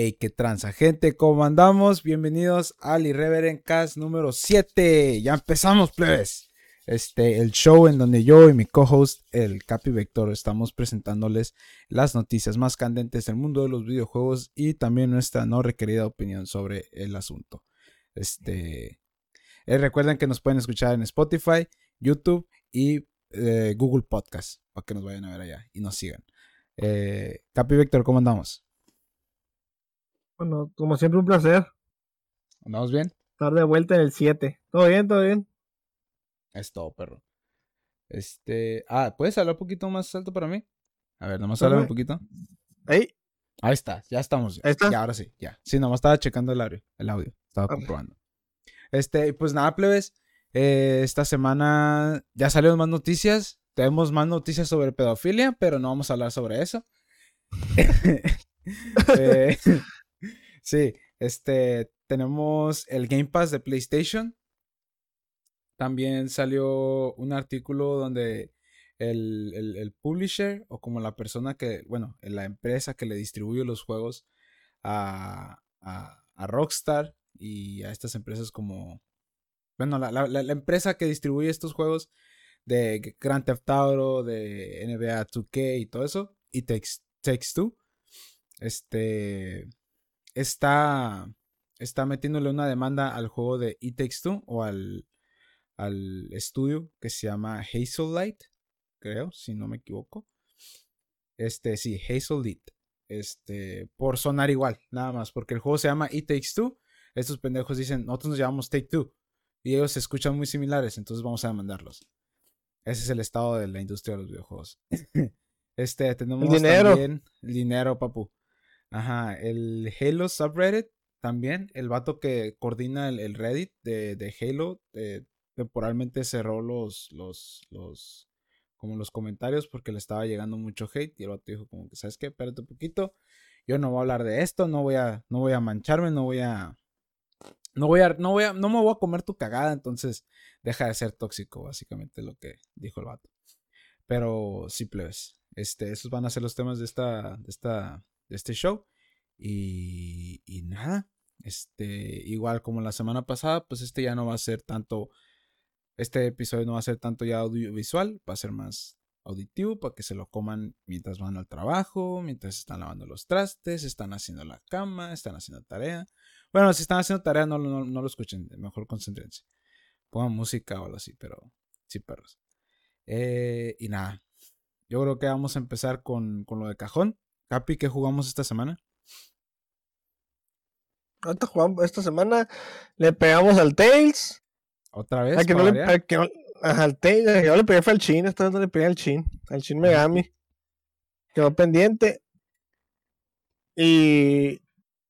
Hey, qué transa, gente, ¿cómo andamos? Bienvenidos al Irreverent Cast número 7. Ya empezamos, plebes. Este, el show en donde yo y mi co-host, el Capi Vector, estamos presentándoles las noticias más candentes del mundo de los videojuegos y también nuestra no requerida opinión sobre el asunto. Este, eh, recuerden que nos pueden escuchar en Spotify, YouTube y eh, Google Podcast para que nos vayan a ver allá y nos sigan. Eh, Capi Vector, ¿cómo andamos? Bueno, como siempre, un placer. ¿Andamos bien? Estar de vuelta en el 7. ¿Todo bien? ¿Todo bien? Es todo, perro. Este. Ah, ¿puedes hablar un poquito más alto para mí? A ver, nomás hablar un poquito. Ahí. Ahí está, ya estamos. Ahí está. Ya, ahora sí, ya. Sí, nomás estaba checando el audio. El audio. Estaba comprobando. Este, pues nada, plebes. Eh, esta semana ya salieron más noticias. Tenemos más noticias sobre pedofilia, pero no vamos a hablar sobre eso. eh, Sí, este, tenemos el Game Pass de PlayStation. También salió un artículo donde el, publisher o como la persona que, bueno, la empresa que le distribuye los juegos a, Rockstar y a estas empresas como, bueno, la, empresa que distribuye estos juegos de Grand Theft Auto, de NBA 2K y todo eso, y Takes, Takes Two, este, está, está metiéndole una demanda al juego de It Takes Two o al, al estudio que se llama Hazel Light, creo, si no me equivoco. Este, sí, Hazel Light. Este, por sonar igual, nada más, porque el juego se llama It Takes Two. Estos pendejos dicen, nosotros nos llamamos Take Two. Y ellos se escuchan muy similares, entonces vamos a demandarlos. Ese es el estado de la industria de los videojuegos. este, tenemos dinero. también dinero, papu. Ajá, el Halo subreddit también, el vato que coordina el, Reddit de, Halo, eh, temporalmente cerró los, los, los, como los comentarios porque le estaba llegando mucho hate y el vato dijo como que, ¿sabes qué? Espérate un poquito, yo no voy a hablar de esto, no voy a, no voy a mancharme, no voy a, no voy a, no voy a, no me voy a comer tu cagada, entonces deja de ser tóxico, básicamente lo que dijo el vato. Pero sí, plebes, este, esos van a ser los temas de esta, de esta, de este show. Y, y nada, este, igual como la semana pasada, pues este ya no va a ser tanto, este episodio no va a ser tanto ya audiovisual, va a ser más auditivo para que se lo coman mientras van al trabajo, mientras están lavando los trastes, están haciendo la cama, están haciendo tarea. Bueno, si están haciendo tarea, no, no, lo escuchen, mejor concentrense. Pongan música o algo así, pero sí, perros. Eh, y nada, yo creo que vamos a empezar con, con lo de cajón. Capi, ¿qué jugamos esta semana? esta semana le pegamos al Tails. ¿Otra vez? Al que no le, al que no, al Tails, yo le pegué fue al Chin, esta vez no le pegué al Chin, al Chin Megami. Quedó pendiente. Y.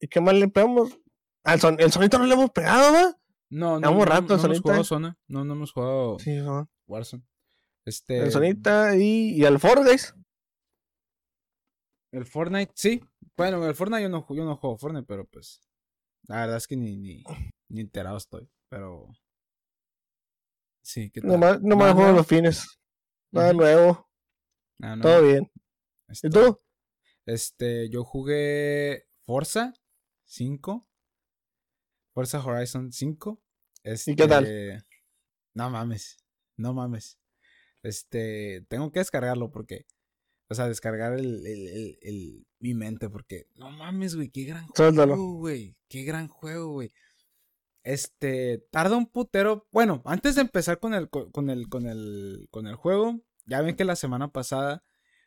¿Y qué más le pegamos? Al son, el sonito no le hemos pegado, ¿va? No, no, no, rato, no, no hemos jugado Zona. No, no hemos jugado sí, Warzone. Este... El Sonita y, y al Fortnite. El Fortnite, sí. Bueno, el Fortnite yo no, yo no juego Fortnite, pero pues. La verdad es que ni, ni, ni enterado estoy. Pero. Sí, ¿qué tal? Nomás, nomás juego los fines. Nada nuevo. Todo bien. ¿Y tú? Este, yo jugué Forza 5. Forza Horizon 5. Este, ¿Y qué tal? Este, no mames. No mames. Este, tengo que descargarlo porque o sea, descargar el, el, el, mi mente porque, no mames, güey, qué gran juego, güey. Qué gran juego, güey. Este, tarda un putero. Bueno, antes de empezar con el, con el, con el, con el juego, ya ven que la semana pasada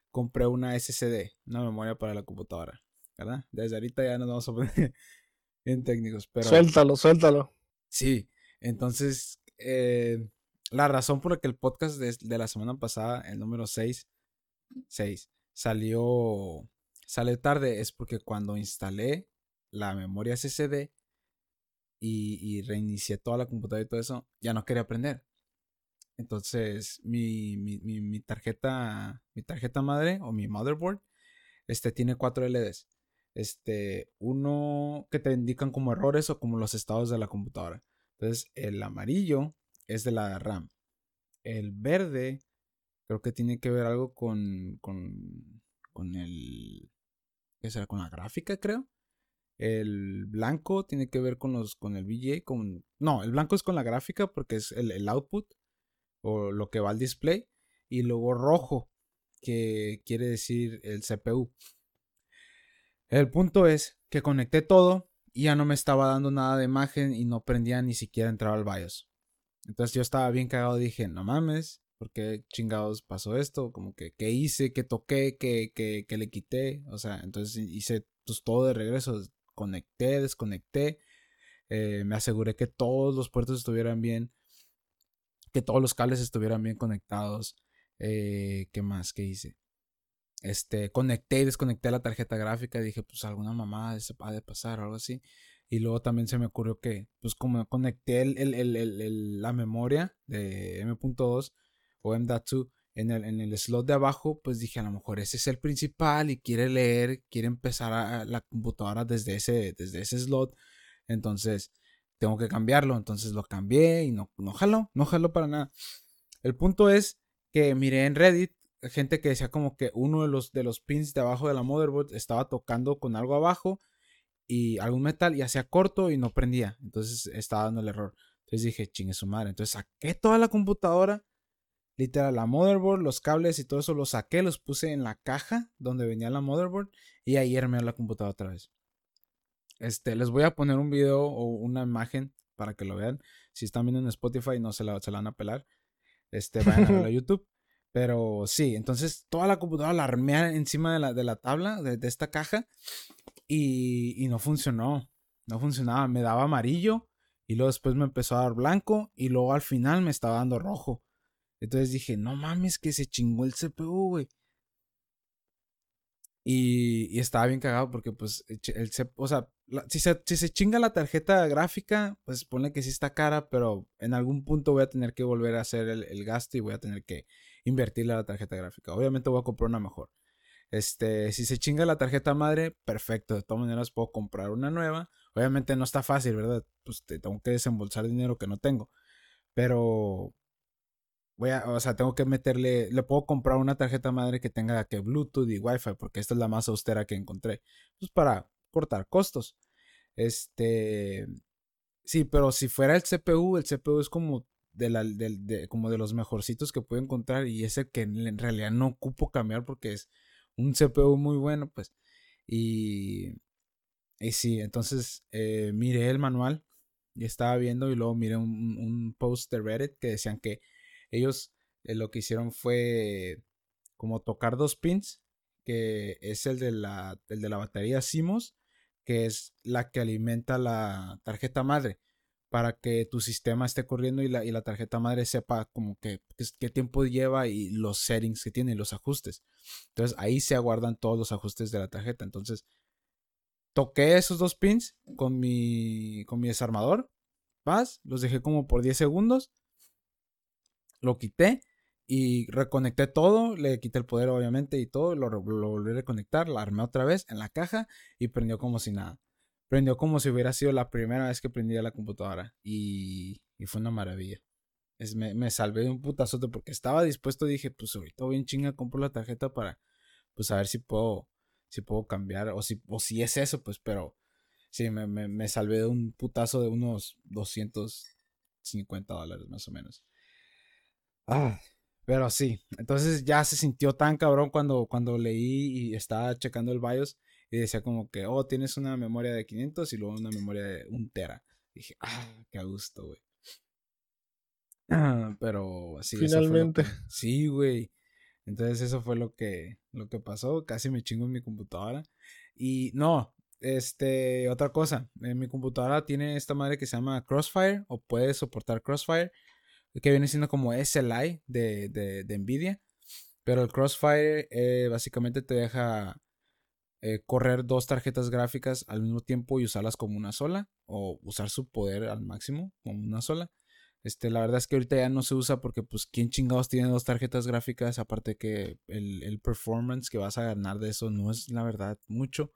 compré una SSD, una memoria para la computadora, ¿verdad? Desde ahorita ya nos vamos a poner bien técnicos, pero... Suéltalo, suéltalo. Sí, entonces, eh, la razón por la que el podcast de, de la semana pasada, el número 6, 6 salió, sale tarde es porque cuando instalé la memoria SSD y, y, reinicié toda la computadora y todo eso, ya no quería aprender. Entonces, mi, mi, mi, tarjeta, mi tarjeta madre o mi motherboard, este tiene cuatro LEDs. Este, uno que te indican como errores o como los estados de la computadora. Entonces, el amarillo es de la RAM. El verde Creo que tiene que ver algo con, con, con el... ¿Qué será? Con la gráfica, creo. El blanco tiene que ver con los con el VGA, con no, el blanco es con la gráfica porque es el, el output o lo que va al display y luego rojo que quiere decir el CPU. El punto es que conecté todo y ya no me estaba dando nada de imagen y no prendía ni siquiera entrar al BIOS. Entonces yo estaba bien cagado, dije, no mames, ¿por qué chingados pasó esto? Como que, ¿qué hice? ¿Qué toqué? ¿Qué, qué, le quité? O sea, entonces hice pues, todo de regreso, conecté, desconecté, eh, me aseguré que todos los puertos estuvieran bien, que todos los cables estuvieran bien conectados. Eh, ¿Qué más? ¿Qué hice? Este, conecté y desconecté la tarjeta gráfica dije, pues alguna mamá se ha de pasar o algo así. Y luego también se me ocurrió que, pues como conecté el, la memoria de M.2 o M.2 en el, en el slot de abajo, pues dije, a lo mejor ese es el principal y quiere leer, quiere empezar a, la computadora desde ese, desde ese slot. Entonces, tengo que cambiarlo. Entonces lo cambié y no, no jaló, no jaló para nada. El punto es que miré en Reddit gente que decía como que uno de los, de los pins de abajo de la motherboard estaba tocando con algo abajo y algún metal y hacía corto y no prendía. Entonces estaba dando el error. Entonces dije, chingue su madre. Entonces saqué toda la computadora, literal, la motherboard, los cables y todo eso, los saqué, los puse en la caja donde venía la motherboard y ahí armé la computadora otra vez. Este, les voy a poner un video o una imagen para que lo vean. Si están viendo en Spotify, no se la, se la van a pelar. Este, vayan a verlo a YouTube. Pero sí, entonces toda la computadora la armé encima de la, de la tabla, de, esta caja, y, y, no funcionó. No funcionaba, me daba amarillo, y luego después me empezó a dar blanco, y luego al final me estaba dando rojo. Entonces dije, no mames, que se chingó el CPU, güey. Y, estaba bien cagado porque, pues, el, o sea, si, se, si se chinga la tarjeta gráfica, pues pone que sí está cara, pero en algún punto voy a tener que volver a hacer el, gasto y voy a tener que invertirle a la tarjeta gráfica. Obviamente voy a comprar una mejor. Este, si se chinga la tarjeta madre, perfecto. De todas maneras puedo comprar una nueva. Obviamente no está fácil, ¿verdad? Pues tengo que desembolsar dinero que no tengo. Pero voy a, o sea, tengo que meterle, le puedo comprar una tarjeta madre que tenga que Bluetooth y Wi-Fi, porque esta es la más austera que encontré. Pues para cortar costos. Este, sí, pero si fuera el CPU, el CPU es como de, la, de, como de los mejorcitos que puedo encontrar y ese que en realidad no ocupo cambiar porque es un CPU muy bueno, pues. Y, y sí, entonces eh, miré el manual y estaba viendo y luego miré un, un post de Reddit que decían que ellos eh, lo que hicieron fue como tocar dos pins, que es el de la, el de la batería CMOS, que es la que alimenta la tarjeta madre, para que tu sistema esté corriendo y la, y la tarjeta madre sepa como que qué tiempo lleva y los settings que tiene los ajustes. Entonces ahí se aguardan todos los ajustes de la tarjeta. Entonces toqué esos dos pins con mi, con mi desarmador. Paz, los dejé como por 10 segundos lo quité y reconecté todo, le quité el poder obviamente y todo, lo, volví a reconectar, la armé otra vez en la caja y prendió como si nada. Prendió como si hubiera sido la primera vez que prendía la computadora y, fue una maravilla. Es, me, salvé de un putazote porque estaba dispuesto, dije, pues ahorita bien chinga, compro la tarjeta para, pues a ver si puedo, si puedo cambiar o si, o si es eso, pues, pero sí, me, me, me salvé de un putazo de unos 250 dólares más o menos. Ah, pero sí, entonces ya se sintió tan cabrón cuando, cuando leí y estaba checando el BIOS y decía como que, oh, tienes una memoria de 500 y luego una memoria de un tera. dije, ah, qué a gusto, güey. Ah, pero sí. Finalmente. sí, güey. Entonces eso fue lo que, lo que pasó. Casi me chingo en mi computadora. Y no, este, otra cosa. En mi computadora tiene esta madre que se llama Crossfire o puede soportar Crossfire que viene siendo como SLI de, de, Nvidia. Pero el Crossfire eh, básicamente te deja eh, correr dos tarjetas gráficas al mismo tiempo y usarlas como una sola. O usar su poder al máximo como una sola. Este, la verdad es que ahorita ya no se usa porque pues quién chingados tiene dos tarjetas gráficas. Aparte que el, el performance que vas a ganar de eso no es la verdad mucho.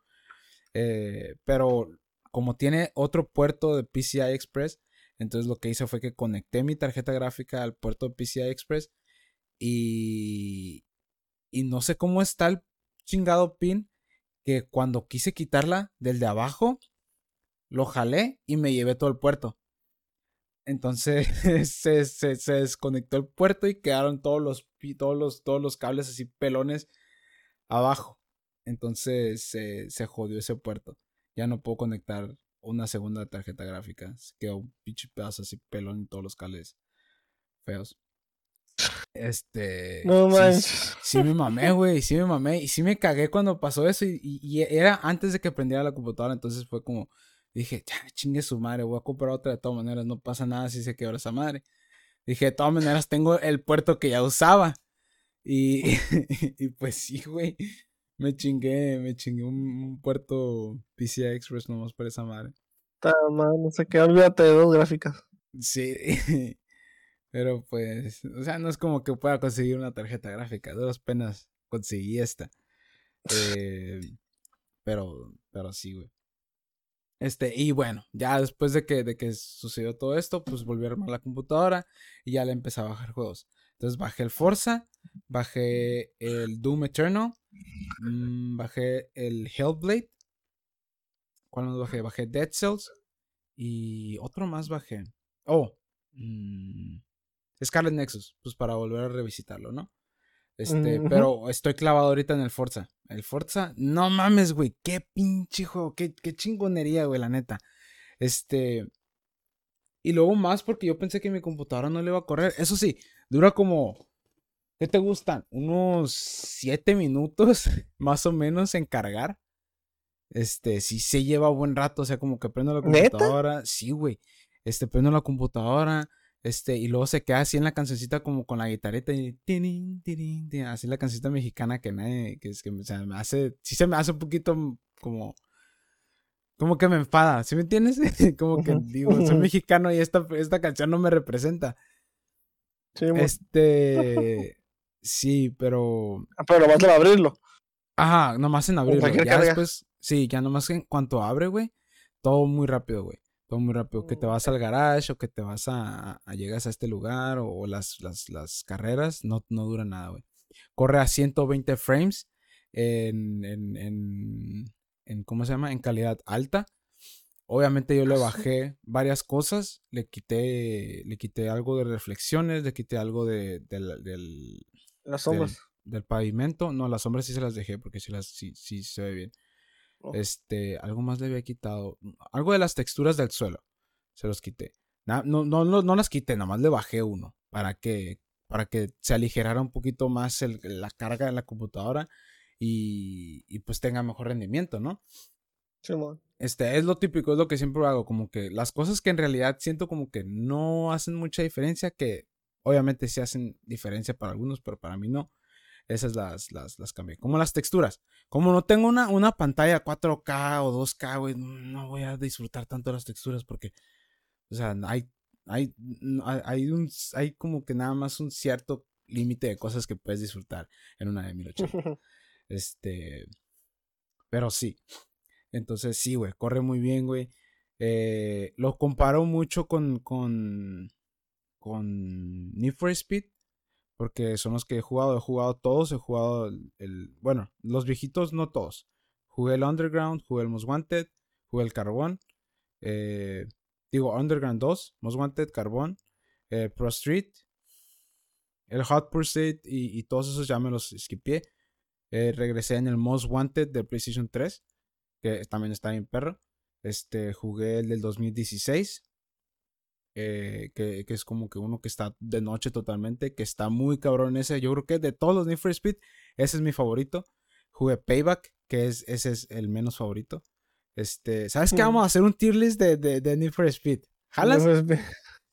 Eh, pero como tiene otro puerto de PCI Express, entonces lo que hice fue que conecté mi tarjeta gráfica al puerto PCI Express y, y no sé cómo está el chingado pin que cuando quise quitarla del de abajo lo jalé y me llevé todo el puerto. Entonces se, se, desconectó el puerto y quedaron todos los, todos los, todos los cables así pelones abajo. Entonces se, se jodió ese puerto. Ya no puedo conectar una segunda tarjeta gráfica. Se quedó un pinche pedazo así pelón en todos los cables feos. Este. No manches. Sí, me mamé, güey. Sí me mamé. Y sí me cagué cuando pasó eso. Y, y, era antes de que prendiera la computadora. Entonces fue como. Dije, ya, chingue su madre. Voy a comprar otra de todas maneras. No pasa nada si se quebra esa madre. Dije, de todas maneras, tengo el puerto que ya usaba. Y, y pues sí, güey. Me chingué, me chingué un, puerto PCI Express nomás por esa madre. Está mal, no sé qué, olvídate de dos gráficas. Sí. Pero pues, o sea, no es como que pueda conseguir una tarjeta gráfica. De dos penas conseguí esta. Eh, pero, pero sí, güey. Este, y bueno, ya después de que, de que sucedió todo esto, pues volví a armar la computadora y ya le empecé a bajar juegos. Entonces bajé el Forza, bajé el Doom Eternal, mm, bajé el Hellblade. ¿Cuál más bajé? Bajé Dead Cells y otro más bajé. Oh, mmm, Scarlet Nexus, pues para volver a revisitarlo, ¿no? Este, pero estoy clavado ahorita en el Forza. El Forza, no mames, güey, qué pinche juego, qué, qué chingonería, güey, la neta. Este, y luego más porque yo pensé que mi computadora no le iba a correr. Eso sí, dura como, ¿qué te gustan? Unos 7 minutos, más o menos, en cargar. Este, sí se lleva buen rato, o sea, como que prendo la computadora. Sí, güey. Este, prendo la computadora este, y luego se queda así en la cancioncita como con la guitarrita y así la cancioncita mexicana que nadie, que es que me hace, sí se me hace un poquito como, como que me enfada, ¿sí me entiendes? como que digo, soy mexicano y esta, esta canción no me representa. Sí, este, sí, pero... Ah, pero nomás a abrirlo. Ajá, nomás en abrirlo. Ya después, sí, ya nomás en cuanto abre, güey, todo muy rápido, güey todo muy rápido. Que te vas al garage o que te vas a, a llegas a este lugar o, las, las, las, carreras, no, no dura nada, güey. Corre a 120 frames en, en, en, en, ¿cómo se llama? En calidad alta. Obviamente yo le bajé varias cosas, le quité, le quité algo de reflexiones, le quité algo de, del, las sombras. Del, pavimento. No, las sombras sí se las dejé porque sí, las, sí, sí se ve bien. Oh. Este, algo más le había quitado. Algo de las texturas del suelo. Se los quité. No, no, no, no las quité, nada más le bajé uno. Para que, para que se aligerara un poquito más la carga de la computadora. Y, y, pues tenga mejor rendimiento, ¿no? Sí, este, es lo típico, es lo que siempre hago. Como que las cosas que en realidad siento como que no hacen mucha diferencia. Que obviamente sí hacen diferencia para algunos, pero para mí no esas las, las, las cambié. Como las texturas. Como no tengo una, una pantalla 4K o 2K, güey, no voy a disfrutar tanto las texturas porque, o sea, hay, hay, hay, un, hay como que nada más un cierto límite de cosas que puedes disfrutar en una de 1080. este, pero sí. Entonces, sí, güey, corre muy bien, güey. Eh, lo comparo mucho con, con, con Need for Speed porque son los que he jugado, he jugado todos, he jugado el, bueno, los viejitos no todos. Jugué el Underground, jugué el Most Wanted, jugué el Carbón, eh, digo Underground 2, Most Wanted, Carbón, eh, Pro Street, el Hot Pursuit y, todos esos ya me los skipié. Eh, regresé en el Most Wanted de PlayStation 3, que también está bien perro. Este, jugué el del 2016, eh, que, es como que uno que está de noche totalmente, que está muy cabrón ese. Yo creo que de todos los Need for Speed, ese es mi favorito. Jugué Payback, que es, ese es el menos favorito. Este, ¿sabes qué? Vamos a hacer un tier list de, de, Need for Speed. ¿Jalas?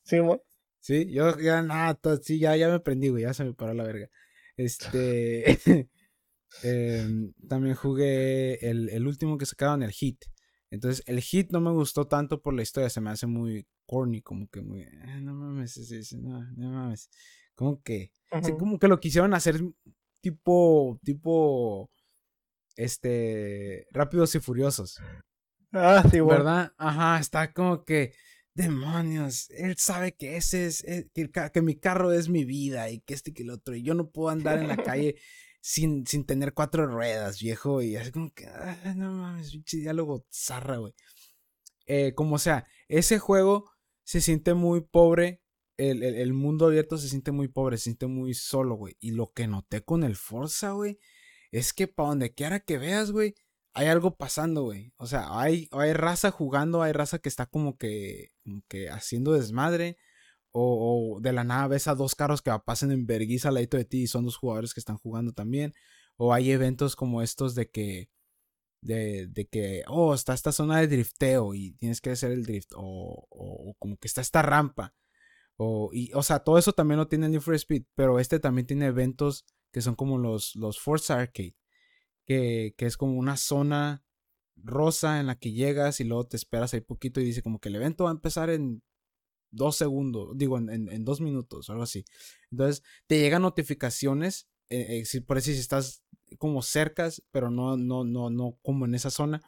Sí, Sí, yo ya nada, sí, ya, ya me prendí, güey, ya se me paró la verga. Este, em, también jugué el, el, último que sacaron, el Hit. Entonces, el Hit no me gustó tanto por la historia, se me hace muy corny, como que muy, ah, no mames, no, no mames. Como que, como que lo quisieron hacer tipo, tipo, este, rápidos y furiosos. Ah, sí, bueno. ¿Verdad? Ajá, está como que, demonios, él sabe que ese es, eh, que, que, mi carro es mi vida y que este y que el otro, y yo no puedo andar en la calle sin, sin tener cuatro ruedas, viejo, y así como que, no mames, pinche diálogo zarra, güey. eh, como sea, ese juego se siente muy pobre. El, el, el, mundo abierto se siente muy pobre, se siente muy solo, güey. Y lo que noté con el Forza, güey, es que para donde quiera que veas, güey, hay algo pasando, güey. O sea, hay, hay raza jugando, hay raza que está como que, como que haciendo desmadre. O, de la nada ves a dos carros que pasan en verguiza al lado de ti y son dos jugadores que están jugando también. O hay eventos como estos de que, de, de que, oh, está esta zona de drifteo y tienes que hacer el drift. O, o como que está esta rampa. O, y, o sea, todo eso también lo tiene el Need for Speed, pero este también tiene eventos que son como los, los Forza Arcade que, que, es como una zona rosa en la que llegas y luego te esperas ahí poquito y dice como que el evento va a empezar en dos segundos, digo, en, en, dos minutos algo así. Entonces, te llegan notificaciones, eh, eh, por eso si estás como cercas, pero no, no, no, no como en esa zona,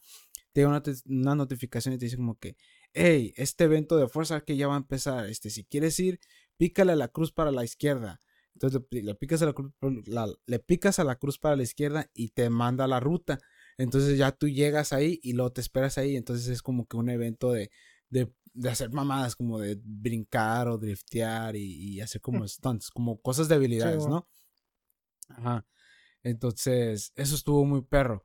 te llega una, notificación y te dice como que, hey, este evento de fuerza que ya va a empezar, este, si quieres ir, pícale a la cruz para la izquierda. Entonces le, picas a la, cruz, le picas a la cruz para la izquierda y te manda la ruta. Entonces ya tú llegas ahí y luego te esperas ahí. Entonces es como que un evento de, de, de hacer mamadas, como de brincar o driftear y, y hacer como stunts, como cosas de habilidades, sí, ¿no? Ajá. Entonces, eso estuvo muy perro.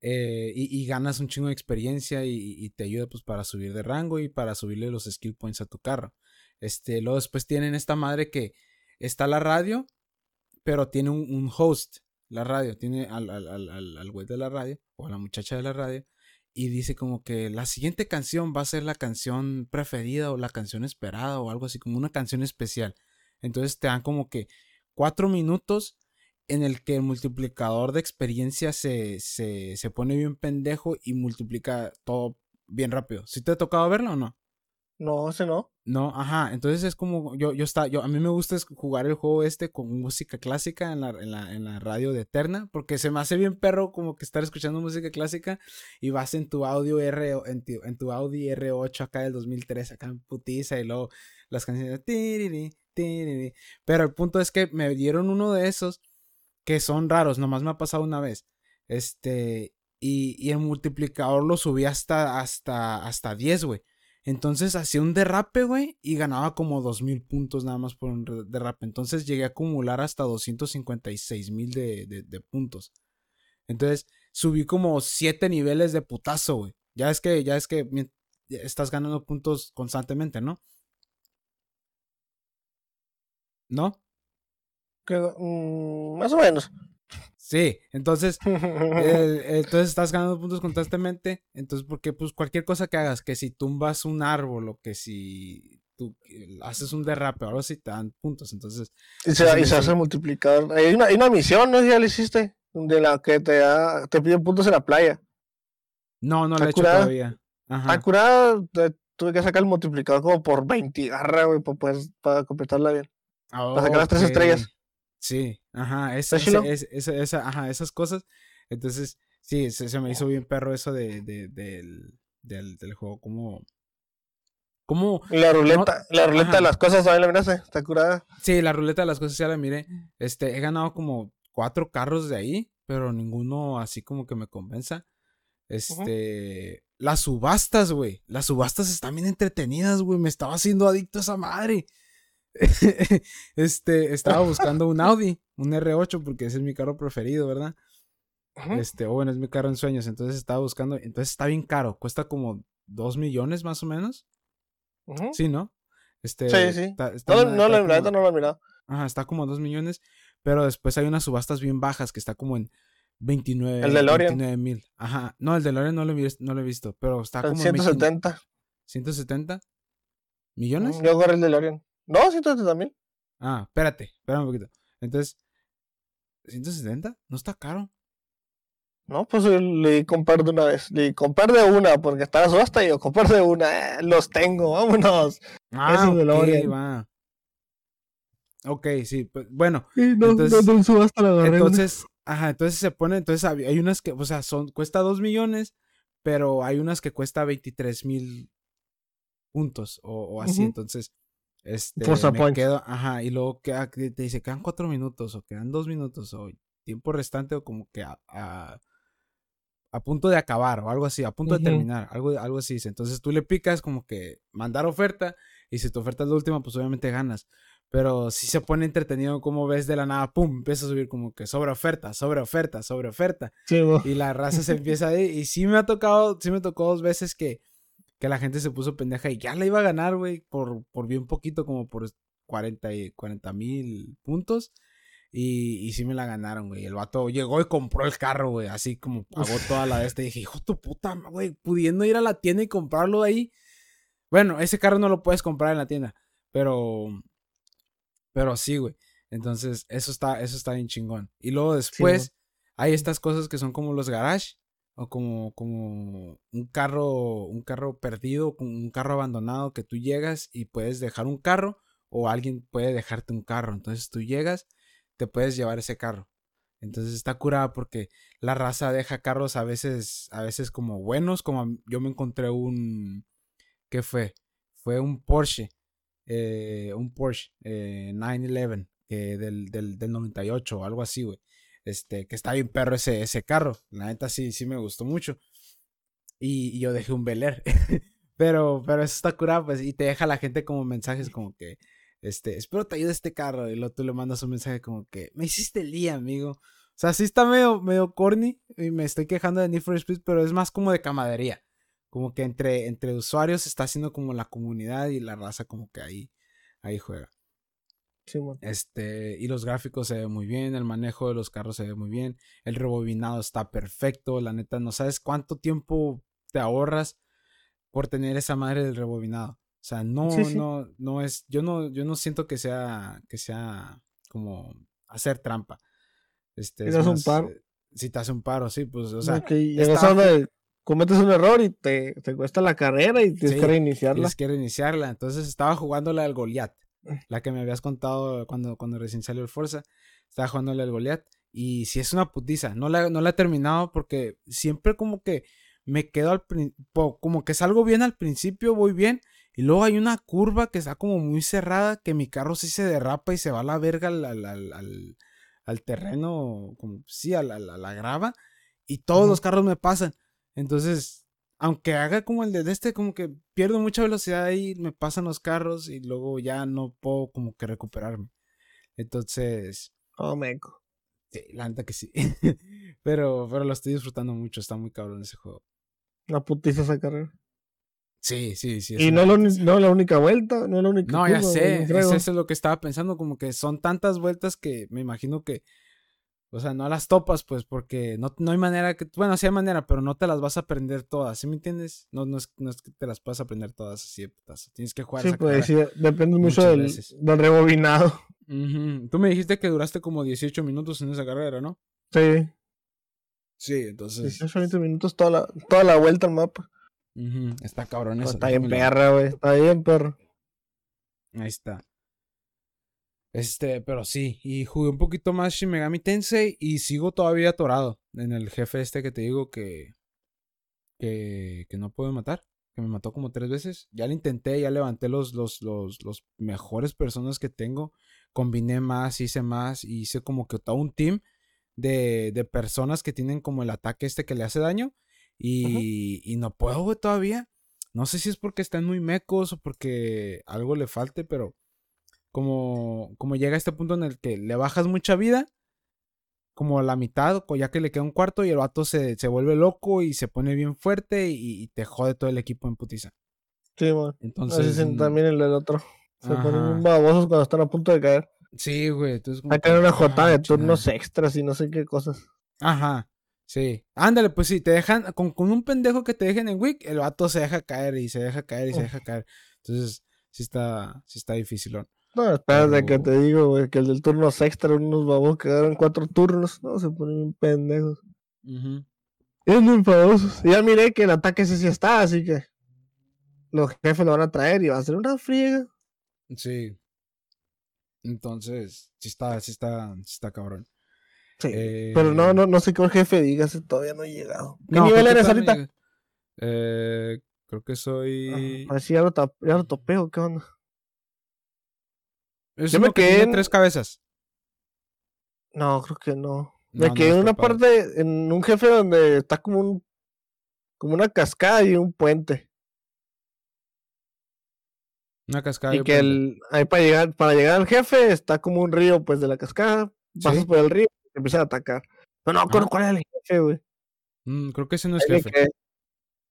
Eh, y, y, ganas un chingo de experiencia y, y, te ayuda pues para subir de rango y para subirle los skill points a tu carro. Este, luego después tienen esta madre que está la radio, pero tiene un, un host, la radio, tiene al, al, al, al güey de la radio o a la muchacha de la radio y dice como que la siguiente canción va a ser la canción preferida o la canción esperada o algo así como una canción especial. Entonces te dan como que cuatro minutos en el que el multiplicador de experiencia se, se, se pone bien pendejo y multiplica todo bien rápido. ¿Sí te ha tocado verlo o no? No, ese no. No, ajá. Entonces es como yo, yo está, yo a mí me gusta jugar el juego este con música clásica en la, en la, en la radio de Eterna, porque se me hace bien perro como que estar escuchando música clásica y vas en tu audio R, en tu, en tu Audi R8 acá del 2003, acá en putiza y luego las canciones tiriri, tiriri. Pero el punto es que me dieron uno de esos que son raros, nomás me ha pasado una vez. Este, y, y el multiplicador lo subí hasta, hasta, hasta 10, güey. Entonces hacía un derrape, güey, y ganaba como 2000 puntos nada más por un derrape. Entonces llegué a acumular hasta 256 mil de, de, puntos. Entonces subí como 7 niveles de putazo, güey. Ya es que, ya es que estás ganando puntos constantemente, ¿no? ¿No? Que, mmm, más o menos. Sí, entonces, eh, entonces estás ganando puntos constantemente. Entonces, porque pues cualquier cosa que hagas, que si tumbas un árbol o que si tú haces un derrape o algo así, te dan puntos. Entonces, y se, y se hace multiplicador. Hay una, hay una misión, ¿no? Ya la hiciste, de la que te, da, te piden puntos en la playa. No, no la he hecho todavía. Ajá. curada, tuve que sacar el multiplicador como por 20 garra, güey, para poder para completarla bien. Oh, para sacar las tres estrellas. Sí, ajá, esa, esa, esa, ajá, esas cosas. Entonces, sí, se, se me hizo bien perro eso de, de, del, del, del juego, como... Como... La ruleta, no, la ruleta ajá. de las cosas, ¿sabes? La miraste, está curada. Sí, la ruleta de las cosas ya la miré. Este, he ganado como cuatro carros de ahí, pero ninguno así como que me convenza. Este, uh -huh. las subastas, güey. Las subastas están bien entretenidas, güey. Me estaba haciendo adicto a esa madre. este, estaba buscando un Audi, un R8, porque ese es mi carro preferido, ¿verdad? Este, o bueno, es mi carro en sueños, entonces estaba buscando, entonces está bien caro, cuesta como 2 millones más o menos. Sí, ¿no? Este, sí, sí. Está, está no, no, la verdad no lo he mirado. Ajá, está como 2 millones, pero después hay unas subastas bien bajas que está como en 29 el DeLorean 29 mil. Ajá, no, el DeLorean no lo, he, no lo he visto, pero está como 170. En 170 millones. Yo agarré el DeLorean. No, 170 mil. Ah, espérate, espérame un poquito. Entonces, ¿170? ¿No está caro? No, pues le di comprar de una vez. Le di comprar de una porque estaba subasta y yo comprar de una. Eh, los tengo, vámonos. Ah, ok, va. Ok, sí, pues, bueno. Sí, no, entonces, no, no subasta la agarré Entonces, ajá, entonces se pone, entonces hay unas que, o sea, son, cuesta 2 millones, pero hay unas que cuesta 23 mil puntos o, o así, uh -huh. entonces este, Forza me quedo, ajá, y luego queda, te dice, quedan cuatro minutos, o quedan dos minutos, o tiempo restante, o como que a, a, a punto de acabar o algo así, a punto de Ujú. terminar, algo, algo así dice. Entonces tú le picas como que mandar oferta y si tu oferta es la última, pues obviamente ganas. Pero si se pone entretenido como ves de la nada, pum, empieza a subir como que sobre oferta, sobre oferta, sobre oferta. Sí. Y la raza se empieza ahí. Y sí me ha tocado, sí me tocó dos veces que, que la gente se puso pendeja y ya la iba a ganar, güey, por, por bien poquito, como por 40 y 40 mil puntos. Y, y sí me la ganaron, güey. El vato llegó y compró el carro, güey. Así como pagó toda la de este. Y dije, hijo tu puta, güey, pudiendo ir a la tienda y comprarlo ahí. Bueno, ese carro no lo puedes comprar en la tienda. Pero. Pero sí, güey. Entonces, eso está, eso está bien chingón. Y luego después, hay estas cosas que son como los garage. O como, como un carro, un carro perdido, un carro abandonado que tú llegas y puedes dejar un carro. O alguien puede dejarte un carro. Entonces tú llegas, te puedes llevar ese carro. Entonces está curada porque la raza deja carros a veces, a veces como buenos, como yo me encontré un, ¿qué fue? Fue un Porsche, eh, un Porsche eh, 911 eh, del, del, del 98 o algo así, güey. Este, que está bien perro ese, ese carro. La neta sí, sí me gustó mucho. Y, yo dejé un Bel Air. pero, pero eso está curado, pues, y te deja la gente como mensajes como que, este, espero te ayude este carro. Y luego tú le mandas un mensaje como que, me hiciste el día, amigo. O sea, sí está medio, medio corny y me estoy quejando de Need for Speed, pero es más como de camaradería. Como que entre, entre usuarios está haciendo como la comunidad y la raza como que ahí, ahí juega. Sí. Este, y los gráficos se ven muy bien, el manejo de los carros se ve muy bien, el rebobinado está perfecto, la neta, no sabes cuánto tiempo te ahorras por tener esa madre del rebobinado. O sea, no, Sí, sí. no, no es, yo no, yo no siento que sea, que sea como hacer trampa. Este, Si te hace un paro. eh, Si te hace un paro, sí, pues, o sea, De llegas está donde cometes un error y te, te cuesta la carrera y tienes Sí, que reiniciarla. tienes que reiniciarla. Entonces estaba jugando la del Goliath. La que me habías contado cuando, cuando recién salió el Forza. Estaba jugando la del Goliath. Y si es una putiza. No la, no la he terminado porque siempre como que me quedo al como que salgo bien al principio, voy bien. Y luego hay una curva que está como muy cerrada, que mi carro sí se derrapa y se va a la verga al, al, al- al- al terreno, como sí, a la, grava. Y todos los carros me pasan. Entonces, aunque haga como el de este, como que pierdo mucha velocidad ahí, me pasan los carros y luego ya no puedo como que recuperarme. Entonces, Oh, meco. sí, la neta que sí. pero, pero lo estoy disfrutando mucho, está muy cabrón ese juego. Una putiza esa carrera. Sí, sí, sí. es Y no, lo, no la única vuelta, no la única No, ya sé, es creo. eso lo que estaba pensando, como que son tantas vueltas que me imagino que, o sea, no las topas, pues, porque no, no hay manera que, bueno, sí hay manera, pero no te las vas a aprender todas, ¿sí me entiendes? No, no, es, no es que te las puedas aprender todas así de putazo, tienes que jugar Sí, esa pues sí, depende mucho del, del rebobinado. Ujú. Tú me dijiste que duraste como 18 minutos en esa carrera, ¿no? Sí, Sí, entonces. 18 20 minutos toda la, toda la vuelta al mapa. ujú, Está cabrón eso. está bien perra, güey. Está bien perro. Ahí está. Este, pero sí, y jugué un poquito más Shin Megami Tensei y sigo todavía atorado en el jefe este que te digo que que, que no puedo matar, que me mató como tres veces. Ya lo intenté, ya levanté los, los, los, los mejores personas que tengo, combiné más, hice más, y hice como que todo un team de, de personas que tienen como el ataque este que le hace daño y, y no puedo, güey, todavía. No sé si es porque están muy mecos o porque algo le falte, pero como, como llega a este punto en el que le bajas mucha vida, como a la mitad, ya que le queda un cuarto, y el vato se, se vuelve loco y se pone bien fuerte y, y te jode todo el equipo en putiza. Sí, man. Entonces. Así mm, también el del otro. Se ponen Ajá. bien babosos cuando están a punto de caer. Sí, güey. Entonces como Acá que, una ah, de turnos chingada. extras y no sé qué cosas. Ajá. Sí. Ándale, pues sí, te dejan, con, con un pendejo que te dejen en Wick, el vato se deja caer y se deja caer y se deja caer. Entonces, sí está, sí está difícil. No, espérate que te digo, güey, que el del turno extra, unos babos que agarran cuatro turnos. No, se ponen pendejos. Es muy famosos. Y ya miré que el ataque ese sí está, así que los jefes lo van a traer y va a ser una friega. Sí. Entonces, sí está, sí está, sí está cabrón. Sí. Eh, Pero no, no, no sé qué jefe diga, ese todavía no he llegado. ¿Qué no, nivel que eres ahorita? no. Eh, creo que soy. A ver si ya lo, ya lo topeo, ¿qué onda? Es yo me que quedé en- tres cabezas. No, creo que no. Me quedé en una parte, en un jefe donde está como un como una cascada y un puente. Una cascada y, que el, ahí para llegar, para llegar al jefe está como un río pues de la cascada, pasas por el río y te empiezan a atacar. Pero no, ¿cuál es el jefe, güey? Mm, creo que ese no es jefe.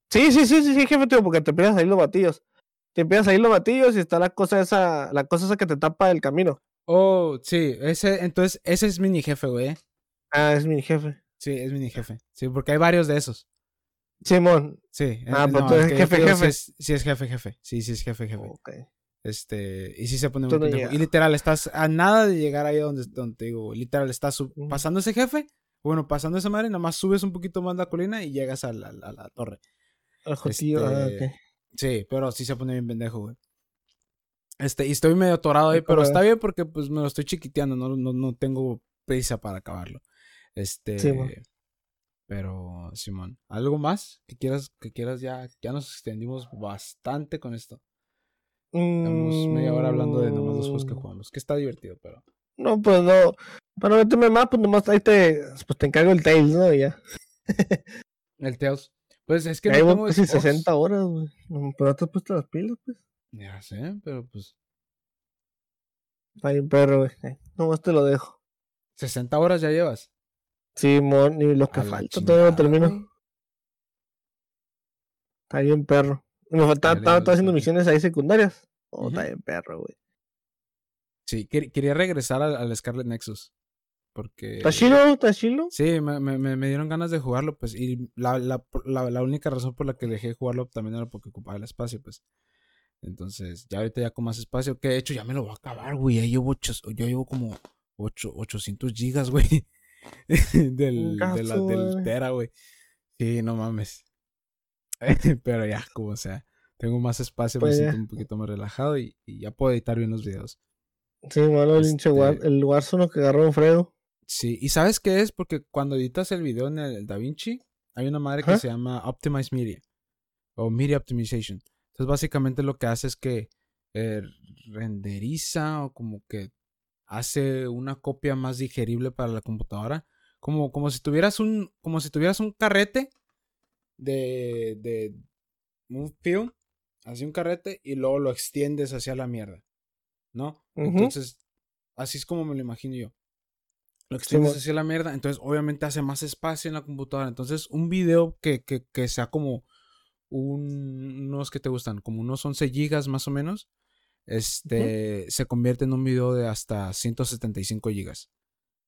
Sí, sí, sí, sí, sí, jefe, tío, porque te empiezan a salir los batillos. Te empiezan a salir los batillos y está la cosa esa, la cosa esa que te tapa el camino. Oh, sí, ese, entonces, ese es mini jefe, güey. Ah, es mini jefe. Sí, es mini jefe. Sí, porque hay varios de esos. Simón. Sí. Ah, pero es jefe, jefe. Sí es, jefe, jefe. Sí, sí es jefe, jefe. Este, y sí se pone muy pendejo. Y literal, estás a nada de llegar ahí donde, donde te digo, literal, estás pasando ese jefe, bueno, pasando esa madre, nada más subes un poquito más la colina y llegas a la, a la, torre. Este, ah, Sí, pero sí se pone bien pendejo, güey. Este, y estoy medio atorado ahí, pero está bien porque pues me lo estoy chiquiteando, no, no, no tengo prisa para acabarlo. Este. Sí, pero, Simón, ¿algo más que quieras, que quieras ya? Ya nos extendimos bastante con esto. Estamos media hora hablando de nomás los juegos que mm. jugamos, que está divertido, pero. No, pues no. Para meterme más, pues nomás ahí te, pues te encargo el Tails, ¿no? Y ya. el Tails. Pues es que no tengo casi 60 horas, güey. Pero te has puesto las pilas, pues. Ya sé, pero pues. Hay un perro, güey. Nomás te lo dejo. ¿60 horas ya llevas? Sí, mon, y lo que falta, todo lo termino. Está bien, perro. Me faltaba, estaba, haciendo misiones ahí secundarias. Oh, está bien, perro, güey. Sí, quería regresar al, Scarlet Nexus. Porque. ¿Está chilo? ¿Está chilo? Sí, me, me, me, dieron ganas de jugarlo, pues. Y la, la, la, la, única razón por la que dejé de jugarlo también era porque ocupaba el espacio, pues. Entonces, ya ahorita ya con más espacio, que de hecho ya me lo voy a acabar, güey. Ya llevo, ocho, yo llevo como 8, 800 gigas, güey. del, de la, del Tera, güey. Sí, no mames. Pero ya, como sea. Tengo más espacio, me pues siento un poquito más relajado y, ya puedo editar bien los videos. Sí, bueno, el, este el Warzone que agarró un Fredo. Sí, y ¿sabes qué es? Porque cuando editas el video en el DaVinci, hay una madre que se llama Optimize Media. O Media Optimization. Entonces, básicamente lo que hace es que eh, renderiza o como que hace una copia más digerible para la computadora. Como, como si tuvieras un. Como si tuvieras un carrete de. de un film. Así un carrete. Y luego lo extiendes hacia la mierda. ¿No? Entonces. Así es como me lo imagino yo. Lo extiendes hacia la mierda. Entonces, obviamente hace más espacio en la computadora. Entonces, un video que, que, sea como unos que te gustan, como unos 11 gigas más o menos, este, se convierte en un video de hasta 175 gigas.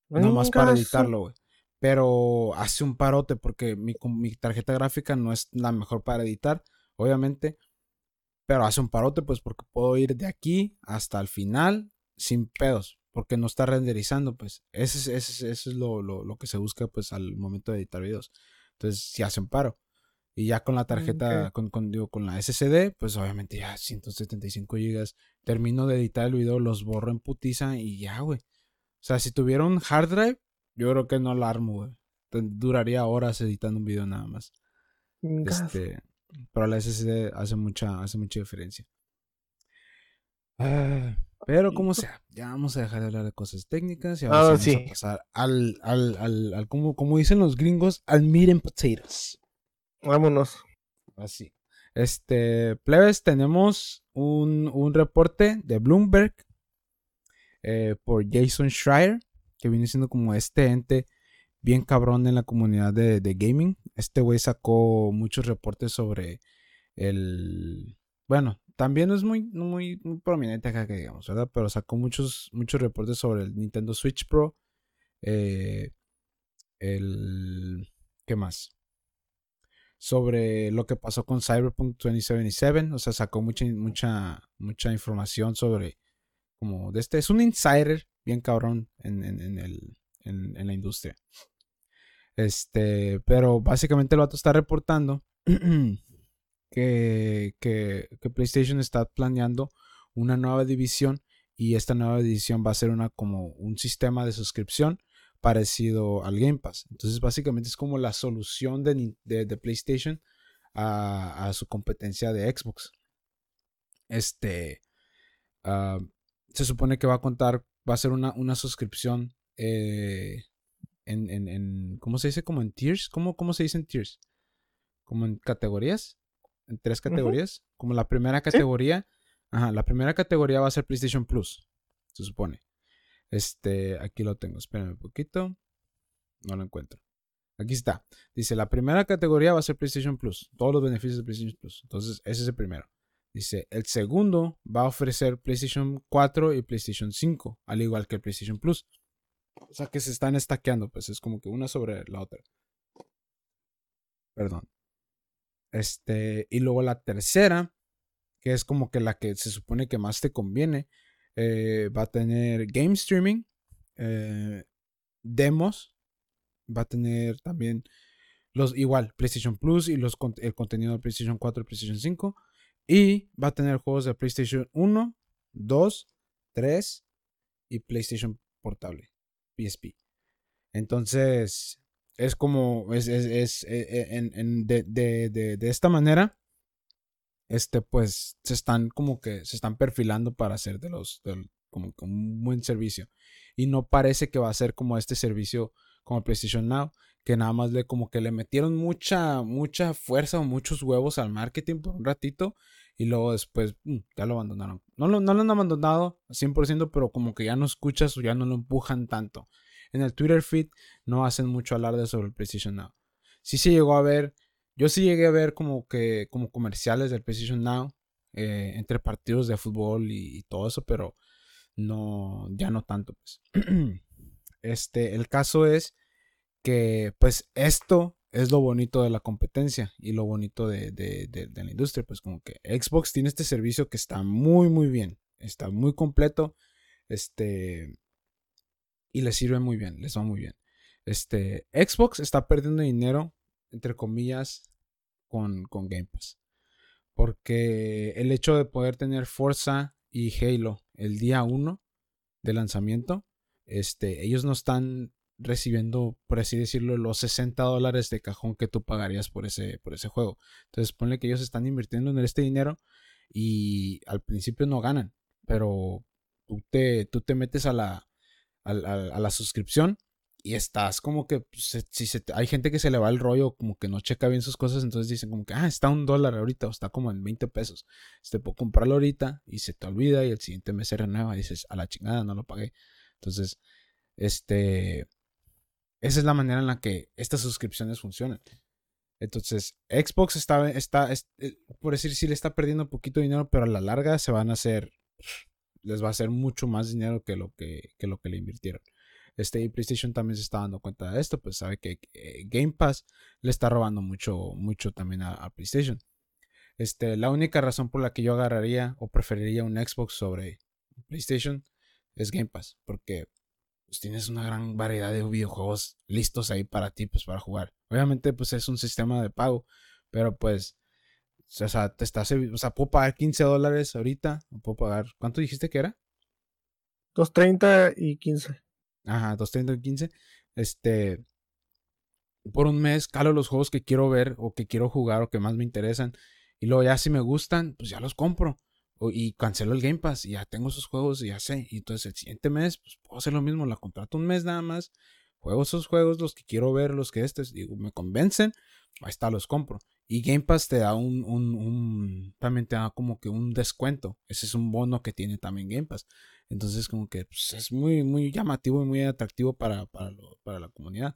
No más para editarlo, güey. Pero hace un parote porque mi, mi tarjeta gráfica no es la mejor para editar, obviamente. Pero hace un parote, pues porque puedo ir de aquí hasta el final sin pedos. Porque no está renderizando, pues. Ese, ese, es lo, lo, lo, que se busca, pues, al momento de editar videos. Entonces, si hace un paro. Y ya con la tarjeta, con, con, digo, con la SSD, pues obviamente ya 175 GB. Termino de editar el video, los borro en putiza y ya, güey. O sea, si tuviera un hard drive, yo creo que no lo armo, güey. Duraría horas editando un video nada más. Este, pero la SSD hace mucha, hace mucha diferencia. Ah, pero como sea, ya vamos a dejar de hablar de cosas técnicas y ahora vamos a pasar al, al, al, al como, como, dicen los gringos, al meat and potatoes. Vámonos. Así. Este, plebes, tenemos un, un reporte de Bloomberg eh, por Jason Schreier, que viene siendo como este ente bien cabrón en la comunidad de, de gaming. Este güey sacó muchos reportes sobre el... Bueno, también es muy, muy, muy prominente acá que digamos, ¿verdad? Pero sacó muchos, muchos reportes sobre el Nintendo Switch Pro. Eh, el... ¿Qué más? sobre lo que pasó con Cyberpunk 2077. O sea, sacó mucha, mucha, mucha información sobre como de este. Es un insider bien cabrón en, en, el, en, la industria. Este, pero básicamente el vato está reportando que, que, PlayStation está planeando una nueva división y esta nueva división va a ser una como un sistema de suscripción parecido al Game Pass. Entonces, básicamente es como la solución de, de, PlayStation a, su competencia de Xbox. Este ah, se supone que va a contar, va a ser una, una suscripción eh, en, en, en, ¿cómo se dice? Como en tiers. ¿Cómo, cómo se dice en tiers? Como en categorías. En tres categorías. Como la primera categoría. Ajá, la primera categoría va a ser PlayStation Plus. Se supone. Este, aquí lo tengo. Espérenme un poquito. No lo encuentro. Aquí está. Dice, la primera categoría va a ser PlayStation Plus. Todos los beneficios de PlayStation Plus. Entonces, ese es el primero. Dice, el segundo va a ofrecer PlayStation 4 y PlayStation 5, al igual que el PlayStation Plus. O sea que se están estaqueando, pues es como que una sobre la otra. Perdón. Este, y luego la tercera, que es como que la que se supone que más te conviene, eh, va a tener game streaming, eh, demos, va a tener también los igual PlayStation Plus y los, el contenido de PlayStation 4 y PlayStation 5 y va a tener juegos de PlayStation 1, 2, 3 y PlayStation Portable, PSP. Entonces, es como, es, es, e, e, en, de, de, de, esta manera, este, pues, se están como que, se están perfilando para hacer de los, como un buen servicio. Y no parece que va a ser como este servicio como PlayStation Now, que nada más le como que le metieron mucha, mucha fuerza o muchos huevos al marketing por un ratito y luego después mm, ya lo abandonaron. No lo, no lo han abandonado 100%, pero como que ya no escuchas o ya no lo empujan tanto. En el Twitter feed no hacen mucho alarde sobre el PlayStation Now. Sí se llegó a ver, yo sí llegué a ver como que como comerciales del PlayStation Now eh, entre partidos de fútbol y, todo eso, pero no, ya no tanto. Pues. este, el caso es que pues esto es lo bonito de la competencia y lo bonito de, la industria. Pues como que Xbox tiene este servicio que está muy, muy bien. Está muy completo. Este. Y les sirve muy bien. Les va muy bien. Este. Xbox está perdiendo dinero, entre comillas, con, con Game Pass. Porque el hecho de poder tener Forza y Halo el día 1 de lanzamiento. Este, ellos no están recibiendo, por así decirlo, los 60 dólares de cajón que tú pagarías por ese, por ese juego. Entonces, ponle que ellos están invirtiendo en este dinero y al principio no ganan, pero tú te, tú te metes a la, a, la suscripción y estás como que pues, si hay gente que se le va el rollo, como que no checa bien sus cosas, entonces dicen como que, ah, está un dólar ahorita o está como en 20 pesos. Este puedo comprarlo ahorita y se te olvida y el siguiente mes se renueva y dices, a la chingada, no lo pagué. Entonces, este, esa es la manera en la que estas suscripciones funcionan. Entonces, Xbox está, está, eh, por decir, sí le está perdiendo un poquito de dinero, pero a la larga se van a hacer, les va a hacer mucho más dinero que lo que, lo que le invirtieron. Este, y PlayStation también se está dando cuenta de esto, pues sabe que eh, Game Pass le está robando mucho, mucho también a, PlayStation. Este, la única razón por la que yo agarraría o preferiría un Xbox sobre PlayStation es Game Pass, porque pues tienes una gran variedad de videojuegos listos ahí para ti, pues para jugar. Obviamente, pues es un sistema de pago, pero pues, o sea, te estás, o sea, puedo pagar 15 dólares ahorita, puedo pagar, ¿cuánto dijiste que era? 230 y 15. Ajá, 230 y 15. Este, por un mes calo los juegos que quiero ver o que quiero jugar o que más me interesan. Y luego ya si me gustan, pues ya los compro y cancelo el Game Pass y ya tengo esos juegos y ya sé. Y entonces el siguiente mes, pues puedo hacer lo mismo, la contrato un mes nada más, juego esos juegos, los que quiero ver, los que estos, digo, me convencen, ahí está, los compro. Y Game Pass te da un, también te da como que un descuento. Ese es un bono que tiene también Game Pass. Entonces como que pues, es muy, muy llamativo y muy atractivo para, para, para la comunidad.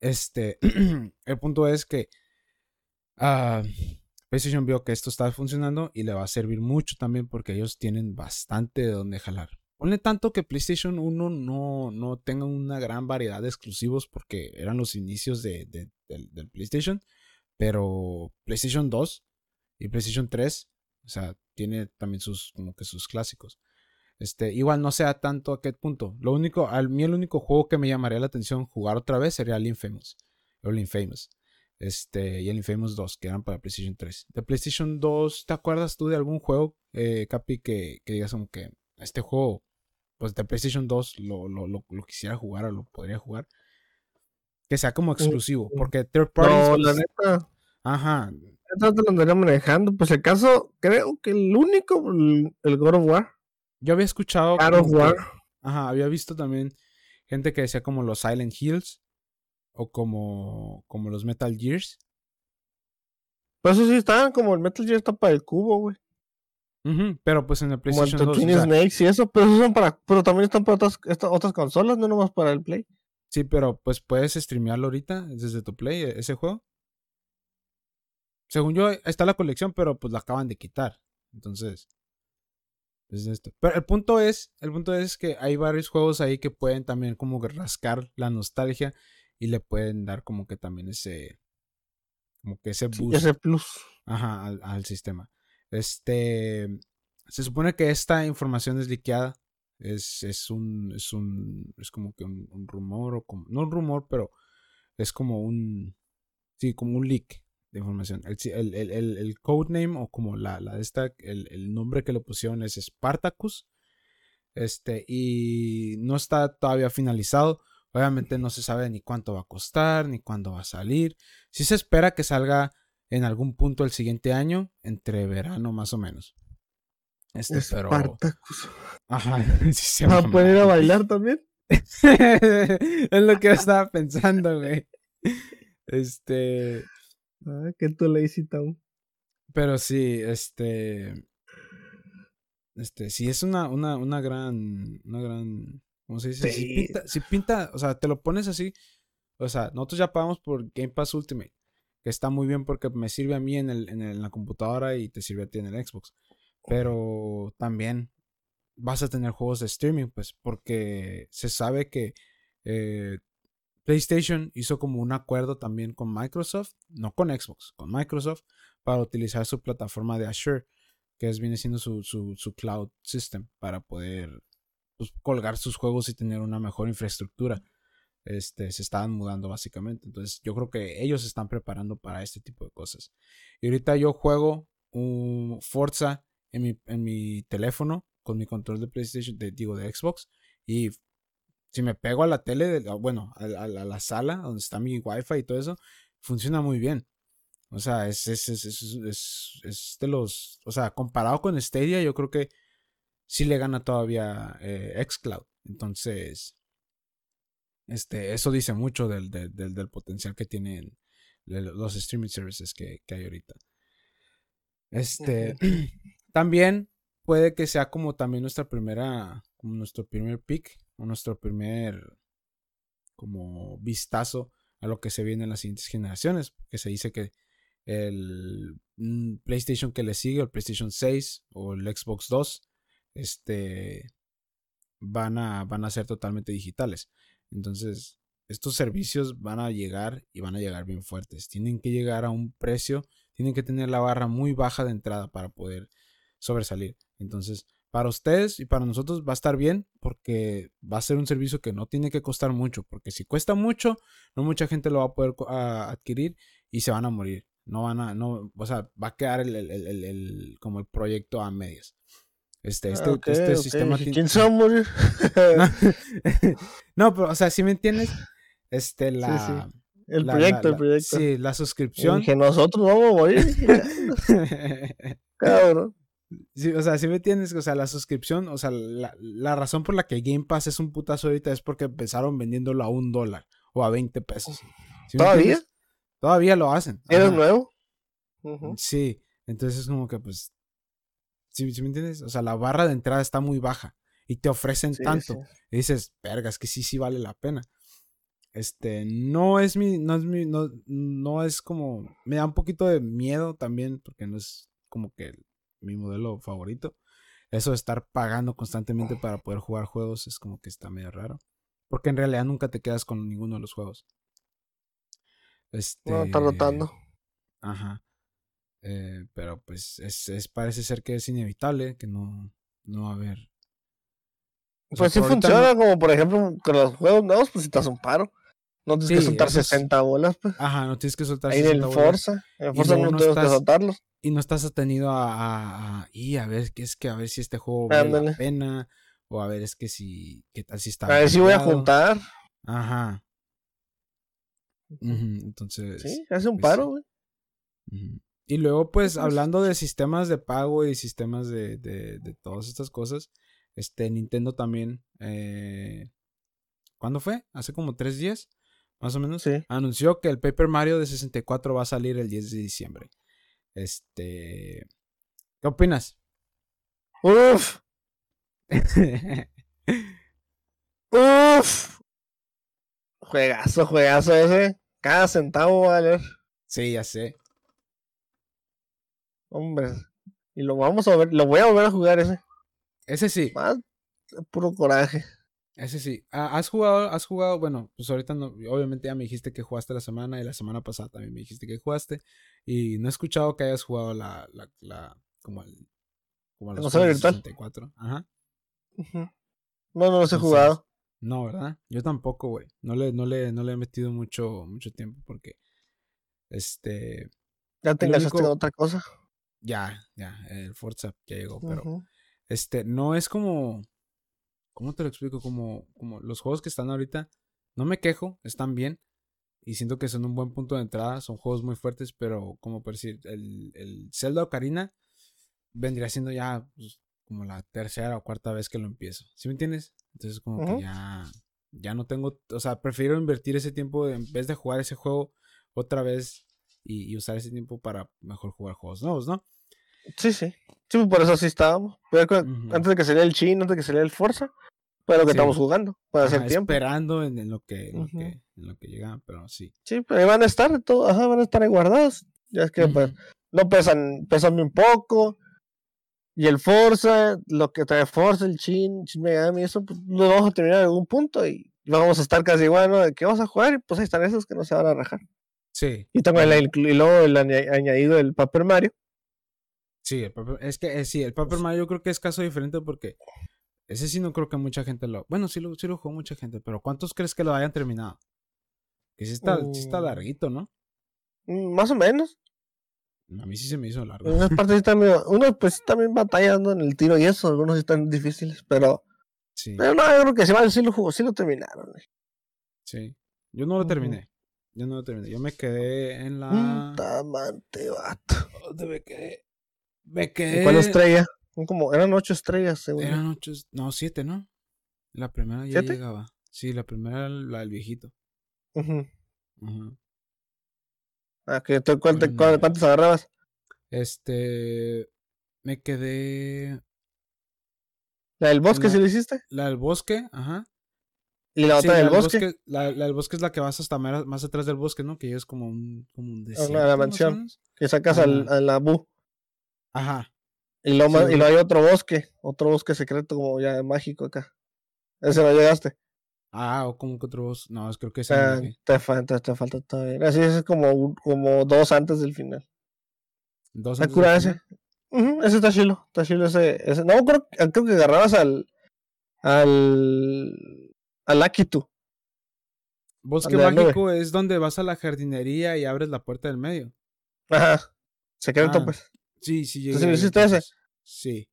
Este, el punto es que... Uh, PlayStation vio que esto estaba funcionando y le va a servir mucho también porque ellos tienen bastante de donde jalar. Ponle tanto que PlayStation 1 no, no tenga una gran variedad de exclusivos porque eran los inicios de, del, PlayStation, pero PlayStation 2 y PlayStation 3, o sea, tiene también sus, como que sus clásicos. Este, igual no sea tanto a qué punto. Lo único, a mí el único juego que me llamaría la atención jugar otra vez sería el Infamous. El Infamous. Este, y el Infamous 2, que eran para PlayStation 3. De PlayStation 2, ¿te acuerdas tú de algún juego, eh, Capi, que, que, digas como que este juego, pues de PlayStation 2 lo, lo, lo, quisiera jugar o lo podría jugar? Que sea como exclusivo, mm, porque third party. No, la pues, neta. Ajá. Esto te lo andaría manejando. Pues el caso, creo que el único, el, God of War. Yo había escuchado. God of War. ajá, había visto también gente que decía como los Silent Hills o como, como los Metal Gears. Pero eso sí están como el Metal Gear está para el cubo, güey. Pero pues en el PlayStation como el 2. Snakes y eso, pero son para, pero también están para otras, otras consolas, no nomás para el Play. Sí, pero pues puedes streamearlo ahorita desde tu Play, e, ese juego. Según yo, está la colección, pero pues la acaban de quitar. Entonces, es esto. Pero el punto es, el punto es que hay varios juegos ahí que pueden también como rascar la nostalgia y le pueden dar como que también ese, como que ese boost. ese plus. Ajá, al, sistema. Este, se supone que esta información es liqueada. Es, es un, es un, es como que un, rumor o como, no un rumor, pero es como un, sí, como un leak de información. El, el, el, el codename o como la, la esta, el, nombre que le pusieron es Spartacus. Este, y no está todavía finalizado. Obviamente no se sabe ni cuánto va a costar, ni cuándo va a salir. Sí se espera que salga en algún punto el siguiente año, entre verano más o menos. Este, Spartacus. Ajá, sí ¿Va a poder ir a bailar también? es lo que yo estaba pensando, güey. Este. Ah, que tú le Town. Pero sí, este. Este, sí es una, una, una gran. Una gran. ¿Cómo se dice? Si, pinta, si pinta, o sea, te lo pones así. O sea, nosotros ya pagamos por Game Pass Ultimate. Que está muy bien porque me sirve a mí en, el, en, la computadora y te sirve a ti en el Xbox. Pero también vas a tener juegos de streaming, pues, porque se sabe que eh, PlayStation hizo como un acuerdo también con Microsoft, no con Xbox, con Microsoft, para utilizar su plataforma de Azure, que es, viene siendo su, su, cloud system, para poder pues, colgar sus juegos y tener una mejor infraestructura. Este, se estaban mudando básicamente. Entonces yo creo que ellos se están preparando para este tipo de cosas. Y ahorita yo juego un Forza en mi, en mi teléfono con mi control de PlayStation, de, digo, de Xbox. Y si me pego a la tele, bueno, a, la sala donde está mi wifi y todo eso, funciona muy bien. O sea, es, es, es, es, de los, o sea, comparado con Stadia, yo creo que sí le gana todavía eh, Xcloud. Entonces, este, eso dice mucho del, del, potencial que tienen los streaming services que, que hay ahorita. Este, también puede que sea como también nuestra primera, como nuestro primer pick nuestro primer como vistazo a lo que se viene en las siguientes generaciones, que se dice que el mm, PlayStation que le sigue, el PlayStation 6 o el Xbox 2, este, van a, van a ser totalmente digitales. Entonces, estos servicios van a llegar y van a llegar bien fuertes. Tienen que llegar a un precio, tienen que tener la barra muy baja de entrada para poder sobresalir. Entonces, para ustedes y para nosotros va a estar bien porque va a ser un servicio que no tiene que costar mucho, porque si cuesta mucho, no mucha gente lo va a poder adquirir y se van a morir. No van a, no, o sea, va a quedar el, como el proyecto a medias. Este, este, este sistema ¿Quién morir? no, pero, o sea, si me entiendes, este, la... El proyecto, el proyecto. Sí, la suscripción. que nosotros vamos a morir. Cabrón o sea, si me entiendes, o sea, la suscripción, o sea, la, razón por la que Game Pass es un putazo ahorita es porque empezaron vendiéndolo a un dólar o a 20 pesos. ¿Todavía? Todavía lo hacen. ¿Eres nuevo? Sí, entonces es como que pues, ¿sí, me entiendes? O sea, la barra de entrada está muy baja y te ofrecen tanto. Y dices, vergas, que sí, sí vale la pena. Este, no es mi, no es mi, no, no es como, me da un poquito de miedo también porque no es como que mi modelo favorito. Eso de estar pagando constantemente para poder jugar juegos es como que está medio raro. Porque en realidad nunca te quedas con ninguno de los juegos. Este, no, está rotando. Ajá. Eh, pero pues es, parece ser que es inevitable que no, no va a haber. pues sí funciona, como por ejemplo con los juegos nuevos, pues si te un paro. No tienes que soltar 60 bolas, pues. Ajá, no tienes que soltar Ahí 60 en el Forza. En el Forza no, tienes que soltarlos. Y no estás atenido a, a, y a ver es que a ver si este juego vale la pena. O a ver es que si. ¿Qué tal si está? A ver si voy a juntar. Ajá. entonces. Sí, hace un pues paro, güey. Y luego, pues, hablando de sistemas de pago y sistemas de, de, de todas estas cosas, este Nintendo también. Eh, ¿Cuándo fue? Hace como tres días más o menos, Sí. anunció que el Paper Mario de 64 va a salir el 10 de diciembre. Este. ¿Qué opinas? Uf, uf. Juegazo, juegazo ese. Cada centavo va a valer. sí, ya sé. Hombre. Y lo vamos a ver, lo voy a volver a jugar ese. Ese sí, Más puro coraje. ese sí. Ah, ¿Has jugado, has jugado, bueno, pues ahorita no, obviamente ya me dijiste que jugaste la semana y la semana pasada también me dijiste que jugaste. Y no he escuchado que hayas jugado la, la, la como el, como los consola juegos de virtual? 64. Ajá. No, no los he Entonces, jugado. No, ¿verdad? Yo tampoco, güey. No le, no le, no le he metido mucho, mucho tiempo porque, este, Ya te enganchaste único- otra cosa. Ya, ya, el Forza ya llegó, pero, este, no es como, ¿cómo te lo explico? Como, como los juegos que están ahorita, no me quejo, están bien y siento que son un buen punto de entrada, son juegos muy fuertes, pero como por decir, el, el Zelda Ocarina vendría siendo ya pues, como la tercera o cuarta vez que lo empiezo, ¿sí me entiendes? Entonces como que ya, ya no tengo, o sea, prefiero invertir ese tiempo de- en vez de jugar ese juego otra vez y, y usar ese tiempo para mejor jugar juegos nuevos, ¿no? Sí, sí. Sí, pues, por eso sí estábamos. Antes de que saliera el Chin, antes de que saliera el Forza, fue lo que Sí. estamos jugando. Para hacer tiempo. Esperando en, en lo que, en lo que, en lo que llega, pero sí. Sí, pero ahí van a estar todo, ajá, van a estar ahí guardados. Ya es que pues, no pesan, pesan un poco. Y el Forza, lo que trae Forza, el Chin, Shin Megami, eso pues, lo vamos a terminar en algún punto y vamos a estar casi igual, ¿no? De que vamos a jugar y pues ahí están esos que no se van a rajar. Sí, Y tengo el, y luego el aña- añadido del Paper Mario. sí, el Paper- es que eh, sí, el Paper Mario yo creo que es caso diferente porque ese sí no creo que mucha gente lo... Bueno, sí lo, sí lo jugó mucha gente, pero ¿cuántos crees que lo hayan terminado? Que sí está, sí está Mm. larguito, ¿no? Mm, Más o menos. A mí sí se me hizo largo. En unas partes sí medio, unos pues también batallando en el tiro y eso, algunos sí están difíciles, pero, Sí, pero no, yo creo que sí, sí lo jugó, sí lo terminaron. eh. sí. Yo no lo terminé. Yo no lo terminé. Yo me quedé en la... Tamante, vato. ¿Dónde me quedé? Me ¿Y quedé... ¿Cuál estrella? Como, eran ocho estrellas, según. Eran ocho... No, siete, ¿no? La primera ya ¿Siete? llegaba. Sí, la primera era la del viejito. Ujú. Ujú. Ah, que tú, ¿cuál te- Mm. cuál- ¿Cuántas agarrabas? Este. Me quedé. ¿La del bosque la- sí lo hiciste? La del bosque, ajá. ¿Y la Sí, otra del la bosque? la, la del bosque es la que vas hasta mera- más atrás del bosque, ¿no? Que es como un, como un desierto. la más o mansión. Que sacas al, a la Bu. Ajá. Y luego, ma- Sí. y hay otro bosque. Otro bosque secreto, como ya mágico acá. Ese no llegaste. Ah, o como que otro bosque. No, es creo que ese no llegué. te, falta, te falta todavía. Así es como, como dos antes del final. Dos antes final. ese. Ujú, ese está chilo. Está chilo ese, ese. No, creo, creo que agarrabas al. Al. Al Akitu. Bosque mágico es donde vas a la jardinería y abres la puerta del medio. Ajá. Secreto, Ah, pues. Sí, sí llegué. ¿Entonces hiciste ese? Sí.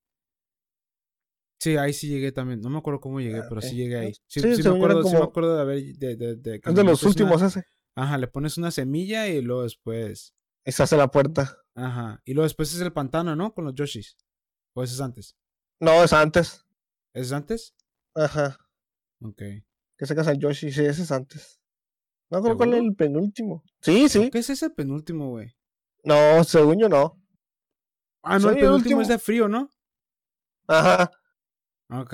Sí, ahí sí llegué también. No me acuerdo cómo llegué, Ah, pero sí llegué ahí. Sí, Sí, sí me acuerdo, sí me acuerdo de haber de, de, de que Es de los metes una- últimos ese. Ajá, le pones una semilla y luego después. Y se hace la puerta. Ajá. Y luego después es el pantano, ¿no? Con los Yoshis. ¿O ese es antes? No, es antes. ¿Ese es antes? Ajá. Ok. Que sacas al Yoshi. Sí, ese es antes. No creo cuál el penúltimo. Sí, sí. ¿Qué es ese penúltimo, güey? No, según yo no. Ah, no, el penúltimo es de frío, ¿no? Ajá. Ok.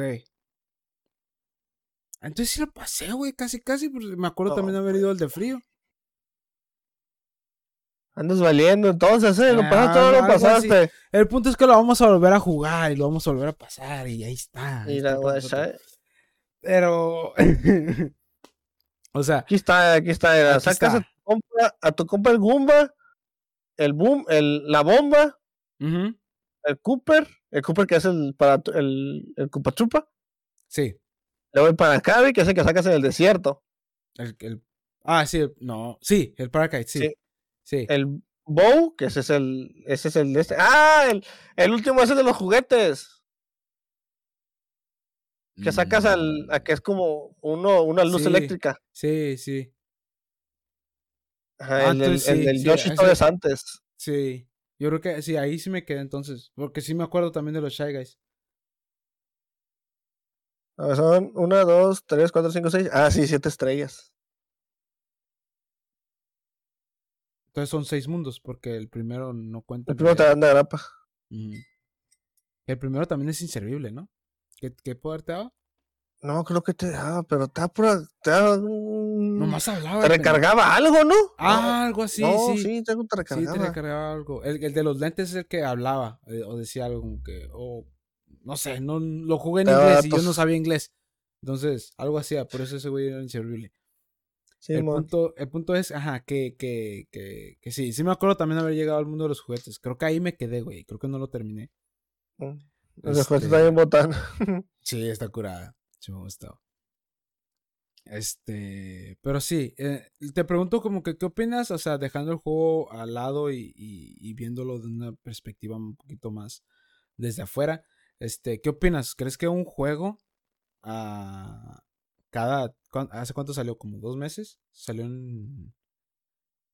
Entonces sí lo pasé, güey, casi, casi. porque Me acuerdo No, también haber ido al de frío. Andas valiendo, entonces, ¿eh? Lo Ah, pasaste, todo lo así. pasaste. El punto es que lo vamos a volver a jugar y lo vamos a volver a pasar y ahí está. Mira, güey. ¿sabes? Pero. o sea, Aquí está, aquí está. Aquí Sacas está. A, tu compa, a tu compa el Goomba, el Boom, el, la bomba, el Cooper, el Cooper que es el para el, el Koopa Chupa, sí. luego el Paracabi, que es el que sacas en el desierto, El, el- ah, sí, no. Sí, el Paracite, sí. Sí. Sí. el Bow, que ese es el, ese es el de este. Ah, el, el último es el de los juguetes, que sacas al, a que es como uno, una luz Sí. eléctrica. Sí, sí. Ajá, Ah, el, del- sí, sí, Yoshi es antes. Sí. Yo creo que sí, ahí sí me quedé entonces. Porque sí me acuerdo también de los Shy Guys. A ver, son una, dos, tres, cuatro, cinco, seis. Ah, sí, siete estrellas. Entonces son seis mundos, porque el primero no cuenta. El primero te dan de grapa. El primero también es inservible, ¿no? ¿Qué, qué poder te daba? No, creo que te daba, pero te pura. Te daba. Nomás hablaba. Te recargaba algo, ¿no? Ah, algo así, sí. Sí, te, recargaba. Sí, te recargaba algo. El, el, de los lentes es el que hablaba eh, o decía algo como que. O, no sé, no lo jugué en inglés y yo no sabía inglés. Entonces, algo hacía, por eso ese güey era inservible. Sí, el, punto, el punto es, ajá, que, que, que, que, sí, sí me acuerdo también haber llegado al mundo de los juguetes. Creo que ahí me quedé, güey. Creo que no lo terminé. Mm. Los este... juguetes también botan. sí, está curada. Sí me gustó. Este, pero sí, eh, te pregunto como que qué opinas, o sea, dejando el juego al lado y, y, y, viéndolo de una perspectiva un poquito más desde afuera, este, ¿qué opinas? ¿Crees que un juego a cada, ¿hace cuánto salió? ¿Como dos meses? ¿Salió en,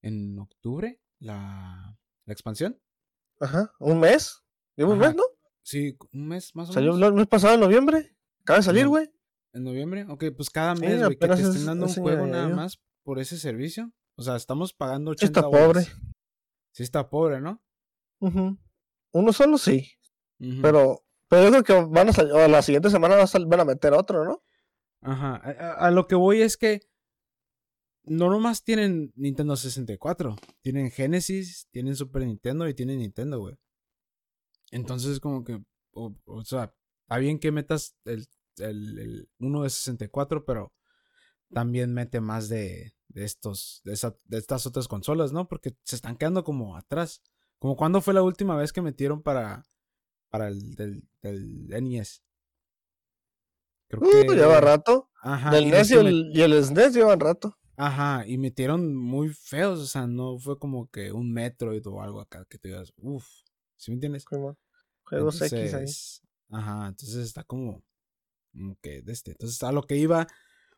en octubre la, la expansión? Ajá, ¿un mes? ¿Lleva un mes, no? Sí, un mes más o menos. ¿Salió el mes pasado en noviembre? ¿Acaba de salir, güey? ¿En noviembre? Ok, pues cada mes, güey, que te estén dando un juego nada más por ese servicio. O sea, estamos pagando 80 Está pobre. Sí está pobre, ¿no? Uno solo sí. Pero pero yo creo que van a salir, o la siguiente semana van a meter otro, ¿no? Ajá. A, a, lo que voy es que no nomás tienen Nintendo 64. Tienen Genesis, tienen Super Nintendo y tienen Nintendo, güey. Entonces, como que, o, o sea, está bien que metas el el, uno de 64, pero también mete más de, de estos, de, de, estas otras consolas, ¿no? Porque se están quedando como atrás. Como cuando fue la última vez que metieron para, para el del, del NES. Creo uh, que lleva rato. Ajá. Del NES y el, y el SNES llevan rato. Ajá, y metieron muy feos, o sea, no fue como que un Metroid o algo acá que te digas, uff, ¿sí me entiendes? Juegos X ahí. Ajá, entonces está como, que de este. Entonces, a lo que iba,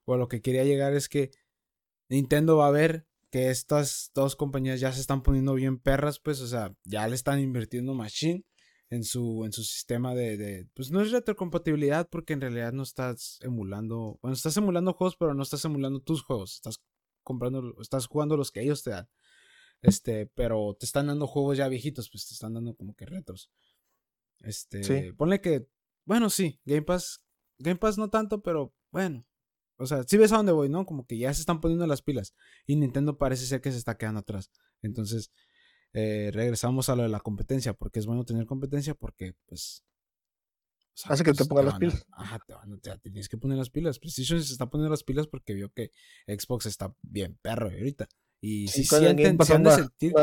o a lo que quería llegar es que Nintendo va a ver que estas dos compañías ya se están poniendo bien perras, pues, o sea, ya le están invirtiendo machine en su, en su sistema de, de, pues no es retrocompatibilidad porque en realidad no estás emulando, bueno, estás emulando juegos, pero no estás emulando tus juegos, estás comprando, estás jugando los que ellos te dan. Este, pero te están dando juegos ya viejitos, pues te están dando como que retros. Este, ponle que, bueno, sí, Game Pass Game Pass no tanto, pero bueno. O sea, si ves a dónde voy, ¿no? Como que ya se están poniendo las pilas. Y Nintendo parece ser que se está quedando atrás. Entonces, eh, regresamos a lo de la competencia. Porque es bueno tener competencia. Porque, pues. Hace que te pues, pongan las pilas. Ajá, te, tienes que poner las pilas. PlayStation se está poniendo las pilas porque vio que Xbox está bien perro ahorita. Y si sí, han de sentir.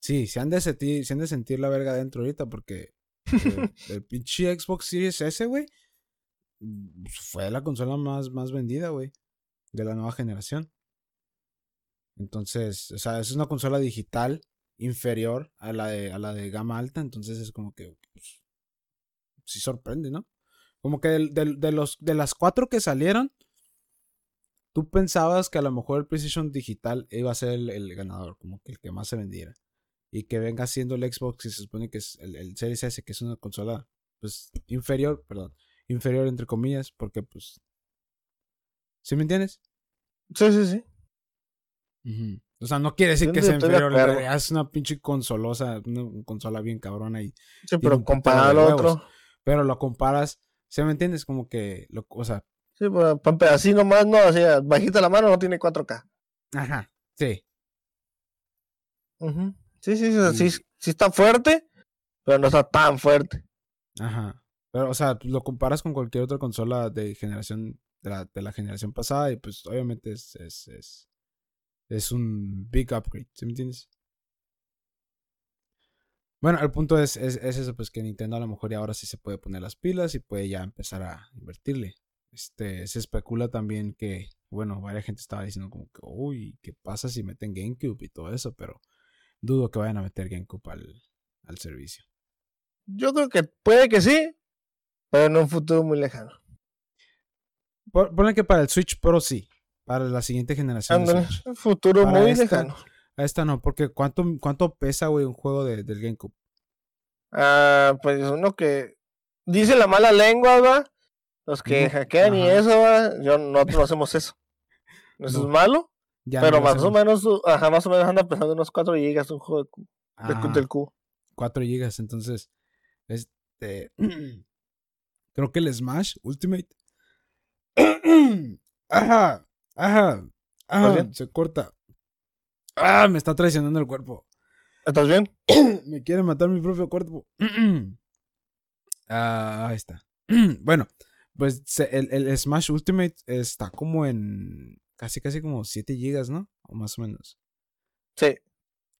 Sí, se han de sentir, se han de sentir la verga dentro ahorita porque el, el pinche Xbox Series S, güey, fue la consola más, más vendida, güey, de la nueva generación. Entonces, o sea, es una consola digital inferior a la de, a la de gama alta, entonces es como que pues, sí sorprende, ¿no? Como que de, los, de las cuatro que salieron, tú pensabas que a lo mejor el PlayStation digital iba a ser el, ganador, como que el que más se vendiera. Y que venga siendo el Xbox, y se supone que es el, el Series S, que es una consola pues inferior, perdón, inferior entre comillas, porque pues... ¿Sí me entiendes? Sí, sí, sí. O sea, no quiere decir que sea inferior, es una pinche consolosa, una consola bien cabrona y... Sí, pero comparado al otro... Pero lo comparas, ¿sí me entiendes? Como que, lo, o sea... Sí, pero así nomás, no, así, bajita la mano no tiene 4K. Ajá, sí. sí, sí, sí, sí, sí está fuerte, pero no está tan fuerte. Ajá. Pero, o sea, lo comparas con cualquier otra consola de generación, de la, de la generación pasada, y pues obviamente es, es, es, es un big upgrade, ¿sí me entiendes? Bueno, el punto es, es, es, eso, pues que Nintendo a lo mejor ya ahora sí se puede poner las pilas y puede ya empezar a invertirle. Este, se especula también que, bueno, varias gente estaba diciendo como que, uy, ¿qué pasa si meten GameCube y todo eso? Pero dudo que vayan a meter GameCube al, al servicio. Yo creo que puede que sí, pero en un futuro muy lejano. Ponle que para el Switch Pro sí. Para la siguiente generación. un futuro muy lejano. A esta no, porque ¿cuánto, cuánto pesa, güey, un juego de, del GameCube? Ah, pues uno que dice la mala lengua, va. Los que hackean y eso. Yo, nosotros no hacemos eso. ¿Eso es malo? Pero más o menos, ajá, más o menos anda pesando unos 4 GB un juego de, del cubo. 4 GB, entonces, este, creo que el Smash Ultimate. ajá, ajá, ajá, se corta. Ah, me está traicionando el cuerpo. ¿Estás bien? me quiere matar mi propio cuerpo. ah, ahí está. bueno, pues el, el, Smash Ultimate está como en casi, casi como 7 GB, ¿no? O más o menos. Sí.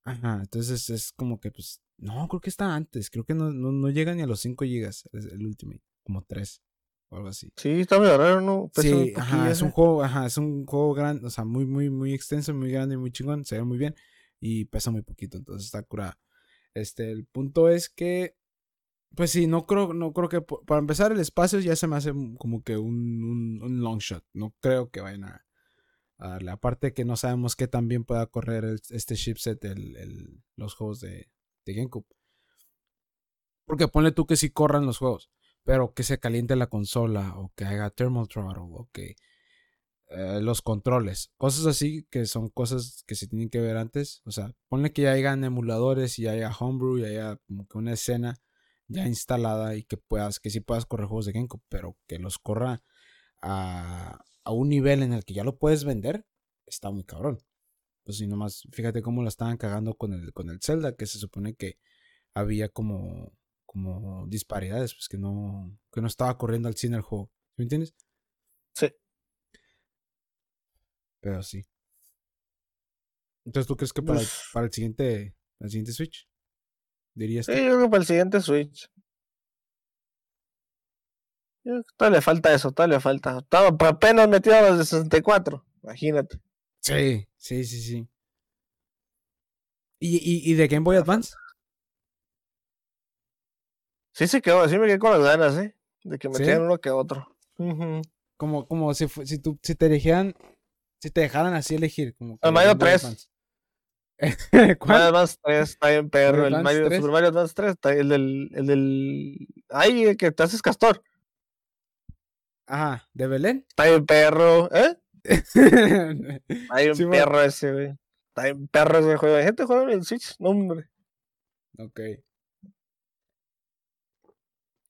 Ajá, entonces es como que, pues, no, creo que está antes. Creo que no, no, llega ni a los 5 GB el, Ultimate, como 3 o algo así. Sí, está muy raro, ¿no? sí, ajá, es un juego, ajá, es un juego grande, o sea, muy, muy, muy extenso, muy grande, muy chingón, se ve muy bien y pesa muy poquito, entonces está curada. Este, el punto es que, pues sí, no creo, no creo que, para empezar, el espacio ya se me hace como que un, un, long shot. No creo que vayan a, darle. Aparte que no sabemos qué tan bien pueda correr este chipset el, el, los juegos de, de GameCube. Porque ponle tú que sí corran los juegos, pero que se caliente la consola o que haga thermal throttle o que eh, los controles, cosas así que son cosas que se tienen que ver antes. O sea, ponle que ya hayan emuladores y haya homebrew y haya como que una escena ya instalada y que puedas, que sí puedas correr juegos de GameCube, pero que los corra a, a un nivel en el que ya lo puedes vender, está muy cabrón. Pues si nomás, fíjate cómo lo estaban cagando con el, con el Zelda, que se supone que había como, como disparidades, pues que no, que no estaba corriendo al cine el juego. ¿Me entiendes? Sí. Pero sí. Entonces, ¿tú crees que para, para el siguiente, el siguiente Switch? Dirías. Sí, yo creo que para el siguiente Switch. Todavía le falta eso, todavía le falta. Estaba apenas metido a los de 64, imagínate. Sí, sí, sí, sí. ¿Y, y, y de Game Boy Advance? Sí se quedó, sí me quedé con las ganas, ¿eh? De que metieran uno que otro. Como, como si, si, tú, si te elegían si te dejaran así elegir. Como el Mario 3. Mario Advance 3 está bien perro. El Mario, Super Mario Advance 3 está el del, el del. Ay, que te haces castor. Ajá, ¿de Belén? Está bien perro, ¿eh? Hay un perro ese, güey. Está bien perro ese juego. Hay gente juega en el Switch, no, hombre. Ok.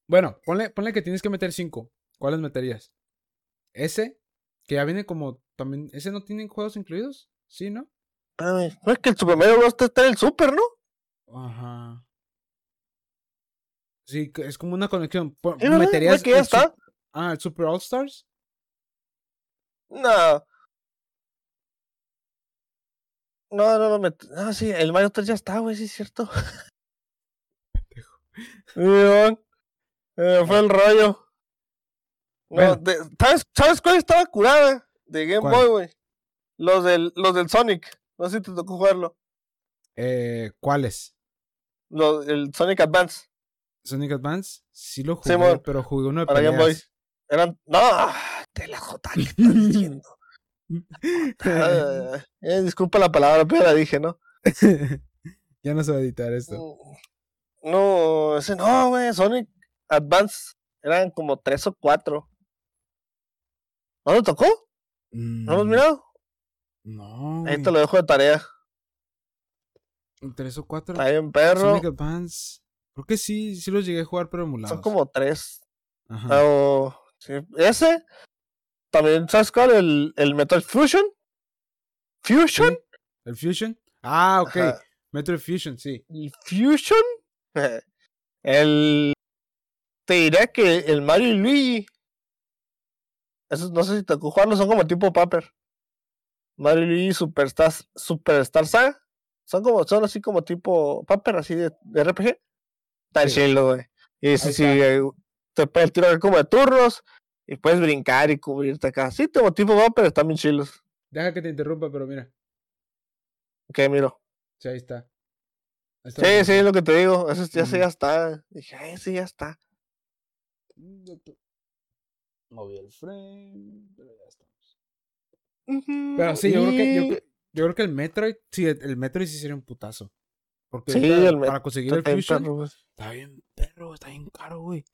Bueno, ponle, ponle que tienes que meter 5. ¿Cuáles meterías? ¿Ese? Que ya viene como también. ¿Ese no tiene juegos incluidos? Sí, ¿no? No es que el Super Mario Bros. está en el Super, ¿no? Ajá. Sí, es como una conexión. ¿Meterías que ya está? Ah, ¿el Super All Stars? No. No, no, no, me... Ah, sí, el Mario 3 ya está, güey, sí es cierto. eh, fue el rollo. No, ¿sabes, ¿Sabes cuál estaba curada de Game Boy, güey? Los del, los del Sonic. No sé si te tocó jugarlo. Eh, ¿Cuáles? El Sonic Advance. Sonic Advance, sí lo jugué, pero jugué uno de Para Game Boy. Eran. No, te la jota que estás diciendo. eh, disculpa la palabra, pero la dije, ¿no? ya no se va a editar esto. Mm, no, ese no, güey. Sonic Advance eran como tres o cuatro. ¿No lo tocó? ¿No lo has mm, mirado? No. Ahí te lo dejo de tarea. ¿Tres o cuatro? Hay un perro. Sonic Advance. Creo que sí, sí los llegué a jugar, pero emulados. Son como tres. Ajá. sí. Ese. También, ¿sabes cuál? El, el Metal Fusion. ¿Fusion? ¿El Fusion? Ah, ok. Metal Fusion, sí. ¿El Fusion? el te diré que el Mario y Luigi. Esos no sé si te jugarlos, son como tipo Paper. Mario y Luigi Superstar, Superstar Saga. Son como, son así como tipo Paper, así de, RPG. Está chido, güey. Y sí, sí, eh, te puedes tirar como de turnos. Y puedes brincar y cubrirte acá. Sí, como tipo Paper, están bien chilos. Deja que te interrumpa, pero mira. Ok, miro. Sí, ahí está. sí, sí, es lo que te digo. Eso ya, ya está. Dije, ay, sí, ya está. Moví el frame, pero ya Pero sí, yo creo que yo, yo, creo que el Metroid, sí, el Metroid sí sería un putazo. Porque para conseguir el Fusion está bien perro, está bien caro, güey.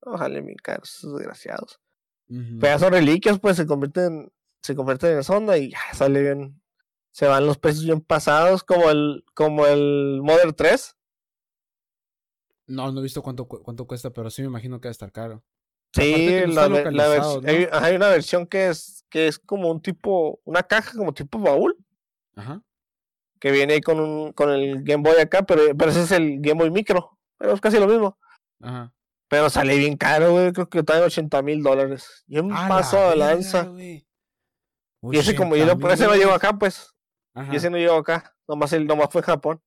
Ojalá mi caro, esos desgraciados. Pero son reliquias, pues se convierten. se convierte en sonda y ya sale bien. Se van los precios bien pasados, como el, como el Modern 3. No, no he visto cuánto, cuánto cuesta, pero sí me imagino que va a estar caro. Sí, la, hay, una versión que es, que es como un tipo, una caja como tipo baúl. Ajá. Que viene ahí con, un, con el Game Boy acá, pero, pero ese es el Game Boy Micro. Pero es casi lo mismo. Ajá. Pero sale bien caro, güey. Creo que está en 80 mil dólares. Y un paso de lanza. y ese como yo por ese no llevo acá, pues. Y ese no llevo acá. Nomás, el, nomás fue Japón.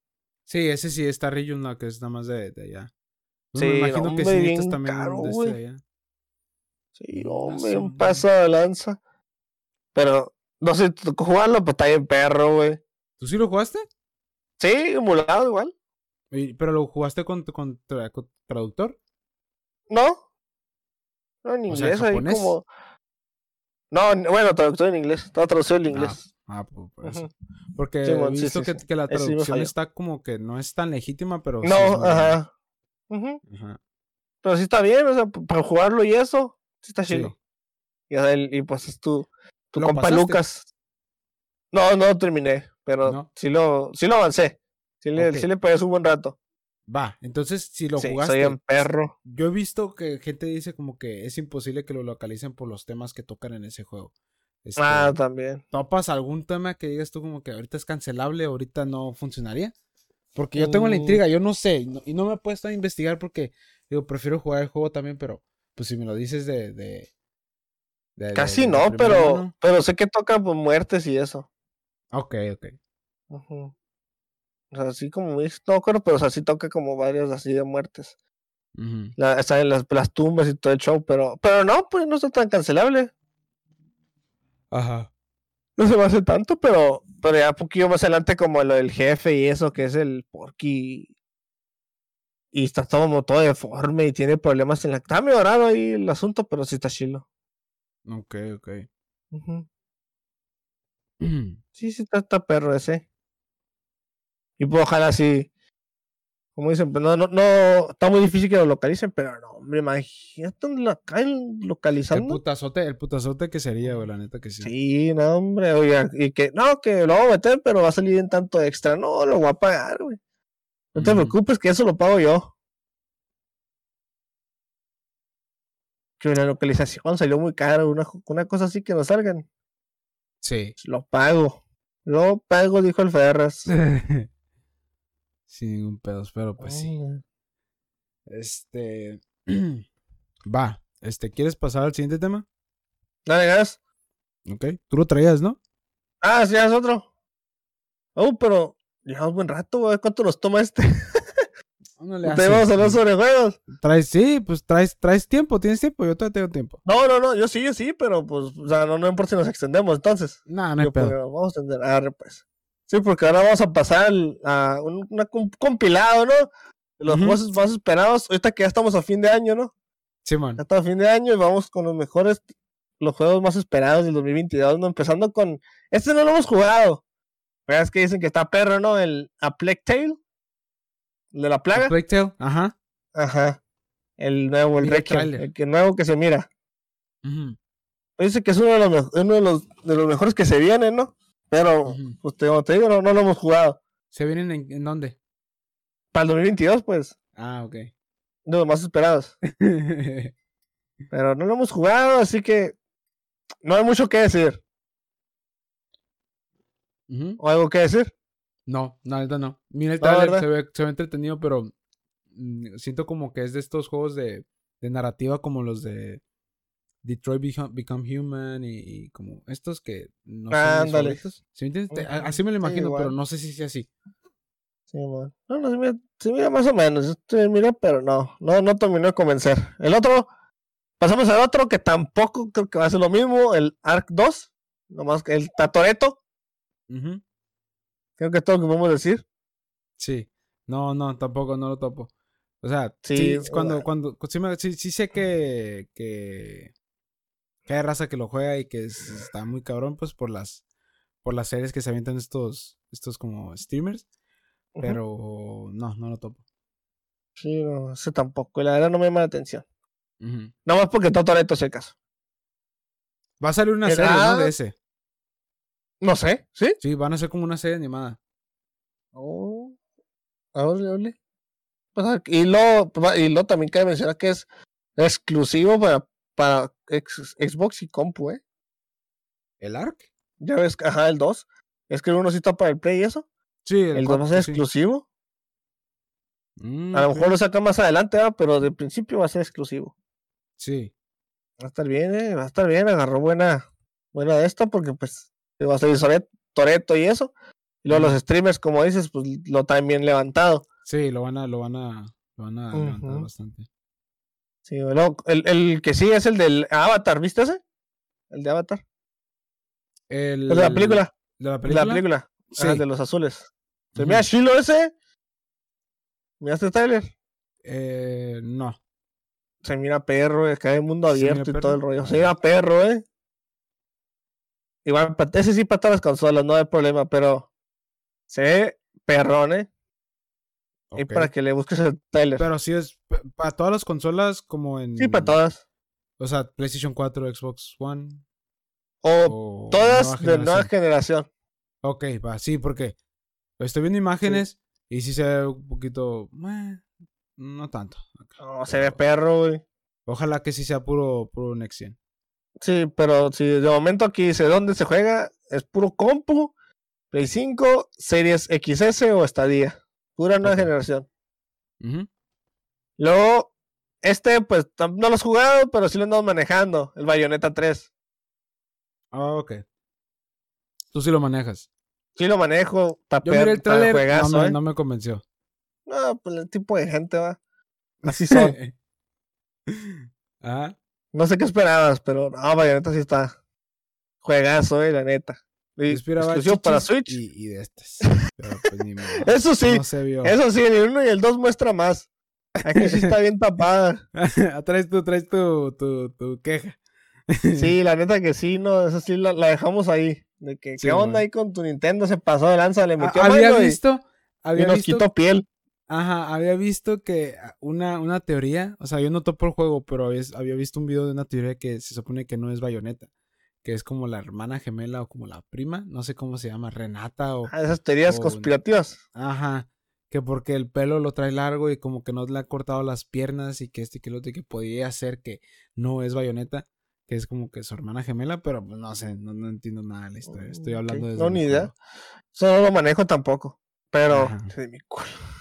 Sí, ese sí está regional, que es nada más de, de allá. sí, me imagino que sí también caro, de este allá. Sí, hombre, un paso de lanza. Pero, no sé, tocó jugarlo, pues está bien perro, güey. ¿Tú sí lo jugaste? Sí, emulado igual. ¿Pero lo jugaste con, con, traductor? No. No, en inglés, ahí como. No, bueno, traductor en inglés. Todo traducido en inglés. Ah, ah pues, pues Porque he visto que, que, la traducción está como que no es tan legítima, pero. No, ajá. ajá. Pero sí está bien, o sea, para jugarlo y eso. Sí está chido. Y, y, pues es tu, compa Lucas. No, no terminé, pero sí lo, sí lo avancé. Sí le, sí le pegué un buen rato. Va, entonces si lo jugaste. Soy un perro. Yo he visto que gente dice como que es imposible que lo localicen por los temas que tocan en ese juego. Este, ah, también. ¿Topas algún tema que digas tú como que ahorita es cancelable, ahorita no funcionaría? Porque yo tengo la mm. intriga, yo no sé, y no me he puesto a investigar porque digo, prefiero jugar el juego también, pero pues si me lo dices de... de, Casi no, pero, pero sé que toca pues, muertes y eso. Ok, ok. O sea, así como no acuerdo, pero o sea, sí toca como varios así de muertes. están en las, las, tumbas y todo el show, pero, pero no, pues no está tan cancelable. Ajá. No se me hace tanto, pero, pero ya un poquito más adelante como lo del jefe y eso, que es el Porky y está todo, todo deforme y tiene problemas en la. Está mejorado ahí el asunto, pero sí está chilo. Ok, ok. sí, sí está, perro ese. Y pues ojalá así. Como dicen, pues no, no, no, está muy difícil que lo localicen, pero no, hombre, imagínate dónde lo caen localizando. El putazote, el putazote que sería, güey, la neta que sí. Sí, no, hombre, oiga, y que, no, que lo voy a meter, pero va a salir en tanto extra. No, lo voy a pagar, güey. No te preocupes, que eso lo pago yo. Que la localización salió muy caro, una, una cosa así que no salgan. Sí. Lo pago. Lo pago, dijo el Ferras. Sin ningún pedo, pero pues sí. Este. Va. Este, ¿quieres pasar al siguiente tema? Dale, gas. Ok. Tú lo traías, ¿no? Ah, sí, es otro. Oh, pero Llevamos buen rato, güey. ¿Cuánto nos toma este? No le ¿Te vamos a hablar sobre juegos? Traes, sí, pues traes, traes tiempo, tienes tiempo, yo todavía tengo tiempo. No, no, no, yo sí, yo sí, pero pues, o sea, no, no importa si nos extendemos entonces. No, no hay pedo. Vamos a extender, agarre pues. Sí, porque ahora vamos a pasar a un, compilado, ¿no? De los juegos más esperados, ahorita que ya estamos a fin de año, ¿no? Sí, man. Ya estamos a fin de año y vamos con los mejores, los juegos más esperados del 2022, ¿no? Empezando con, este no lo hemos jugado, es que dicen que está perro, ¿no? El A Plague Tale. El de la plaga. Plague Tale, ajá. Ajá. El nuevo, el Requiem. El, que nuevo que se mira. Dice que es uno de los, uno de los, de los mejores que se vienen, ¿no? Pero, pues te, te digo, no, no, lo hemos jugado. ¿Se vienen en, en, dónde? Para el 2022, pues. Ah, ok. De los más esperados. Pero no lo hemos jugado, así que no hay mucho que decir. ¿O algo que decir? No, nada, no. Mira el trailer, se, ve, se ve entretenido, pero mm, siento como que es de estos juegos de, de narrativa como los de Detroit Become, Human y, como estos que no son mis favoritos. así me lo imagino, pero no sé si sea así. Sí, bueno. No, no, se mira, se mira más o menos. Se mira, pero no, no, no terminó de convencer. El otro, pasamos al otro que tampoco creo que va a ser lo mismo, el Arc 2, nomás que el Tatoreto. Creo que es todo lo que podemos decir. Sí. No, no, tampoco, no lo topo. O sea, sí, cuando, cuando, sí, sí, sé que, que, que, hay raza que lo juega y que está muy cabrón, pues, por las, por las series que se avientan estos, estos como streamers. Pero no, no lo topo. Sí, no, ese tampoco. La verdad no me llama la atención. No más porque está Toreto es el caso. Va a salir una serie, ¿no? De ese. No sé, ¿sí? Sí, van a ser como una serie animada. Oh. Hable, pues, ah, y lo, y lo también cabe mencionar que es exclusivo para, para Xbox y compu, ¿eh? ¿El ARC? Ya ves, ajá, el 2. Es que el 1 sí está para el Play y eso. Sí, el, el 2 va a ser exclusivo. Mm, a lo mejor lo saca más adelante, pero de principio va a ser exclusivo. Sí. Va a estar bien, ¿eh? Va a estar bien. Agarró buena, buena de esta porque pues va a salir Toreto y eso. Y luego los streamers, como dices, pues lo traen bien levantado. Sí, lo van a, lo van a, lo van a levantar bastante. Sí, luego, el, el que sí es el del Avatar, ¿viste ese? El de Avatar. El, de la película. ¿De la película? De la película. Sí. el de los azules. ¿Se mira chilo ese? ¿Miraste Tyler? Eh, no. Se mira perro, es que hay mundo abierto y todo el rollo. Se mira perro, eh. Igual, ese sí para todas las consolas, no hay problema, pero se ve perrón, ¿eh? Y para que le busques el trailer. Pero sí es para todas las consolas como en... Sí, para todas. O sea, PlayStation 4, Xbox One. O, todas de nueva generación. Ok, va, sí, porque estoy viendo imágenes y sí se ve un poquito... no tanto. No, se ve perro, güey. Ojalá que sí sea puro, puro Next Gen. Sí, pero si de momento aquí dice dónde se juega, es puro compu, Play 5, Series XS o estadía. Pura nueva generación. Luego, este, pues no lo has jugado, pero sí lo andamos manejando, el Bayonetta 3. Ah, ok. Tú sí lo manejas. Sí lo manejo. Yo miré el trailer, no, me, no me convenció. No, pues el tipo de gente va. Así son. ah. No sé qué esperabas, pero no, Bayonetta sí está. Juegazo, eh, la neta. Exclusivo para Switch. Y, de estas. Pues, eso sí. Eso sí, el 1 y el 2 muestra más. Aquí sí está bien tapada. traes tu, traes tu, tu, tu, queja. sí, la neta que sí, no, eso sí la, dejamos ahí. De que, ¿qué onda ahí con tu Nintendo? Se pasó de lanza, le metió Había visto. había nos visto, quitó piel. Ajá, había visto que una, una teoría, o sea, yo no topo el juego, pero había, había, visto un video de una teoría que se supone que no es bayoneta, que es como la hermana gemela o como la prima, no sé cómo se llama, Renata o... Ah, esas teorías conspirativas. Ajá, que porque el pelo lo trae largo y como que no le ha cortado las piernas y que este y que lo otro, que podía ser que no es bayoneta, que es como que su hermana gemela, pero pues no sé, no, entiendo nada de la historia, estoy hablando de... No, ni idea. Eso no lo manejo tampoco, pero... De mi culo.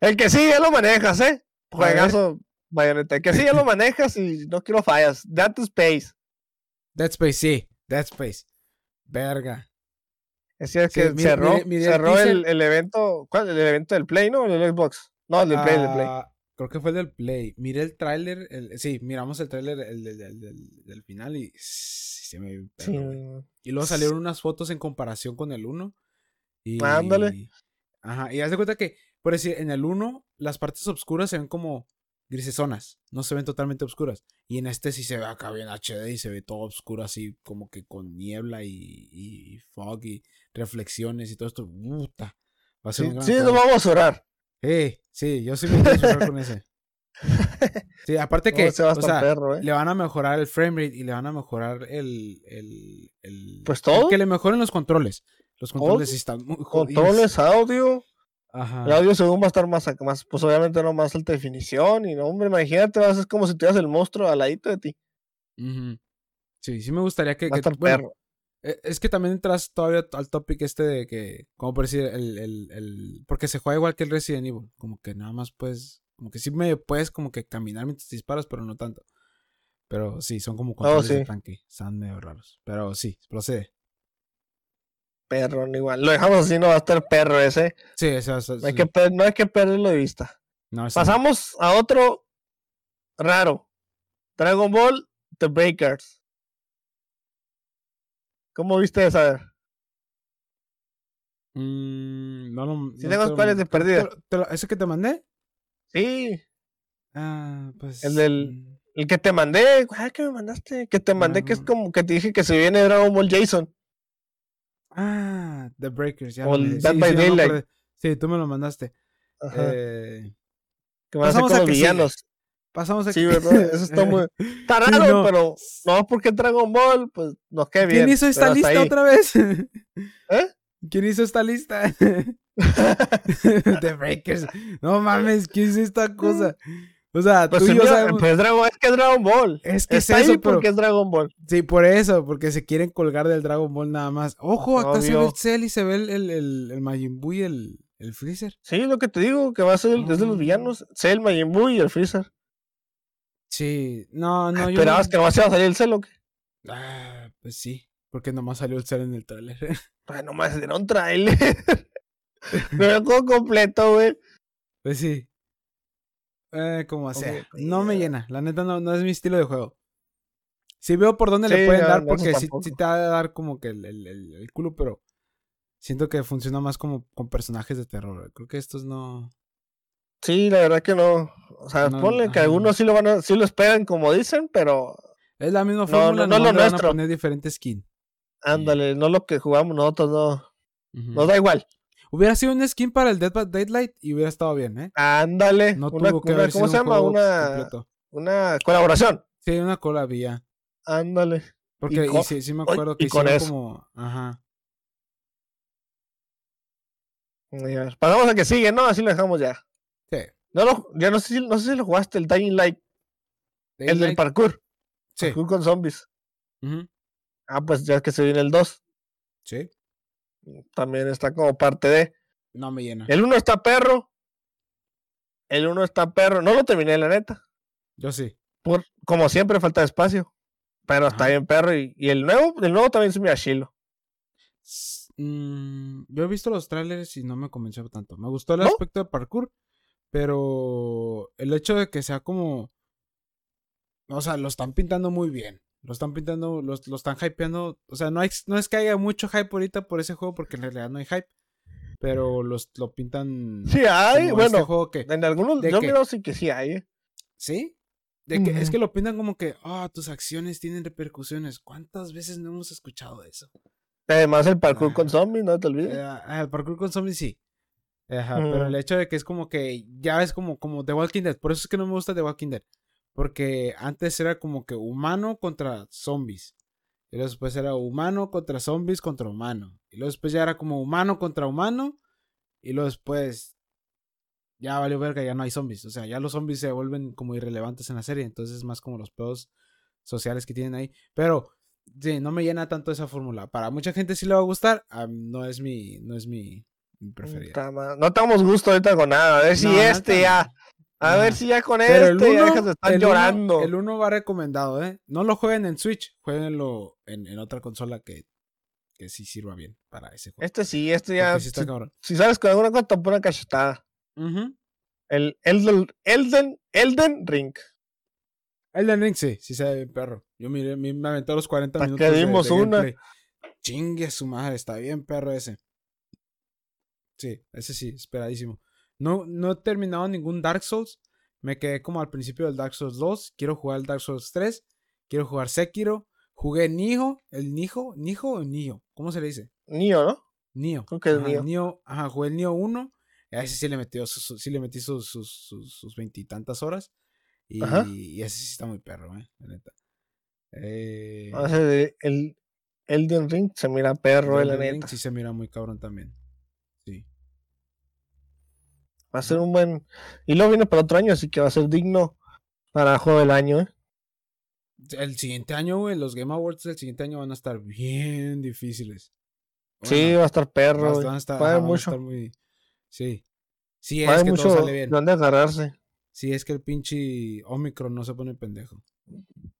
El que sí, ya lo manejas, ¿eh? Juegazo, Bayonetta. El que sí, ya lo manejas y no quiero fallas. Dead Space. Dead Space, sí. Dead Space. Verga. Es cierto que cerró, cerró el, el, evento. ¿Cuál? El evento del Play, ¿no? El Xbox. No, el del Play, el del Play. Ah, creo que fue el del Play. Miré el tráiler. sí, miramos el tráiler el, del final y se me... Y luego salieron unas fotos en comparación con el 1. Y, Ándale. Ajá, y haz de cuenta que por decir, en el 1, las partes oscuras se ven como grisesonas, no se ven totalmente oscuras. Y en este sí se ve acá bien HD y se ve todo oscuro así, como que con niebla y, y fog y reflexiones y todo esto. Puta. Va a ser sí, sí nos vamos a orar. Sí, sí, yo sí me quiero orar con ese. Sí, aparte que o sea, ¿eh? le van a mejorar el frame rate y le van a mejorar el, el, el pues todo. que le mejoren los controles. Los controles sí están muy jodidos. Controles, audio. El audio según va a estar más, más, pues obviamente no más alta definición. Y no, hombre, imagínate, es como si tuvieras el monstruo al ladito de ti. Sí, sí me gustaría que. E, es que también entras todavía al topic este de que, como por decir, el, el, el, porque se juega igual que el Resident Evil, como que nada más puedes, como que sí me puedes como que caminar mientras disparas, pero no tanto. Pero sí, son como oh, controles de tanque, son medio raros. Pero sí, procede perro, igual. Lo dejamos así, no va a estar perro ese. Sí, eso, no, hay que no hay que perderlo de vista. Pasamos a otro raro. Dragon Ball The Breakers. ¿Cómo viste esa? Mm, no, no, si tengo cuáles de perdida. ¿Ese que te mandé? Sí. Ah, pues. El del. Mm. El que te mandé. ¿Cuál que me mandaste? Que te mandé, que es como que te dije que se viene Dragon Ball Jason. Ah, The Breakers. Ya Dead by Daylight. sí, tú me lo mandaste. Eh, ¿Qué vas a los villanos? pasamos aquí. Sí, ¿verdad? Eso está muy. Está raro, pero no porque Dragon Ball, pues nos queda bien. ¿Quién hizo esta lista otra vez? ¿Eh? ¿Quién hizo esta lista? The Breakers. No mames, ¿quién hizo esta cosa? O sea, pues tú y yo sabemos... pues Dragon, es que es Dragon Ball. Es que es eso, porque es Dragon Ball. Sí, por eso, porque se quieren colgar del Dragon Ball nada más. Ojo, acá se ve el Cell y se ve el, el, el, el Majin Buu y el, el Freezer. Sí, lo que te digo, que va a ser desde los ah. villanos. Cell, Majin Buu y el Freezer. Sí, no, no. ¿Esperabas no... que nomás iba a salir el Cell o qué? Ah, pues sí, porque nomás salió el Cell en el tráiler. Pues nomás era un tráiler. no todo completo, güey. Pues sí. Eh, como sea. no me llena. La neta no, no es mi estilo de juego. Sí veo por dónde le pueden dar, porque sí, te va a dar como que el, el, el, culo, pero siento que funciona más como con personajes de terror. Creo que estos no. Sí, la verdad que no. O sea, ponle que algunos sí lo van a, sí lo esperan como dicen, pero. Es la misma fórmula, no, no, no lo van a poner diferente skin. Ándale, no lo que jugamos nosotros, no. Nos da igual. Hubiera sido un skin para el Dead by Daylight y hubiera estado bien, ¿eh? Ándale. No tuvo que haber ¿Cómo se llama? Una, una colaboración. Sí, una colabía. Ándale. Porque y, sí, sí, me acuerdo que eso. como. Ajá. Pasamos a que sigue, ¿no? Así lo dejamos ya. Sí. No lo, ya no sé si, no sé si lo jugaste, el Dying Light. el del parkour. Sí. Parkour con zombies. Ah, pues ya es que se viene el 2. Sí también está como parte de. No me llena. El uno está perro. El uno está perro. No lo terminé, la neta. Yo sí. Por, como siempre, falta espacio. Pero está bien perro. Y, y, el nuevo, el nuevo también me chilo. Mm, yo he visto los trailers y no me convenció tanto. Me gustó el aspecto de parkour. Pero el hecho de que sea como. O sea, lo están pintando muy bien. Lo están pintando, lo, lo están hypeando. O sea, no, hay, no es que haya mucho hype ahorita por ese juego, porque en realidad no hay hype. Pero los, lo pintan. Sí, hay, este bueno. juego que, en algunos yo creo sí que sí hay. ¿eh? ¿Sí? De que, Es que lo pintan como que, ah, tus acciones tienen repercusiones. ¿Cuántas veces no hemos escuchado eso? Además, el parkour con zombies, no te olvides. Eh, ah, el parkour con zombies sí. Ajá, pero el hecho de que es como que ya es como, como The Walking Dead. Por eso es que no me gusta The Walking Dead. Porque antes era como que humano contra zombies. Y luego después era humano contra zombies contra humano. Y luego después ya era como humano contra humano. Y luego después ya valió verga, ya no hay zombies. O sea, ya los zombies se vuelven como irrelevantes en la serie. Entonces es más como los pedos sociales que tienen ahí. Pero sí, no me llena tanto esa fórmula. Para mucha gente sí le va a gustar. no es mi, no es mi, preferida. No tenemos gusto ahorita con nada. A ver si este ya a ver si ya con este ya dejas de estar llorando. el 1 va recomendado, ¿eh? No lo jueguen en Switch, jueguenlo en, en otra consola que, que sí sirva bien para ese juego. Este sí, este ya. si, sabes con alguna cosa, te pone cachetada. El Elden, Elden, Elden Ring. Elden Ring, sí, sí se ve bien perro. Yo miré, me aventé los 40 minutos. Que dimos una. Chingue su madre, está bien perro ese. Sí, ese sí, esperadísimo. No, no he terminado ningún Dark Souls. Me quedé como al principio del Dark Souls 2. Quiero jugar el Dark Souls 3. Quiero jugar Sekiro. Jugué Nijo. ¿El Nijo? ¿Nijo o Nio? ¿Cómo se le dice? Nio, ¿no? Nio. Creo que es Nio. Ajá, jugué el Nio 1. A ese sí le, metió, sí le metí sus, sus, veintitantas horas. Y, y, ese sí está muy perro, eh, la neta. Eh, el Elden Ring se mira perro, el la neta. Ring sí se mira muy cabrón también. Va a ser un buen. Y luego viene para otro año, así que va a ser digno para juego del año, ¿eh? El siguiente año, güey, los Game Awards del siguiente año van a estar bien difíciles. sí, va a estar perro. Van a estar, mucho. muy... Sí. Sí, es que mucho todo sale bien. ¿Dónde agarrarse? Sí, es que el pinche Omicron no se pone pendejo.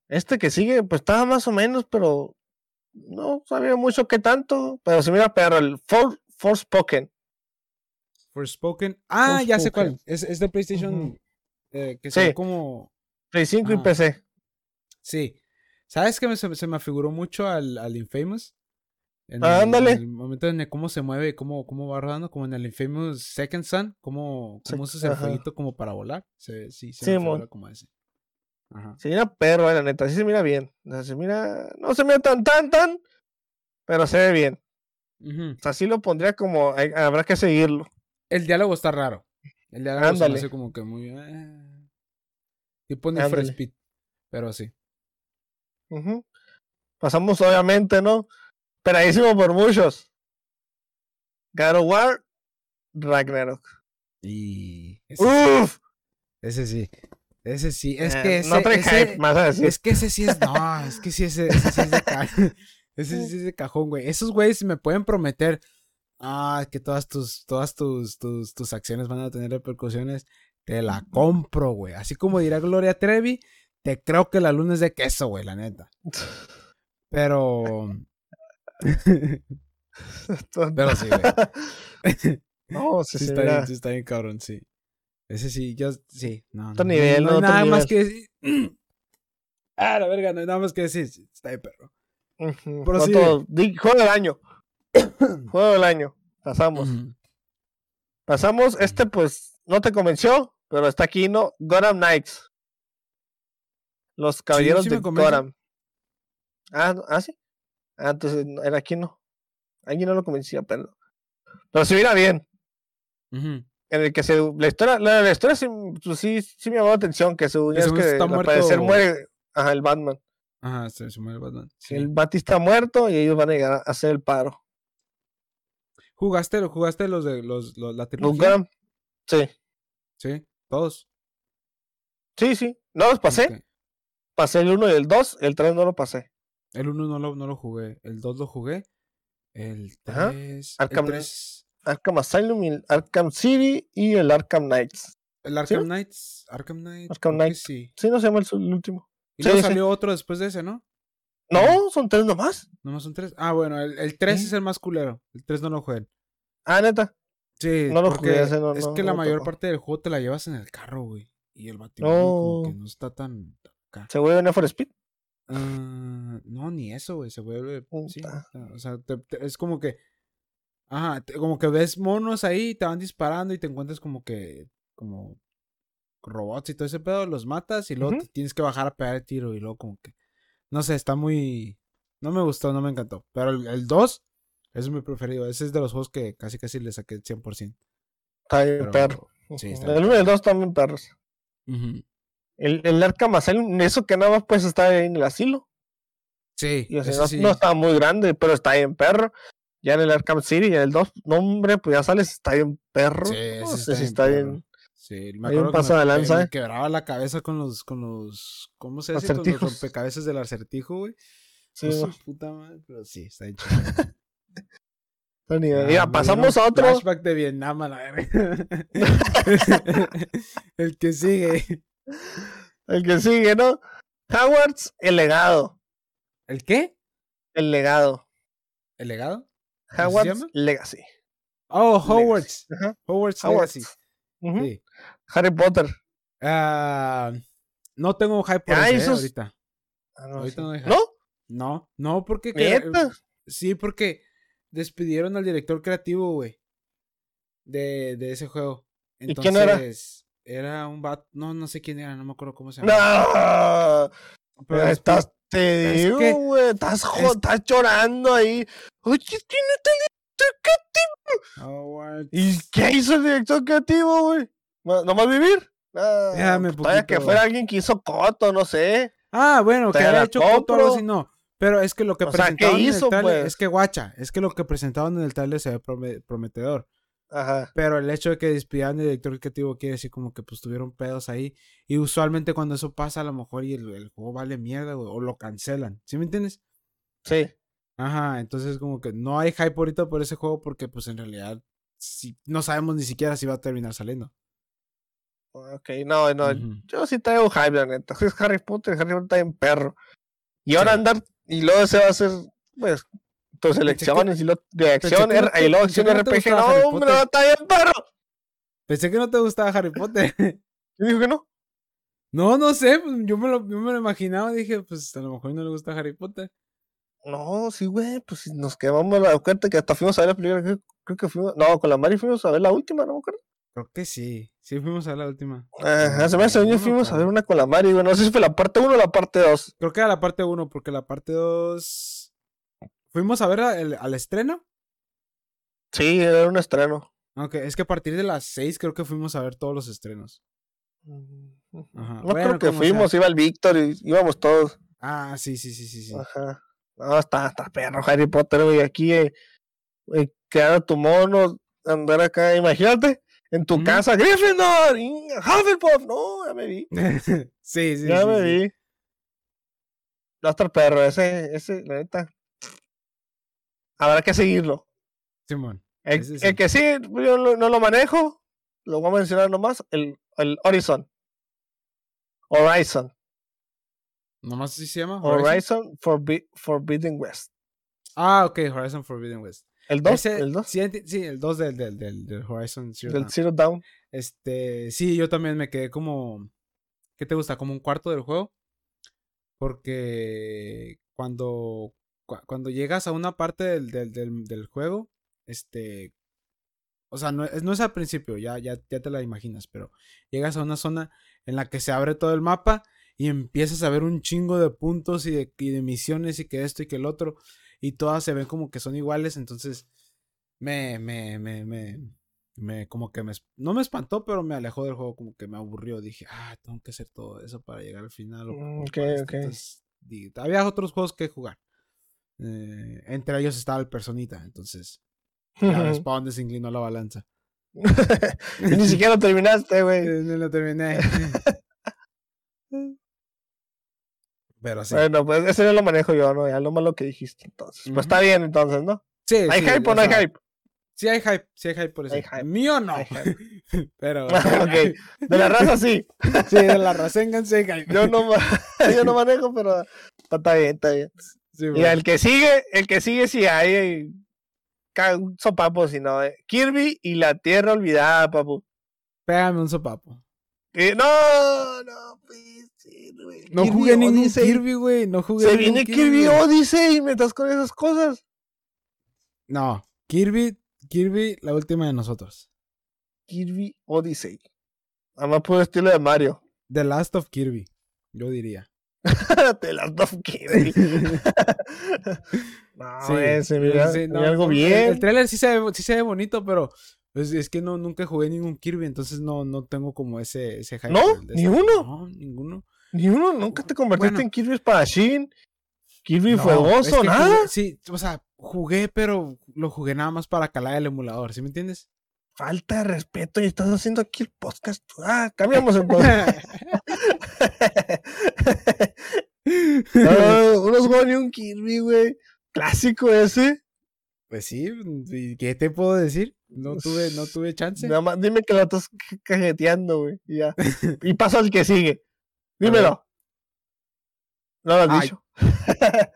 Este que sigue, pues estaba más o menos, pero no sabía mucho qué tanto. Pero se mira perro, el For, Forspoken. Forspoken. Ah, ya sé cuál. Es, es de PlayStation. eh, que sí. como. Play 5 y PC. Sí. ¿Sabes que se, se, me afiguró mucho al, al Infamous? En ándale. El, momento en cómo se mueve, cómo, cómo va rodando, como en el Infamous Second Sun, cómo, cómo usas el fueguito como para volar. Se, sí, se sí, me como ese. Ajá. Se mira perro, eh, la neta, sí se mira bien. Sea, se mira, no se mira tan, tan, tan, pero se ve bien. Uh O sea, sí lo pondría como, hay, habrá que seguirlo. El diálogo está raro. El diálogo se hace como que muy. Eh. Tipo for Speed. Pero sí. Pasamos, obviamente, ¿no? Peradísimo por muchos. God of War, Ragnarok. Y. Ese ¡Uf! ese sí. Ese sí. Es eh, que ese. No trae hype, más a decir. Es que ese sí es. No, es que sí, ese, ese sí es de cajón. Ese sí es de cajón, güey. Esos güeyes me pueden prometer. Ah, que todas tus, todas tus, tus, tus acciones van a tener repercusiones. Te la compro, güey. Así como dirá Gloria Trevi, te creo que la luna es de queso, güey, la neta. Pero. Pero sí, güey. No, sí, sí, está bien, sí, está bien, cabrón, sí. Ese sí, yo sí. No, no, nivel, no, nada más que decir. Ah, la verga, no hay nada más que decir. Está bien, perro. Pero sí. Juego del año. Juego del año. Pasamos. Pasamos. Este, pues, no te convenció, pero está aquí, ¿no? Gotham Knights. Los caballeros de Gotham. Ah, ¿ah, sí. Ah, entonces era aquí, ¿no? Aquí no lo convencía, pero. Pero se mira bien. En el que se. La historia, la, historia sí, pues, sí, sí, me llamó la atención. Que se es que está muerto... muere. Ajá, el Batman. Ajá, se, muere el Batman. El Batista muerto y ellos van a llegar a hacer el paro. ¿Jugaste, jugaste los de los, los la trilogía? Sí. Sí, todos. Sí, sí. No los pasé. Pasé el 1 y el 2, el 3 no lo pasé. El 1 no lo, no lo jugué, el 2 lo jugué. El 3. Arkham, el 3... Arkham Asylum, el Arkham City y el Arkham Knights. ¿El Arkham Knights? Arkham Knights. Arkham Knights. Sí. sí, no se llama el, último. Y luego salió otro después de ese, ¿no? No, son tres nomás. Nomás son tres. Ah, bueno, el, el 3 es el más culero. El 3 no lo jugué. Ah, neta. Sí, no lo jugué. Ese, no, es que la mayor parte del juego te la llevas en el carro, güey. Y el batimóvil como que no está tan. ¿Se vuelve en for Speed? Uh, no, ni eso, güey. Se vuelve. Sí, o sea, es como que. Ajá, como que ves monos ahí, te van disparando y te encuentras como que. Como. Robots y todo ese pedo, los matas y luego tienes que bajar a pegar el tiro y luego como que. No sé, está muy. No me gustó, no me encantó. Pero el 2 es mi preferido. Ese es de los juegos que casi casi le saqué 100%. Está bien, perro. Sí, está el 1 y el 2 están bien perros. El, el Arkham Asylum, eso que nada más pues está en el asilo. Sí, no, está muy grande, pero está bien perro. Ya en el Arkham City, en el 2, no hombre, pues ya sales, está bien perro. Sí, no sé si está bien. Sí, me acuerdo que me, de lanza, ¿eh? quebraba la cabeza con los, con los, ¿cómo se dice? Con los rompecabezas del acertijo, güey. Sí, puta madre, pero sí, está hecho. Mira, ah, pasamos a otro. Flashback de Vietnam a la verga. el que sigue. El que sigue, ¿no? Howard's El Legado. ¿El qué? El Legado. ¿El Legado? Howard's Legacy. Oh, Howard's. Howard's, Legacy. Sí. Harry Potter. Uh, no tengo hype por ah, eso, ahorita. Ah, no, ahorita no, ¿No? No, no, porque... sí, porque despidieron al director creativo, güey. De, de ese juego. Entonces, ¿Y quién era? Era un bat. No, no sé quién era, no me acuerdo cómo se llama. ¡No! Pero estás, te digo, güey. Estás, estás llorando ahí. Oye, ¿quién está el director creativo? ¿Y qué hizo el director creativo, güey? ¿Nomás vivir? Ah, Déjame pues, que fuera alguien que hizo Coto, no sé. Ah, bueno, que haya hecho Coto o algo así, no. Pero es que lo que presentaron en el trailer, es que guacha, es que lo que presentaron en el trailer se ve prometedor. Ajá. Pero el hecho de que despidan al director creativo quiere decir como que pues tuvieron pedos ahí. Y usualmente cuando eso pasa, a lo mejor y el, juego vale mierda, o lo cancelan. ¿Sí me entiendes? Sí. Ajá, entonces como que no hay hype ahorita por ese juego porque pues en realidad si, no sabemos ni siquiera si va a terminar saliendo. Ok, no, no, yo sí traigo hype, la neta. Es Harry Potter, Harry Potter está en perro. Y ahora andar, y luego se va a hacer, pues, tus elecciones y lo de acción, y luego acción RPG. No, hombre, no, está bien, perro. Pensé que no te gustaba Harry Potter. ¿Quién dijo que no? No, no sé, pues, yo me lo, yo me lo imaginaba, dije, pues a lo mejor no le gusta Harry Potter. No, sí, güey, pues nos quedamos la cuenta que hasta fuimos a ver la película, creo, que fuimos, no, con la Mari fuimos a ver la última, ¿no me acuerdo? Creo que sí, sí fuimos a ver la última. Ajá, hace no, fuimos a ver una con la Mari, güey, no sé si fue la parte 1 o la parte 2. Creo que era la parte 1, porque la parte 2 ¿Fuimos a ver al estreno? Sí, era un estreno. Ok, es que a partir de las 6 creo que fuimos a ver todos los estrenos. No creo que fuimos, iba el Víctor y íbamos todos. Ah, sí, sí, sí, sí, sí. Ajá. No, está, está perro Harry Potter, güey. Aquí, eh, eh, tu mono, andar acá, imagínate, en tu casa, Gryffindor, Hufflepuff, no, ya me vi. sí, sí, Ya sí, me sí. vi. No está el perro, ese, ese, la neta. Habrá que seguirlo. Simón. El, el que sí, yo no, no lo manejo, lo voy a mencionar nomás, el, el Horizon. Horizon. ¿Nomás así se llama? Horizon, Forbi- Forbidden West. Ah, ok, Horizon Forbidden West. El 2, Ese- el 2 Sí, el 2 del, del, del, del Horizon Zero del Dawn. Zero Down. Este, sí, yo también me quedé como. ¿Qué te gusta? Como un cuarto del juego. Porque cuando, cua- cuando llegas a una parte del, del, del, del juego, este. O sea, no es, no es al principio, ya, ya, ya te la imaginas, pero llegas a una zona en la que se abre todo el mapa y empiezas a ver un chingo de puntos y de, y de misiones y que esto y que el otro. Y todas se ven como que son iguales, entonces me, me, me, me, me, como que me, no me espantó, pero me alejó del juego, como que me aburrió. Dije, ah, tengo que hacer todo eso para llegar al final. o Mm, ok, para esto". ok. Entonces, había otros juegos que jugar. Eh, entre ellos estaba el Personita, entonces, ya ves para dónde se inclinó la balanza. Ni siquiera lo terminaste, güey. No lo terminé. pero sí. Bueno, pues ese no lo manejo yo, ¿no? Ya lo malo que dijiste, entonces. Ujú. Pues está bien, entonces, ¿no? Sí, ¿Hay sí, hype o no hay hype? Sí hay hype, sí hay hype por eso. Hay hype. Mío no. Hay hype. pero. ok. De la raza sí. sí, de la Rasengan sí hay hype. Yo no, yo no manejo, pero está bien, está bien. Sí, Y bueno. el que sigue, el que sigue sí hay un sopapo, si no. eh. Kirby y la Tierra Olvidada, papu. Pégame un sopapo. Eh, no, no, pues, güey. No Kirby jugué ningún Odyssey. Kirby, güey. No jugué Se viene Kirby güey. Odyssey y me estás con esas cosas. No, Kirby, Kirby, la última de nosotros. Kirby Odyssey. Además, puro estilo de Mario. The Last of Kirby, yo diría. Te las dos Kirby. no, Sí, ese, mira, sí, mira no, algo el- bien. El, trailer sí se, ve, sí se ve bonito, pero es, es que no, nunca jugué ningún Kirby, entonces no, no tengo como ese, ese hype. ¿No? por el de ¿Ni este. uno? No, ninguno. Ni uno, nunca te convertiste Bueno. en Kirby Espadachín. Kirby No, Fuegoso, es que nada. jugué- sí, o sea, jugué, pero lo jugué nada más para calar el emulador, ¿sí me entiendes? Falta de respeto y estás haciendo aquí el podcast. Ah, cambiamos entonces. no, unos juegos ni un Kirby, güey. Clásico ese. Pues sí, ¿y ¿qué te puedo decir? No tuve, no tuve chance. Nada más dime que lo estás ca- cajeteando, güey. Y ya. y paso al que sigue. Dímelo. No lo has dicho.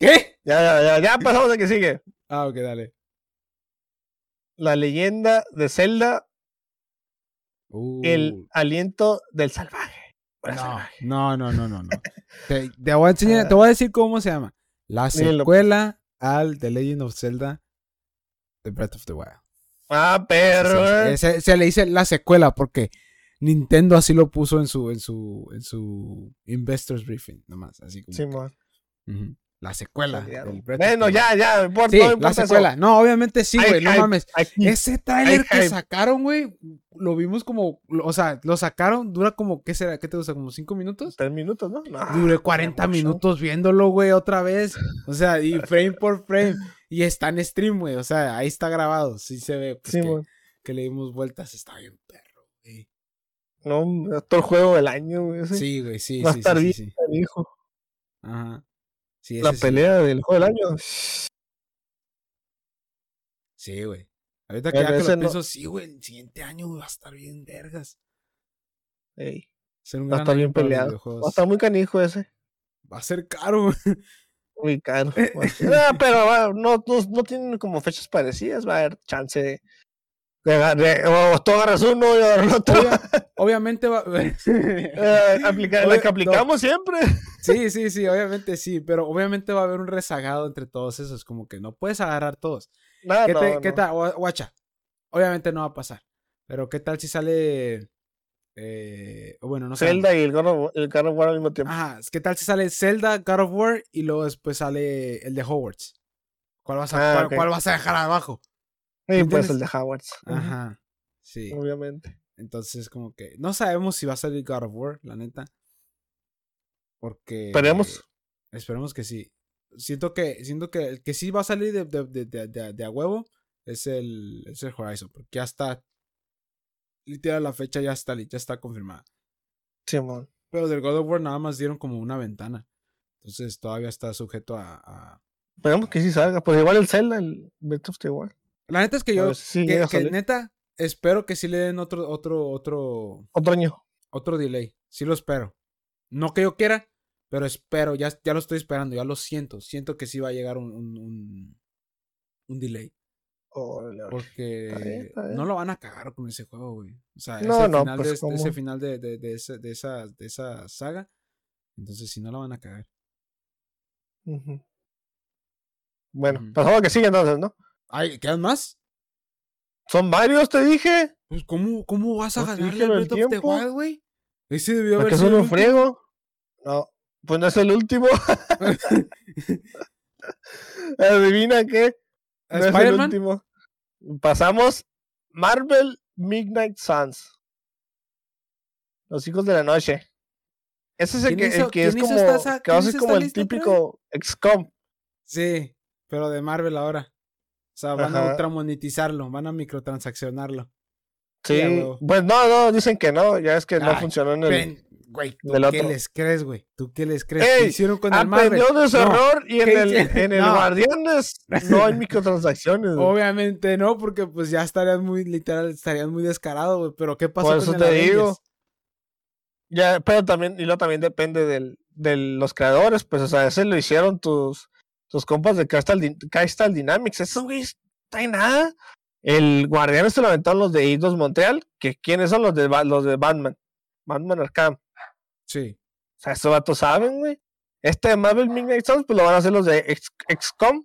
¿Qué? Ya, ya, ya, ya pasamos al que sigue. Ah, ok, dale. La leyenda de Zelda, el Uh, aliento del salvaje. No, salvaje. no, no, no, no, no. Te, te voy a enseñar, te voy a decir cómo se llama. La secuela al The Legend of Zelda The Breath of the Wild. Ah, perro. Se, eh. se- se le dice la secuela porque Nintendo así lo puso en su, en su, en su Investors Briefing, nomás, así como. que, Simón. ujú, La secuela. Bueno, ya, ya, Sí, no la eso. secuela. No, obviamente sí, güey, no mames. Ese tráiler que sacaron, güey, lo vimos como, o sea, lo sacaron, dura como, ¿qué será? ¿Qué te gusta? ¿Como cinco minutos? Tres minutos, ¿no? No, Duré 40 mucho. minutos viéndolo, güey, otra vez. O sea, y frame por frame. Y está en stream, güey. O sea, ahí está grabado. Sí se ve pues, que, Simón. que le dimos vueltas. Está bien, perro. No, el juego del año, güey. ese. Sí, güey, sí, Va a sí, estar sí, bien, sí, sí. hijo. Ajá. La pelea del juego del año. Sí, güey. Ahorita que ya que lo no- pienso, sí, güey, el siguiente año güey, va a estar bien vergas. Ey, Ser un va a estar bien peleado. Va a estar muy canijo ese. Va a ser caro, güey. Muy caro. Ah, pero va, no, no, no tienen como fechas parecidas. Va a haber chance de. O tú agarras uno y agarras otro. Obvia- obviamente va. Eh, la que aplicamos siempre. Sí, sí, sí, obviamente sí, pero obviamente va a haber un rezagado entre todos esos, como que no puedes agarrar todos. Nada, ¿Qué, no, te- no. qué tal? Gua- Guacha, obviamente no va a pasar, pero ¿qué tal si sale, eh, bueno, no sé. Zelda y el God, of, el God of War al mismo tiempo. Ajá, ¿qué tal si sale Zelda, God of War y luego después sale el de Hogwarts? ¿Cuál vas a, Ah, cuál vas a dejar abajo? Y pues el de Howards. Ajá, sí. Obviamente. Entonces, como que no sabemos si va a salir God of War, la neta. Porque. Esperemos. esperemos que sí. Siento que, siento que el que sí va a salir de, de, de, de a huevo es el, es el Horizon. Porque ya está. Literal, la fecha ya está, ya está confirmada. Simón. Pero del God of War nada más dieron como una ventana. Entonces todavía está sujeto a. Esperemos que sí salga. Pues igual el Zelda, el Breath of the Wild. La neta es que yo. que, neta, espero que sí le den otro, otro, otro. Otro año. Otro delay. Sí lo espero. No que yo quiera, pero espero. Ya, ya lo estoy esperando. Ya lo siento. Siento que sí va a llegar un, un, un, delay. Porque no lo van a cagar con ese juego, güey. O sea, ese, final de, pues, ese final de, de, de, esa, de, esa, de esa saga. Entonces, si no lo van a cagar. Bueno, pasamos a que sigue entonces, ¿no? Ay, ¿Quedan más? Son varios, te dije. Pues, ¿cómo, cómo vas a ganar el Breath of the Wild, güey? Ese debió haber sido. un friego? No, pues no es el último. Adivina qué. No es el último. Pasamos Marvel Midnight Suns. Los hijos de la noche. Ese es el que, el que es como, que va a ser como el típico XCOM. Sí, pero de Marvel ahora. O sea, van a ultramonetizarlo, van a microtransaccionarlo. Sí, pues no, no, dicen que no, ya es que no funcionó en el. güey, ¿tú qué les crees, güey? ¿Tú qué les crees? ¿Qué hicieron con el Marvel? de su error y en el, en el Guardianes no hay microtransacciones. Obviamente no, porque pues ya estarían muy, literal, estarían muy descarados, güey. Pero ¿qué pasó Por eso te digo. Ya, pero también, y lo también depende del, de los creadores, pues, o sea, ese lo hicieron tus, tus compas de Crystal, Dynamics. Eso, güey, está en nada. El Guardián se lo aventaron los de Eidos Montreal, que quiénes son los de los de Batman. Batman Arkham. Sí. O sea, estos vatos saben, güey. Este de Marvel Midnight Suns, pues lo van a hacer los de XCOM.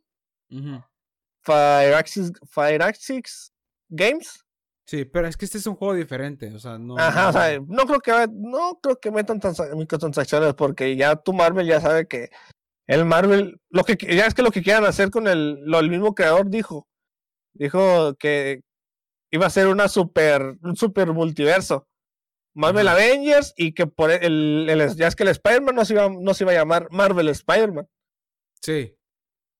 Fire Firaxis Games. Sí, pero es que este es un juego diferente, o sea, no. Ajá, o sea, no creo que no creo que metan microtransacciones porque ya tu Marvel ya sabe que el Marvel, lo que ya es que lo que quieran hacer con el, lo el mismo creador dijo, dijo que iba a ser una super, un super multiverso. Marvel Avengers y que por el, el, ya es que el Spider-Man no se iba, no se iba a llamar Marvel Spider-Man. Sí.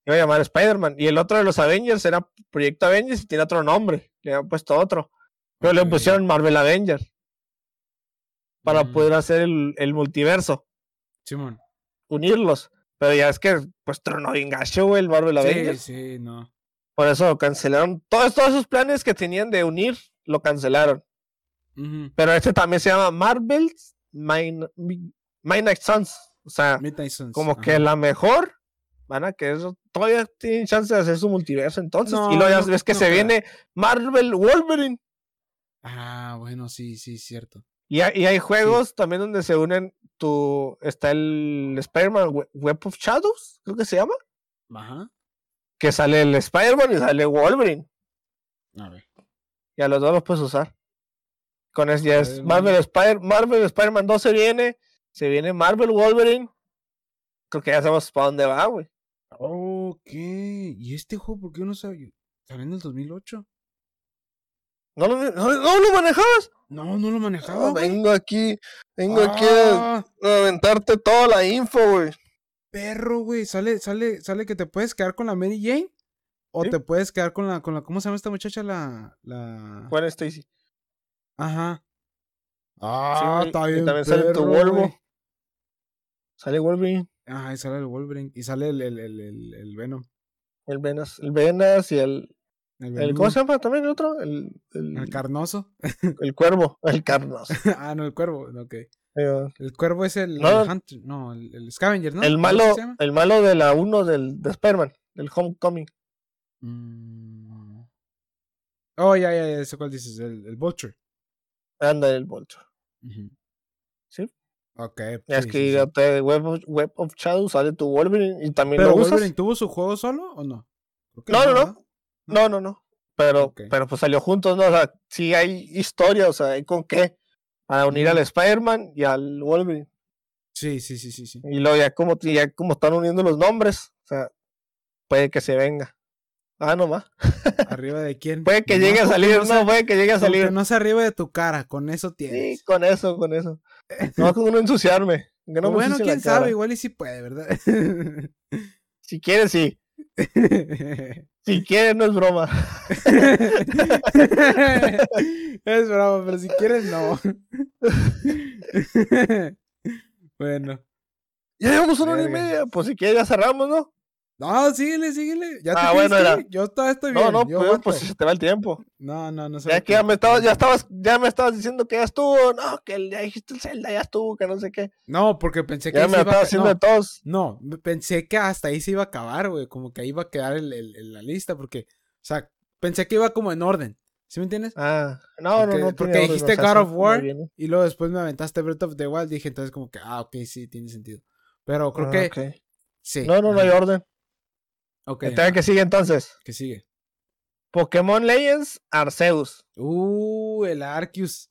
Iba a llamar Spider-Man. Y el otro de los Avengers era Proyecto Avengers y tiene otro nombre. Le habían puesto otro. Pero le pusieron Marvel Avengers. Para mm. poder hacer el, el multiverso. Simón. Unirlos. Pero ya es que, pues, tronó bien gacho, el Marvel Avengers. Sí, sí, no. Por eso cancelaron. Todos, todos esos planes que tenían de unir, lo cancelaron. Pero este también se llama Marvel's Midnight Suns. O sea, como que la mejor. Van a que eso todavía tienen chance de hacer su multiverso entonces. y luego ya ves que se viene Marvel Wolverine. Ah, bueno, sí, sí, cierto. Y hay, hay juegos también donde se unen tu. Está el Spider-Man Web of Shadows, creo que se llama. Ajá. Que sale el Spider-Man y sale Wolverine. A ver. Y a los dos los puedes usar. Con eso ya es Marvel, Spider Marvel Spider-Man 2 se viene. Se viene Marvel Wolverine. Creo que ya sabemos para dónde va, güey. Ok. ¿Y este juego por qué no sabe? ¿Salió en el 2008? ¿No lo, no, lo manejabas? No, no lo manejaba. vengo aquí, vengo aquí a, ah. aventarte toda la info, güey. Perro, güey. Sale, sale, sale que te puedes quedar con la Mary Jane. O te puedes quedar con la, con la, ¿cómo se llama esta muchacha? La, la. Juan Stacy. Ajá. Ah, está bien. también sale tu Wolverine. Sale Wolverine. Ajá, y sale el Wolverine. Y sale el, el, el, el, el Venom. El Venas, el Venas y el. El, ¿Cómo se llama también el otro? El, el, carnoso. El cuervo, el carnoso. ah, no, el cuervo, ok. El cuervo es el, no, Hunter, no, el, Scavenger, ¿no? El malo, el malo de la 1 del de Spider-Man, del Homecoming. Mm. Oh, ya, ya, ya, ese cuál dices, el, el Vulture. Anda el Vulture. ¿Sí? Ok. es que Web, of, Web, of, Shadows sale tu Wolverine y también ¿Pero lo Wolverine tuvo su juego solo o no? No, no, no, no, no, no. Pero, pero pues salió juntos, ¿no? O sea, sí hay historia, o sea, hay con qué. Para unir al Spider-Man y al Wolverine. Sí, sí, sí, sí, sí. Y luego ya como, ya como están uniendo los nombres, o sea, puede que se venga. Ah, no más. ¿Arriba de quién? Puede que llegue a salir, no, puede que llegue a salir. no se arriba de tu cara, con eso tienes. Sí, con eso, con eso. No con uno ensuciarme. no bueno, quién sabe, igual y si puede, ¿verdad? si quieres, sí. si quieres, no es broma. es broma, pero si quieres, no. bueno. Ya llevamos una hora y media. Pues si quieres, ya cerramos, ¿no? No, síguele, síguele. Ya ah, bueno, era... Yo todavía estoy bien. No, no, pues, pues se te va el tiempo. No, no, no sé. Ya que ya me estabas, ya estabas, ya me estabas diciendo que ya estuvo, no, que ya dijiste el Zelda, ya estuvo, que no sé qué. No, porque pensé que ya me estaba haciendo todos. No, pensé que hasta ahí se iba a acabar, güey, como que ahí iba a quedar el, el, la lista, porque, o sea, pensé que iba como en orden. ¿Sí me entiendes? Ah, no, no, no. Porque dijiste God of War y luego después me aventaste Breath of the Wild, dije entonces como que, ah, ok, sí, tiene sentido. Pero creo ah, que... Sí. No, no, no hay orden. Ok. Entonces, ¿qué sigue entonces? ¿Qué sigue? Pokémon Legends Arceus. Uh, el Arceus.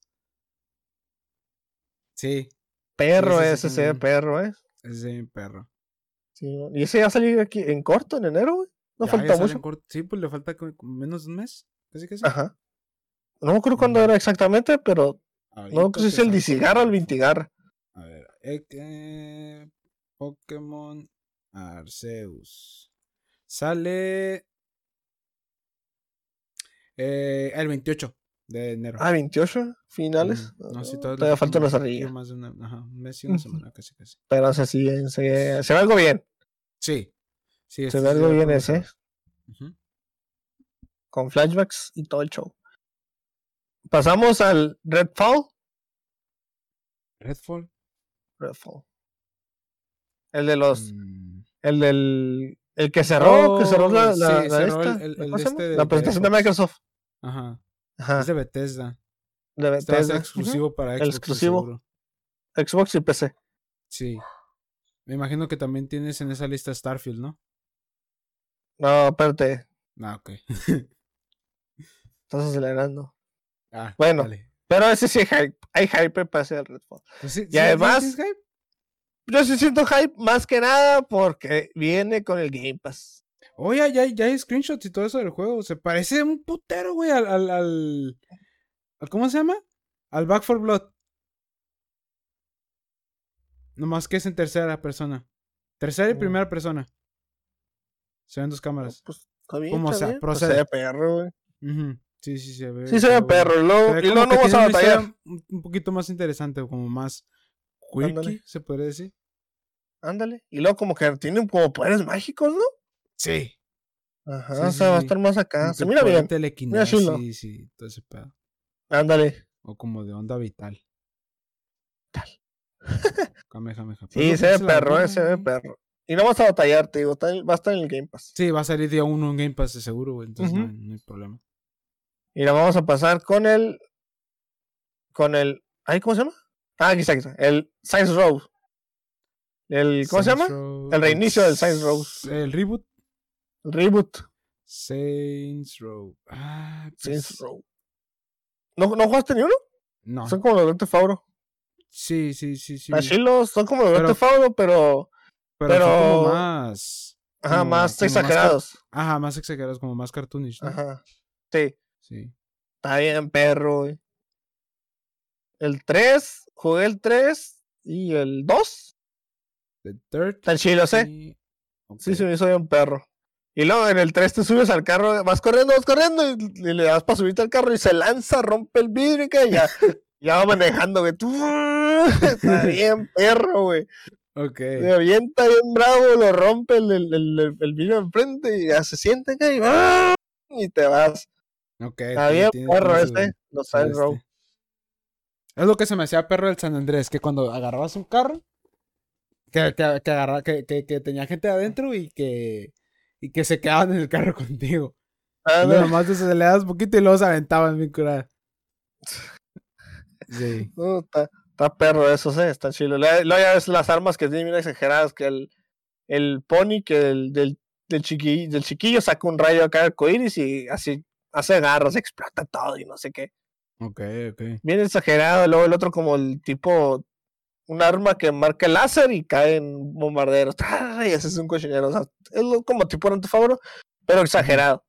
Sí. Perro ese, ese, perro, ¿eh? Ese perro. Sí, y ese ya salió aquí en corto, en enero, güey. No falta mucho. Sí, pues le falta menos de un mes. Casi que sí. Ajá. No me acuerdo cuándo era exactamente, pero. no sé si es el Disigarra o el Vintigarra. A ver. Eh, Pokémon Arceus. Sale eh, el 28 de enero. Ah, 28 finales. no, sí, todavía, falta una arriba. Más de una, ajá, un mes y una semana, casi, casi. Pero o sea, sí, se, se, ve algo bien. Sí. sí se ve algo bien ese. Con flashbacks y todo el show. Pasamos al Redfall. Redfall. Redfall. El de los. Mm. El del el que cerró, que cerró la, la, la, este la presentación de, Microsoft. Ajá. Ajá. Es de Bethesda. De Bethesda. Este exclusivo para Xbox. El exclusivo. Xbox y PC. Sí. Me imagino que también tienes en esa lista Starfield, ¿no? No, espérate. Ah, ok. Estás acelerando. Ah, bueno. Pero ese sí hay hype. Hay hype para hacer Redfall. Pues y además. hype? Yo sí siento hype más que nada porque viene con el Game Pass. Oye, ya, ya hay screenshots y todo eso del juego. Se parece un putero, güey, al, al, al, ¿Cómo se llama? Al Back for Blood. Nomás que es en tercera persona. Tercera y mm. primera persona. Se ven dos cámaras. Pues está bien. ¿Cómo se pues, se ve perro, güey. Sí, sí, se ve. Sí, se ve perro. Luego, y luego no vamos a batallar. Un poquito más interesante, como más Quickie, se podría decir. Ándale. Y luego como que tienen como poderes mágicos, ¿no? Sí. Ajá, o sea, va a estar más acá. Se mira bien. Mira Sí, sí, todo ese pedo. Ándale. O como de onda vital. Tal. Sí, se ve perro, eh, se ve perro. Y no vas a batallar, te digo, va a estar en el Game Pass. Sí, va a salir día uno en Game Pass, seguro, güey. Entonces no, hay problema. Y la vamos a pasar con el. Con el. ¿Ay, cómo se llama? Ah, aquí está, aquí está. El Science Row. El, ¿Cómo se llama? El reinicio del Saints Row. El reboot. El reboot. Saints Row. Ah, pues Saints Row. ¿No, ¿No jugaste ni uno? No. Son como los de Fauro. Sí, sí, sí, sí. Chilos son como los de Fauro, pero. Pero. pero... Como más. Ajá, más exagerados. ajá, más exagerados, como más cartoonish. ¿no? Ajá. Sí. Sí. Está bien, perro, güey. El 3, jugué el 3 y el 2. The Third. Tan chido, ¿eh? Sí, sí, soy un perro. Y luego en el 3 te subes al carro, vas corriendo, vas corriendo, y, le das para subirte al carro y se lanza, rompe el vidrio y ya, ya va manejando, güey. Está bien perro, güey. Ok. Se avienta bien bravo, lo rompe el, el, el, vidrio enfrente y ya se siente acá y, y te vas. Ok. Está bien perro este, los Side Row. Es lo que se me hacía perro del San Andrés, que cuando agarrabas un carro que, que, que, agarra, que, que, que, tenía gente adentro y que, y que se quedaban en el carro contigo. Ah, y nomás se le das un poquito y luego se aventaban bien curada. Sí. está, perro eso, ¿sí? está chido. Luego ya ves las armas que tienen bien exageradas, que el, el pony que el, del, del, chiquillo, del chiquillo saca un rayo acá arcoíris y así hace garras, explota todo y no sé qué. Ok, ok. Bien exagerado. Luego el otro como el tipo un arma que marca el láser y cae en bombarderos. Y ese es un cochinero. O sea, es como tipo en tu favor, pero exagerado.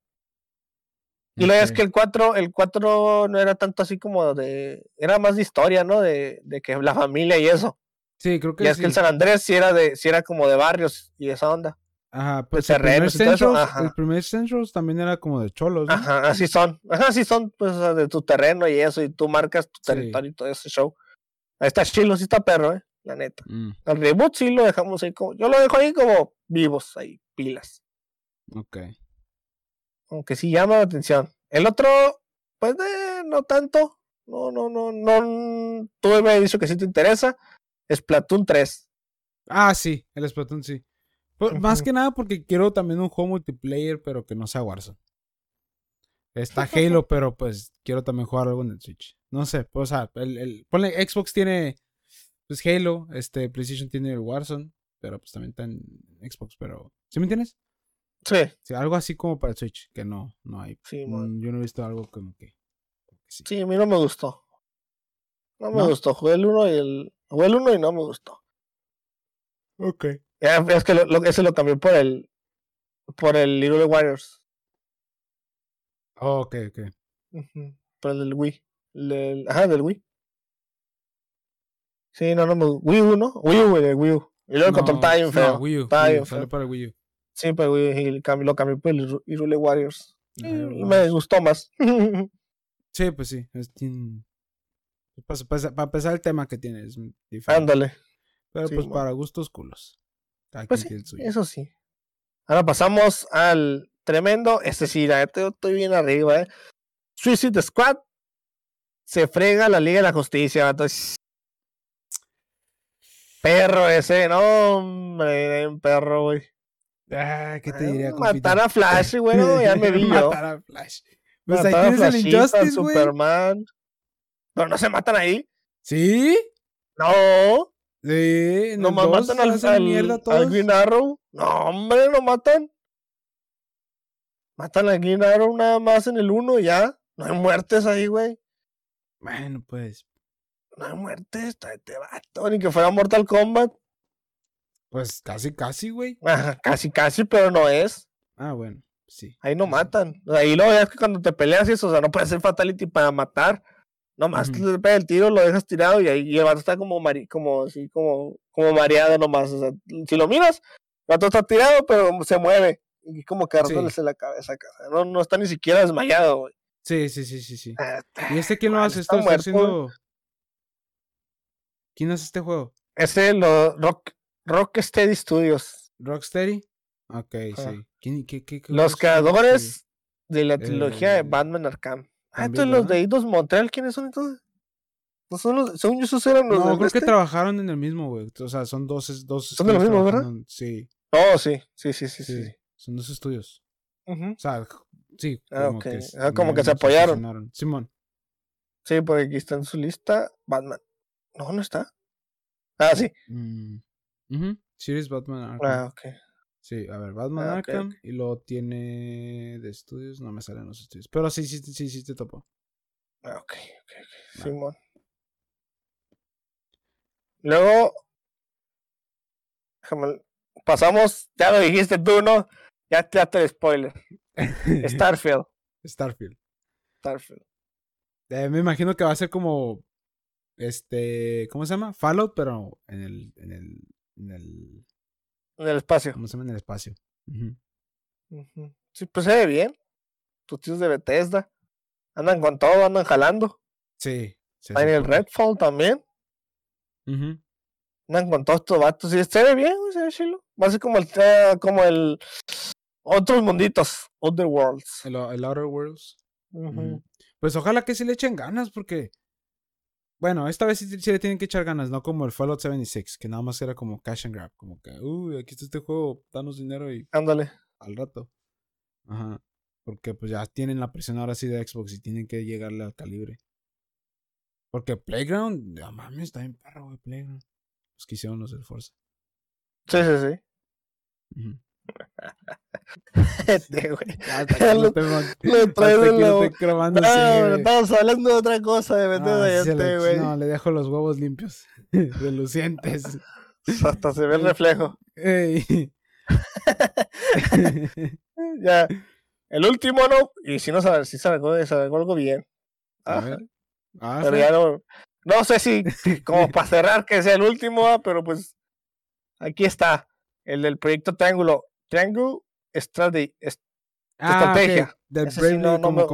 Y luego es que el 4, el 4 no era tanto así como de. Era más de historia, ¿no? De, de que la familia y eso. Sí, creo que y es que el San Andrés sí era, de, sí era como de barrios y esa onda. Ajá, pues el primer, el primer también era como de cholos, ¿no? Ajá, así son. Ajá, así son, pues de tu terreno y eso, y tú marcas tu territorio y todo ese show. Ahí está chilo, sí está perro, eh, la neta. Mm. El reboot sí lo dejamos ahí como. Yo lo dejo ahí como vivos, ahí, pilas. Ok. Aunque sí llama la atención. El otro, pues eh, no tanto. No, no, no, no. Tú me has dicho que sí te interesa. Splatoon 3. Ah, sí, el Splatoon sí. Pues, más que nada porque quiero también un juego multiplayer, pero que no sea Warzone. Está Halo, pero pues quiero también jugar algo en el Switch. No sé, pues, o sea, el, el, ponle, Xbox tiene pues Halo, este, PlayStation tiene el Warzone, pero pues también está en Xbox, pero ¿sí me entiendes? Sí. algo así como para el Switch, que no, no hay. Sí, mm, yo no he visto algo como que. sí. a mí no me gustó. No me gustó. Jugué el 1 y el. Jugué el 1 y no me gustó. Ok. Es que lo, ese lo cambié por el. Por el Little Warriors. Oh, ok, ok. Por el del Wii. El, ajá, del Wii. Sí, no, no Wii U, ¿no? Wii U, el Wii U. Y luego no, con Time, feo. No, Wii U. Sale para Wii U. Sí, pero Wii U lo cambié por el Irule Warriors. Y me gustó más. sí, pues sí. Es, pues, para, para, empezar el tema que tiene es diferente. Ándale. Pero pues para gustos culos. Pues eso sí. Ahora pasamos al tremendo. Este sí, la estoy bien arriba, eh. Suicide Squad se frega la Liga de la Justicia. Entonces, perro ese, no, hombre, un perro, güey. Ah, ¿qué te diría? Matar a Flash, güey, ya me vi yo. Matar a Flash. Pues ahí tienes el Injustice, Superman. Pero no se matan ahí. ¿Sí? No. Sí, no matan al, al, mierda todos. al Green Arrow. No, hombre, no matan. Matan al Green Arrow nada más en el 1 ya. No hay muertes ahí, güey. Bueno, pues. No hay muertes, está este vato. Ni que fuera Mortal Kombat. Pues casi, casi, güey. casi, casi, pero no es. Ah, bueno, sí. Ahí no matan. Ahí lo es que cuando te peleas y eso, o sea, no puede ser fatality para matar. Nomás uh le pega el tiro, lo dejas tirado y ahí el vato está como como así, como, como mareado nomás. O sea, si lo miras, el vato está tirado, pero se mueve. Y como que sí. la cabeza. No, no está ni siquiera desmayado, güey. Sí, sí, sí, sí, sí. Ah, ¿Y este quién lo hace? Está, haciendo... ¿Quién hace este juego? Este lo Rock, Rocksteady Studios. Rocksteady. Ok, sí. ¿Quién, qué, qué, los creadores de la trilogía de Batman Arkham. Ah, entonces los de Eidos Montreal, ¿quiénes son entonces? ¿No son los, según yo, esos eran los No, creo que trabajaron en el mismo, güey. O sea, son dos. dos ¿Son de los mismos, verdad? Sí. Oh, sí. Sí, sí, sí. sí, Son dos estudios. O sea, sí. Ah, como que, ah, como que se apoyaron. Simón. Sí, porque aquí está en su lista Batman. No, no está. Ah, sí. Mm. Series Batman Arkham. Ah, ok. Sí, a ver, Batman ah, Arkham. Y luego tiene de estudios. No me salen los estudios. Pero sí, sí, sí, sí, te topo. Ah, ok, ok, ok. Simón. Luego. Pasamos, ya lo dijiste tú, ¿no? Ya te el spoiler. Starfield. Starfield. Starfield. Eh, me imagino que va a ser como. Este. ¿Cómo se llama? Fallout, pero en el. En el. En el en el espacio. ¿Cómo se llama? En el espacio. Sí, pues se ve bien. Tus tíos de Bethesda. Andan con todo, andan jalando. Sí. en el Redfall también. Andan con todos estos vatos. Y se ve bien, se ve chilo. Va a ser como el, como el. Otros munditos. Other Worlds. El, Outer Worlds. Pues ojalá que se le echen ganas, porque bueno, esta vez sí, le tienen que echar ganas, no como el Fallout 76, que nada más era como cash and grab, como que, uy, aquí está este juego, danos dinero y. Ándale. Al rato. Ajá. Porque pues ya tienen la presión ahora sí de Xbox y tienen que llegarle al calibre. Porque Playground, ya mames, está bien perro, güey, Playground. Los que hicieron los del Forza. Sí, sí, sí. este, güey. lo, no, estamos hablando de otra cosa de meter ah, este, güey. No, le dejo los huevos limpios, relucientes. Hasta se ve el reflejo. ya. El último no, y si no sabe, si sabe, algo bien. Ah, ah, pero ya no, no sé si, como para cerrar que sea el último, ah, pero pues aquí está, el del proyecto Triángulo. Triángulo Strategy, ah, estrategia.